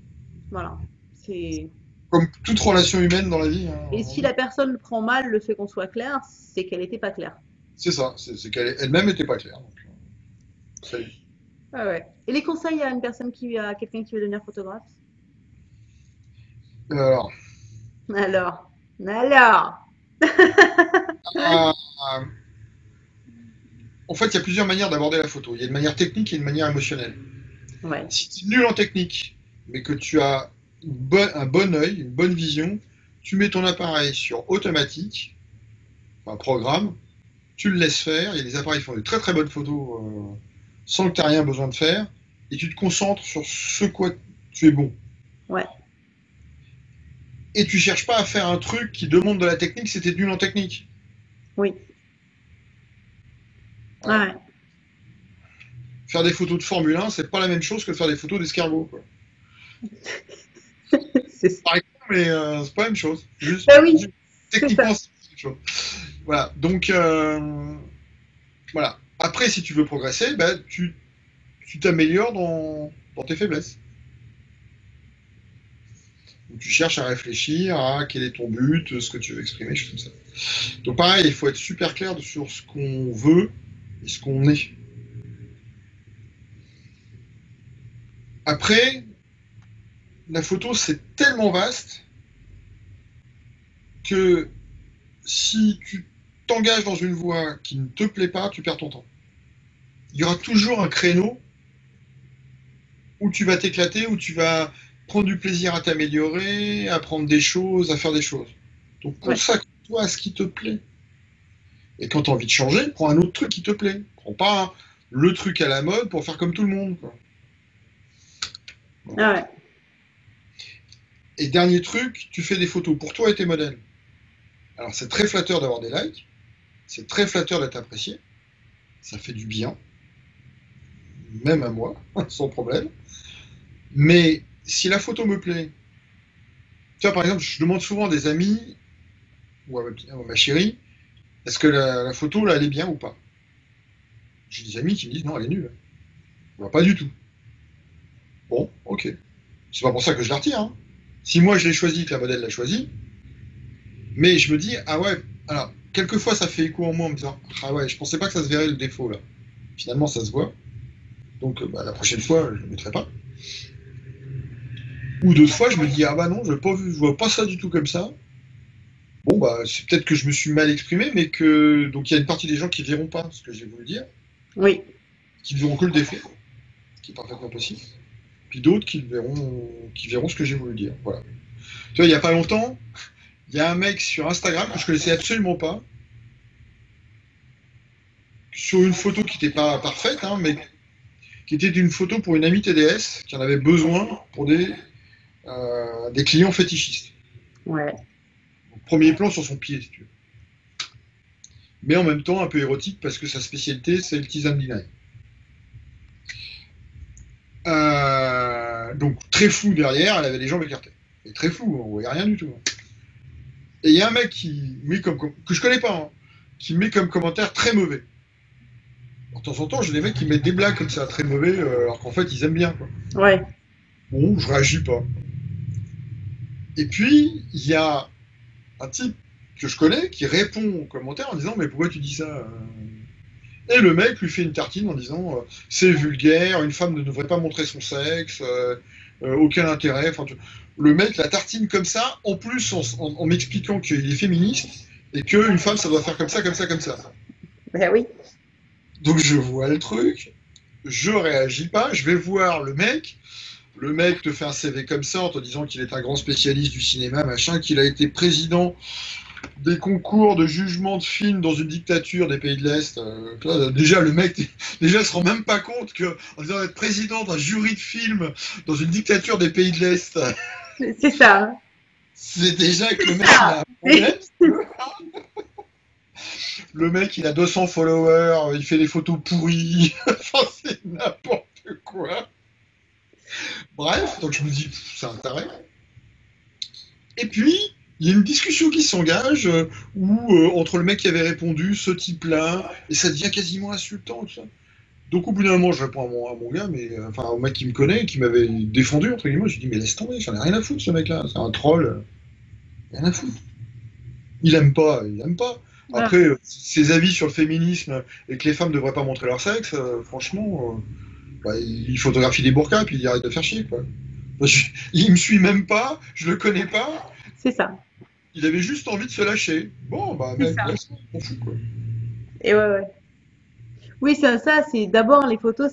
Speaker 2: Voilà. C'est
Speaker 1: comme toute relation humaine dans la vie. Hein.
Speaker 2: Et si la personne prend mal le fait qu'on soit clair, c'est qu'elle n'était pas claire.
Speaker 1: C'est ça, c'est qu'elle elle-même n'était pas claire.
Speaker 2: Euh, ah ouais. Et les conseils à une personne qui a quelqu'un qui veut devenir photographe?
Speaker 1: Alors.
Speaker 2: Alors. Alors.
Speaker 1: Ah, en fait, il y a plusieurs manières d'aborder la photo. Il y a une manière technique et une manière émotionnelle.
Speaker 2: Ouais.
Speaker 1: Si tu es nul en technique, mais que tu as un bon œil, une bonne vision, tu mets ton appareil sur automatique, un programme, tu le laisses faire, il y a des appareils qui font de très très bonnes photos euh, sans que tu aies rien besoin de faire, et tu te concentres sur ce quoi tu es bon.
Speaker 2: Ouais.
Speaker 1: Et tu cherches pas à faire un truc qui demande de la technique, c'était nul en technique.
Speaker 2: Oui. Ouais.
Speaker 1: Faire des photos de Formule 1, c'est pas la même chose que faire des photos d'escargot. c'est pareil, mais euh, c'est pas la même chose.
Speaker 2: Juste, bah oui,
Speaker 1: techniquement, c'est la même chose. Voilà, donc euh, voilà. Après, si tu veux progresser, bah, tu t'améliores dans, dans, tes faiblesses. Tu cherches à réfléchir à quel est ton but, ce que tu veux exprimer, choses comme ça. Donc pareil, il faut être super clair sur ce qu'on veut et ce qu'on est. Après, la photo, c'est tellement vaste que si tu t'engages dans une voie qui ne te plaît pas, tu perds ton temps. Il y aura toujours un créneau où tu vas t'éclater, où tu vas prendre du plaisir à t'améliorer, à prendre des choses, à faire des choses. Donc consacre-toi à ce qui te plaît. Et quand tu as envie de changer, prends un autre truc qui te plaît. Prends pas le truc à la mode pour faire comme tout le monde.
Speaker 2: Ah ouais.
Speaker 1: Et dernier truc, tu fais des photos pour toi et tes modèles. Alors c'est très flatteur d'avoir des likes, c'est très flatteur d'être apprécié, ça fait du bien, même à moi, sans problème. Mais si la photo me plaît, tu vois par exemple, je demande souvent à des amis ou à ma, chérie, est-ce que la, photo là elle est bien ou pas? J'ai des amis qui me disent non elle est nulle. Bah, pas du tout. Bon, ok. C'est pas pour ça que je la retire. Hein. Si moi je l'ai choisi, que la modèle l'a choisi, mais je me dis, ah ouais, alors, quelquefois ça fait écho en moi en me disant, ah ouais, je pensais pas que ça se verrait le défaut là. Finalement, ça se voit. Donc, euh, bah, la prochaine fois, je ne le mettrai pas. Ou d'autres fois, je me dis, ah bah non, je ne vois pas ça du tout comme ça. Bon, bah, c'est peut-être que je me suis mal exprimé, mais que. Donc, il y a une partie des gens qui ne verront pas ce que j'ai voulu dire.
Speaker 2: Oui.
Speaker 1: Qui ne verront que le défaut, ce qui est parfaitement possible puis d'autres qui verront, qui verront ce que j'ai voulu dire. Voilà. Tu vois, il n'y a pas longtemps, il y a un mec sur Instagram que je connaissais absolument pas, sur une photo qui n'était pas parfaite, hein, mais qui était une photo pour une amie TDS qui en avait besoin pour des, euh, des clients fétichistes.
Speaker 2: Ouais.
Speaker 1: premier plan sur son pied, si tu veux. Mais en même temps un peu érotique parce que sa spécialité c'est le tisane deny. Euh, donc très fou derrière, elle avait les jambes écartées. Et très fou, on voyait rien du tout. Et il y a un mec qui met comme, que je connais pas, hein, qui met comme commentaire très mauvais. De temps en temps, j'ai des mecs qui mettent des blagues comme ça, très mauvais, euh, alors qu'en fait ils aiment bien. Quoi.
Speaker 2: Ouais.
Speaker 1: Bon, je réagis pas. Et puis il y a un type que je connais qui répond au commentaire en disant mais pourquoi tu dis ça euh? Et le mec lui fait une tartine en disant euh, c'est vulgaire, une femme ne devrait pas montrer son sexe, aucun intérêt. Enfin, Le mec la tartine comme ça, en plus en, m'expliquant qu'il est féministe et qu'une femme ça doit faire comme ça, comme ça, comme ça.
Speaker 2: Ben oui.
Speaker 1: Donc je vois le truc, je réagis pas, je vais voir le mec. Le mec te fait un CV comme ça en te disant qu'il est un grand spécialiste du cinéma, machin, qu'il a été président des concours de jugement de films dans une dictature des pays de l'Est. Euh, déjà, le mec, déjà, se rend même pas compte que, en disant être président d'un jury de films dans une dictature des pays de l'Est.
Speaker 2: C'est ça.
Speaker 1: C'est déjà que le mec a un problème. Le mec, il a 200 followers, il fait des photos pourries. enfin, c'est n'importe quoi. Bref, donc je me dis, c'est intérêt. Et puis, il y a une discussion qui s'engage euh, où, euh, entre le mec qui avait répondu, ce type-là, et ça devient quasiment insultant. Tout ça. Donc au bout d'un moment, je réponds à mon, à mon gars, mais euh, enfin au mec qui me connaît, qui m'avait défendu, entre guillemets, je lui dis, mais laisse tomber, j'en ai rien à foutre ce mec-là, c'est un troll. Rien à foutre. Il aime pas, il aime pas. Après, ses avis sur le féminisme et que les femmes ne devraient pas montrer leur sexe, franchement, bah, il photographie des burkas puis il arrête de faire chier. Quoi. il me suit même pas, je le connais pas.
Speaker 2: C'est ça.
Speaker 1: Il avait juste envie de se lâcher. Bon, bah, mec, on fout, quoi.
Speaker 2: Et ouais, ouais. Oui, c'est ça, c'est d'abord les photos.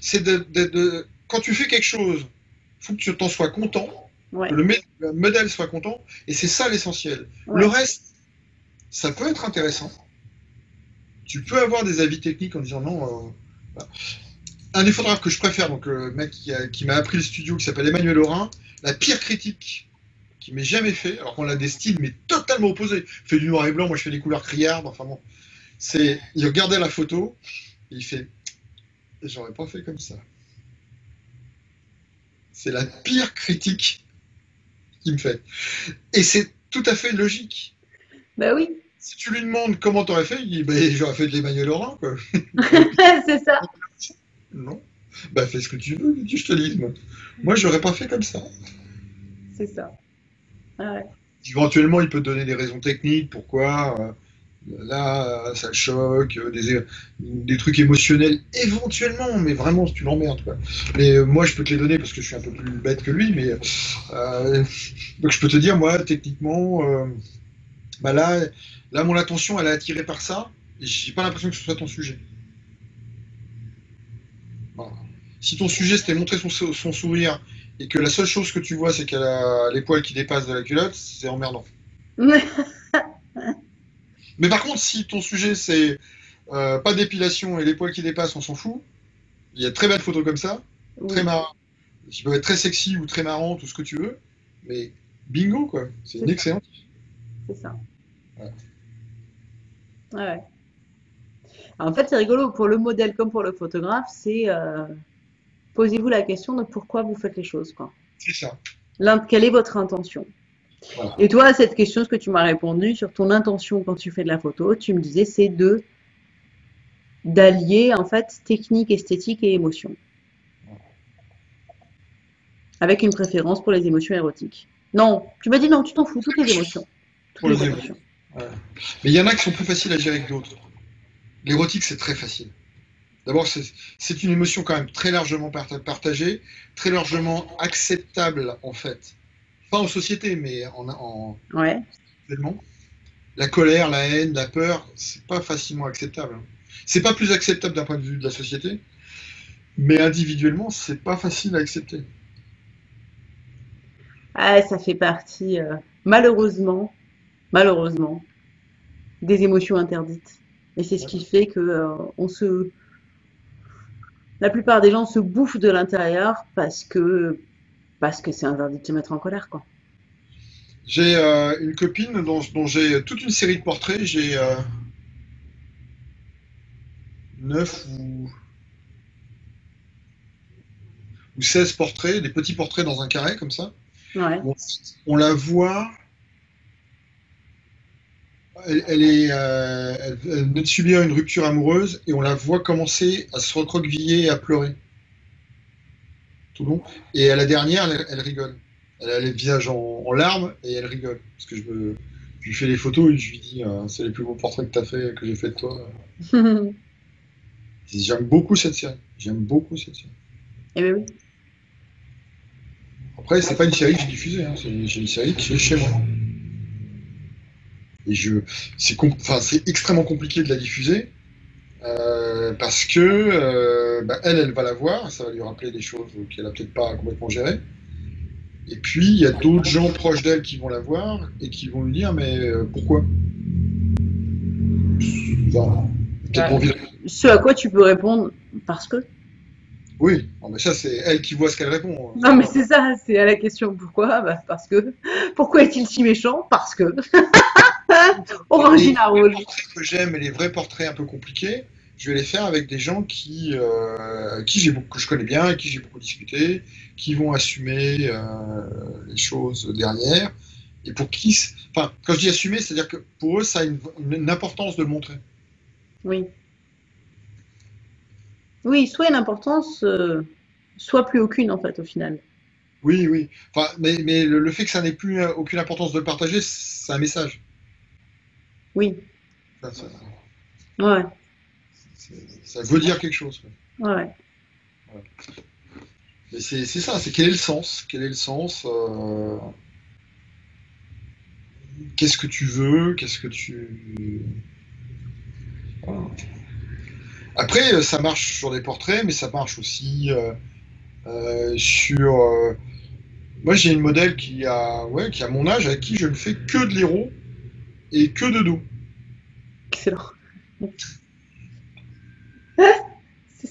Speaker 1: c'est de, Quand tu fais quelque chose, il faut que tu t'en sois content, que le, modèle soit content, et c'est ça l'essentiel. Le reste, ça peut être intéressant. Tu peux avoir des avis techniques en disant non. Euh, un des photographes que je préfère, donc le mec qui, m'a appris le studio, qui s'appelle Emmanuel Laurin, la pire critique qui m'est jamais fait, alors qu'on a des styles mais totalement opposés. Il fait du noir et blanc, moi je fais des couleurs criardes, enfin bon. C'est, il regardait la photo, et il fait, j'aurais pas fait comme ça. C'est la pire critique qu'il me fait. Et c'est tout à fait logique.
Speaker 2: Bah oui.
Speaker 1: Si tu lui demandes comment t'aurais fait, il dit, bah, j'aurais fait de l'Emmanuel Laurent, quoi.
Speaker 2: c'est ça.
Speaker 1: Non. Bah fais ce que tu veux, je te dis. Moi, moi j'aurais pas fait comme ça.
Speaker 2: C'est ça.
Speaker 1: Éventuellement, il peut te donner des raisons techniques, pourquoi euh, là, ça choque, euh, des, trucs émotionnels, éventuellement, mais vraiment, tu l'emmerdes. Mais euh, moi, je peux te les donner parce que je suis un peu plus bête que lui, mais donc je peux te dire, moi, techniquement, bah là, là, mon attention, elle est attirée par ça, j'ai pas l'impression que ce soit ton sujet. Si ton sujet c'était montrer son, son sourire et que la seule chose que tu vois, c'est qu'elle a les poils qui dépassent de la culotte, c'est emmerdant. Mais par contre, si ton sujet c'est euh, pas d'épilation et les poils qui dépassent, on s'en fout. Il y a très belles photos comme ça, très marrant, qui peuvent être très sexy ou très marrant, tout ce que tu veux. Mais bingo, quoi. C'est une excellente.
Speaker 2: C'est ça. Ouais. ouais. En fait, c'est rigolo pour le modèle comme pour le photographe, c'est euh, posez-vous la question de pourquoi vous faites les choses.
Speaker 1: C'est ça.
Speaker 2: Quelle est votre intention? Et toi, à cette question, ce que tu m'as répondu sur ton intention quand tu fais de la photo, tu me disais c'est de d'allier en fait technique, esthétique et émotion. Avec une préférence pour les émotions érotiques. Non, tu m'as dit non, tu t'en fous, toutes les émotions.
Speaker 1: Toutes les émotions. Mais il y en a qui sont plus faciles à gérer que d'autres. L'érotique, c'est très facile. D'abord, c'est une émotion quand même très largement partagée, très largement acceptable en fait. Pas en société, mais en, en
Speaker 2: ouais.
Speaker 1: La colère, la haine, la peur, c'est pas facilement acceptable. C'est pas plus acceptable d'un point de vue de la société, mais individuellement, c'est pas facile à accepter.
Speaker 2: Ah, ça fait partie, euh, malheureusement, malheureusement, des émotions interdites. Et c'est ce qui fait que euh, on se la plupart des gens se bouffent de l'intérieur parce que parce que c'est interdit de se mettre en colère, quoi.
Speaker 1: J'ai euh, une copine dont, j'ai toute une série de portraits. J'ai euh, 9 ou, ou 16 portraits, des petits portraits dans un carré comme ça.
Speaker 2: Ouais.
Speaker 1: on la voit elle, est, euh, elle, venait de subir une rupture amoureuse et on la voit commencer à se recroqueviller et à pleurer. Tout long. Et à la dernière, elle, rigole. Elle a les visages en, larmes et elle rigole. Parce que je, me, lui fais les photos et je lui dis euh, c'est les plus beaux portraits que tu as fait, que j'ai fait de toi. J'aime beaucoup cette série. J'aime beaucoup cette série.
Speaker 2: Eh bien oui.
Speaker 1: Après, c'est pas une série que j'ai diffusée, hein. c'est une série qui est chez moi. et je, c'est, enfin, c'est extrêmement compliqué de la diffuser. Euh, parce que euh, bah, elle, elle va la voir, ça va lui rappeler des choses qu'elle a peut-être pas complètement gérées. Et puis il y a d'autres gens proches d'elle qui vont la voir et qui vont lui dire mais euh, pourquoi?
Speaker 2: Ce à quoi tu peux répondre parce que?
Speaker 1: Oui, mais ça c'est elle qui voit ce qu'elle répond.
Speaker 2: Non mais c'est ça, c'est à la question pourquoi bah, Parce que. Pourquoi est-il si méchant? Parce que.
Speaker 1: Orangina Les portraits que j'aime et les vrais portraits un peu compliqués, je vais les faire avec des gens qui, euh, qui beaucoup, que je connais bien, avec qui j'ai beaucoup discuté, qui vont assumer euh, les choses derrière. Et pour qui. Enfin, quand je dis assumer, c'est-à-dire que pour eux, ça a une, une importance de le montrer.
Speaker 2: Oui. Oui, soit une importance, euh, soit plus aucune en fait au final.
Speaker 1: Oui, oui. Enfin, mais, mais le, fait que ça n'ait plus aucune importance de le partager, c'est un message.
Speaker 2: Oui. ouais.
Speaker 1: Ça veut dire quelque chose.
Speaker 2: Ouais.
Speaker 1: Mais c'est ça, c'est quel est le sens? Quel est le sens euh, Qu'est-ce que tu veux? Qu'est-ce que tu. Après, euh, ça marche sur des portraits, mais ça marche aussi euh, sur. Moi, j'ai une modèle qui a, ouais, qui a mon âge, avec qui je ne fais que de l'héros et que de dos.
Speaker 2: Excellent.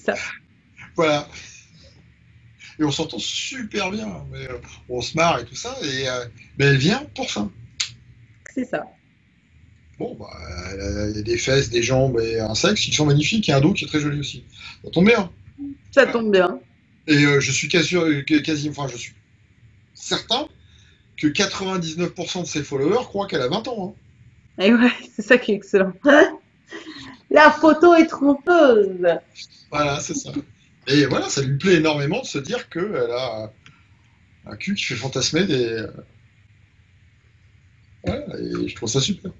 Speaker 2: Ça.
Speaker 1: Voilà. Et on s'entend super bien. Mais, euh, on se marre et tout ça. Et, euh, mais elle vient pour ça.
Speaker 2: C'est ça.
Speaker 1: Bon, bah, il y a des fesses, des jambes et un sexe qui sont magnifiques et un dos qui est très joli aussi. Ça tombe bien.
Speaker 2: Ça tombe bien.
Speaker 1: Et euh, je suis quasi, quasi, enfin, je suis certain que 99% de ses followers croient qu'elle a 20 ans. Hein.
Speaker 2: Et ouais, c'est ça qui est excellent. La photo est trompeuse.
Speaker 1: Voilà, c'est ça. Et voilà, ça lui plaît énormément de se dire qu'elle a un cul qui fait fantasmer des. Ouais, et je trouve ça super.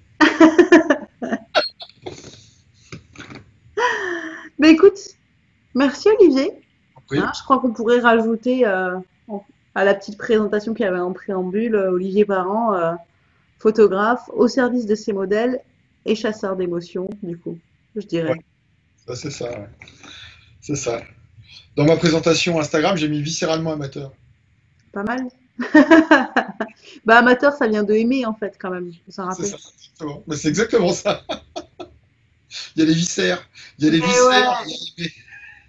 Speaker 2: Mais écoute, merci Olivier. Hein, je crois qu'on pourrait rajouter euh, à la petite présentation qu'il y avait en préambule, euh, Olivier Parent, euh, photographe au service de ses modèles et chasseur d'émotions, du coup, je dirais.
Speaker 1: Ça, c'est ça. C'est ça. Dans ma présentation Instagram, j'ai mis viscéralement amateur.
Speaker 2: Pas mal. bah, amateur, ça vient de aimer, en fait, quand même. C'est ça,
Speaker 1: Mais c'est exactement ça. il y a les viscères. Il y a les viscères.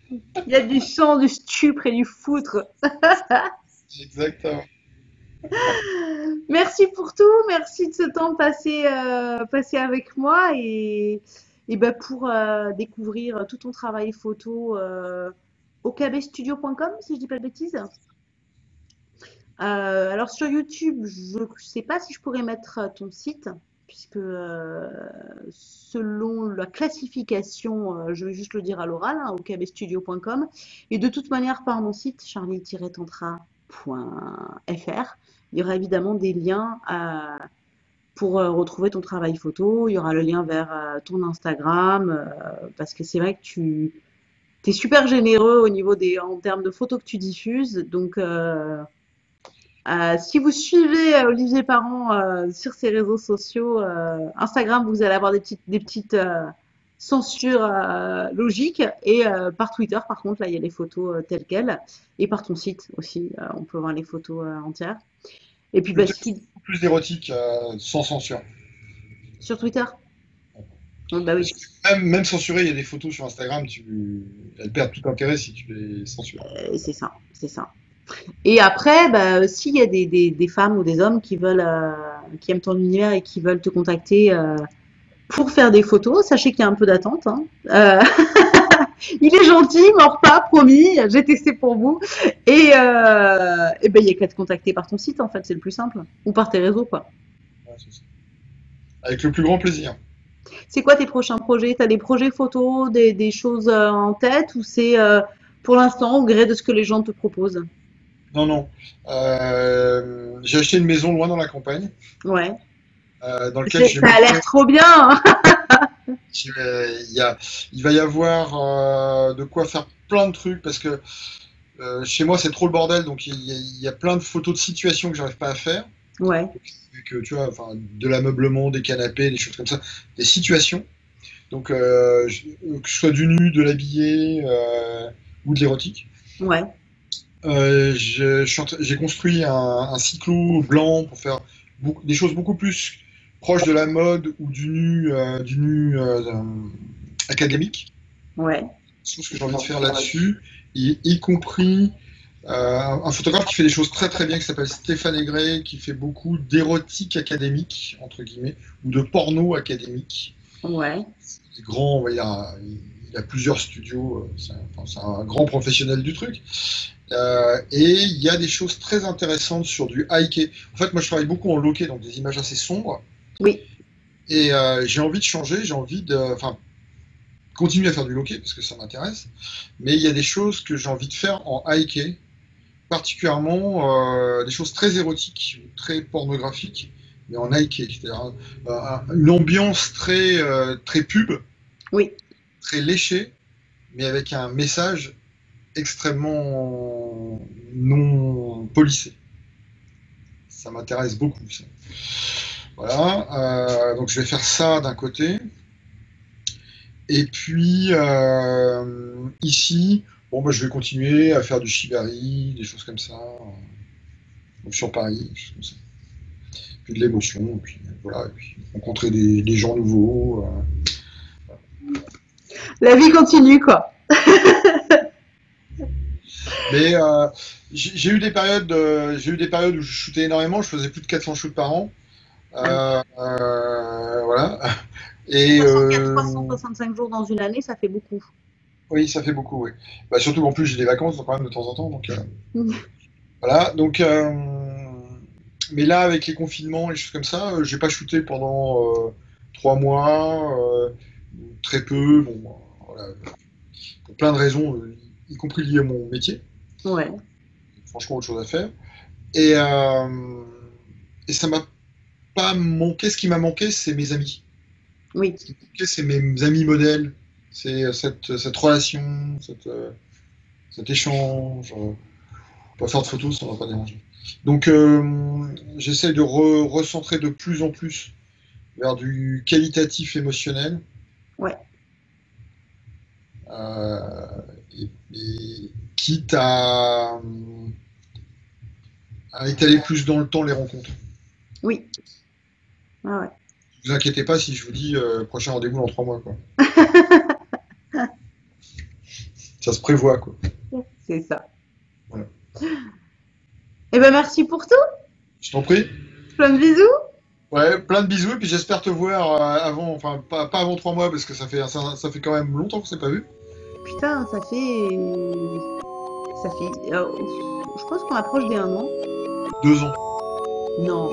Speaker 2: Il y a du sang, du stupre et du foutre.
Speaker 1: exactement.
Speaker 2: Merci pour tout, merci de ce temps passé, euh, passé avec moi et, et ben pour euh, découvrir tout ton travail photo euh, si je dis pas de bêtises. alors sur YouTube, je ne sais pas si je pourrais mettre ton site puisque selon la classification, je vais juste le dire à l'oral, hein, et de toute manière par mon site charlie-tantra.fr il y aura évidemment des liens euh, pour euh, retrouver ton travail photo. Il y aura le lien vers euh, ton Instagram, parce que c'est vrai que tu es super généreux au niveau des, en termes de photos que tu diffuses. Donc, si vous suivez Olivier Parent sur ses réseaux sociaux, Instagram, vous allez avoir des petites, des petites censures logiques. Et par Twitter, par contre, là, il y a les photos telles quelles. Et par ton site aussi, on peut voir les photos entières. Et puis, bah,
Speaker 1: plus d'érotique euh, sans censure.
Speaker 2: Sur Twitter? Bah oui.
Speaker 1: même, même, censuré, il y a des photos sur Instagram, tu... elles perdent tout intérêt si tu les censures.
Speaker 2: Euh, c'est ça, c'est ça. Et après, bah, s'il y a des, des, des, femmes ou des hommes qui veulent, euh, qui aiment ton univers et qui veulent te contacter pour faire des photos, sachez qu'il y a un peu d'attente. Hein. il est gentil, mort pas, promis, j'ai testé pour vous. Et, euh, et ben, il n'y a qu'à te contacter par ton site, en fait, c'est le plus simple. Ou par tes réseaux, quoi.
Speaker 1: Avec le plus grand plaisir.
Speaker 2: C'est quoi tes prochains projets? Tu as des projets photos, des, des, choses euh, en tête? Ou c'est euh, pour l'instant au gré de ce que les gens te proposent?
Speaker 1: Non, non. Euh, j'ai acheté une maison loin dans la campagne.
Speaker 2: Ouais.
Speaker 1: dans lequel
Speaker 2: ça a l'air trop bien
Speaker 1: il, il va y avoir euh, de quoi faire plein de trucs parce que euh, chez moi c'est trop le bordel donc il y, a, plein de photos de situations que j'arrive pas à faire.
Speaker 2: Ouais.
Speaker 1: que tu vois, enfin, de l'ameublement, des canapés, des choses comme ça, des situations. Donc, euh, que ce soit du nu, de l'habillé ou de l'érotique.
Speaker 2: Ouais.
Speaker 1: J'ai construit un, un cyclo blanc pour faire beaucoup- des choses beaucoup plus proches de la mode ou du nu, euh, du nu euh, académique.
Speaker 2: Ouais.
Speaker 1: C'est ce que j'ai envie de faire là-dessus, y, y compris euh, un photographe qui fait des choses très très bien, qui s'appelle Stéphane Aigret, qui fait beaucoup d'érotique académique, entre guillemets, ou de porno académique.
Speaker 2: Ouais.
Speaker 1: Grand, il a, il a plusieurs studios, c'est un, un grand professionnel du truc. Euh, et il y a des choses très intéressantes sur du high En fait, moi je travaille beaucoup en loquet, donc des images assez sombres.
Speaker 2: Oui.
Speaker 1: Et euh, j'ai envie de changer, j'ai envie de. Enfin, continuer à faire du loquet parce que ça m'intéresse. Mais il y a des choses que j'ai envie de faire en high particulièrement euh, des choses très érotiques, très pornographiques, mais en high C'est-à-dire euh, une ambiance très, très pub,
Speaker 2: Oui.
Speaker 1: très léchée, mais avec un message extrêmement non polissé. Ça m'intéresse beaucoup, ça. Voilà, euh, donc je vais faire ça d'un côté. Et puis euh, ici, bon, bah, je vais continuer à faire du shibari, des choses comme ça. Donc sur Paris, des choses comme ça. Puis de l'émotion, et puis voilà, et puis rencontrer des, des gens nouveaux. euh.
Speaker 2: La vie continue, quoi.
Speaker 1: Mais euh, j'ai eu des périodes, euh, j'ai eu des périodes où je shootais énormément. Je faisais plus de 400 shoots par an. Euh, voilà. Et
Speaker 2: 300,
Speaker 1: euh,
Speaker 2: 365 jours dans une année, ça fait beaucoup.
Speaker 1: oui, ça fait beaucoup. Oui. Bah, surtout qu'en plus j'ai des vacances quand même de temps en temps. Donc euh,
Speaker 2: Mhm.
Speaker 1: voilà. Donc, mais là avec les confinements et choses comme ça, j'ai pas shooté pendant trois mois, euh, très peu. Bon, voilà. Pour plein de raisons, y compris liées à mon métier.
Speaker 2: Ouais.
Speaker 1: franchement autre chose à faire. Et, euh, et ça m'a pas manqué. Ce qui m'a manqué, c'est mes amis.
Speaker 2: Oui.
Speaker 1: Ce qui m'a manqué, c'est mes amis modèles. C'est cette, cette relation, cette, euh, cet échange. On va faire de photos, ça ne va pas déranger. Donc, euh, j'essaie de re- recentrer de plus en plus vers du qualitatif émotionnel.
Speaker 2: Ouais.
Speaker 1: Euh, et, et quitte à, à étaler plus dans le temps les rencontres.
Speaker 2: Oui. Ah ouais.
Speaker 1: Ne vous inquiétez pas si je vous dis euh, prochain rendez-vous dans trois mois. Quoi. ça se prévoit. Quoi.
Speaker 2: C'est ça.
Speaker 1: Voilà.
Speaker 2: Eh ben merci pour tout.
Speaker 1: Je t'en prie.
Speaker 2: Plein de bisous.
Speaker 1: Ouais, plein de bisous et puis j'espère te voir euh, avant, enfin pas, pas avant trois mois parce que ça fait, ça, ça fait quand même longtemps qu'on s'est pas vu.
Speaker 2: Putain, ça fait. Ça fait. euh, je pense qu'on approche des un an.
Speaker 1: Deux ans.
Speaker 2: Non.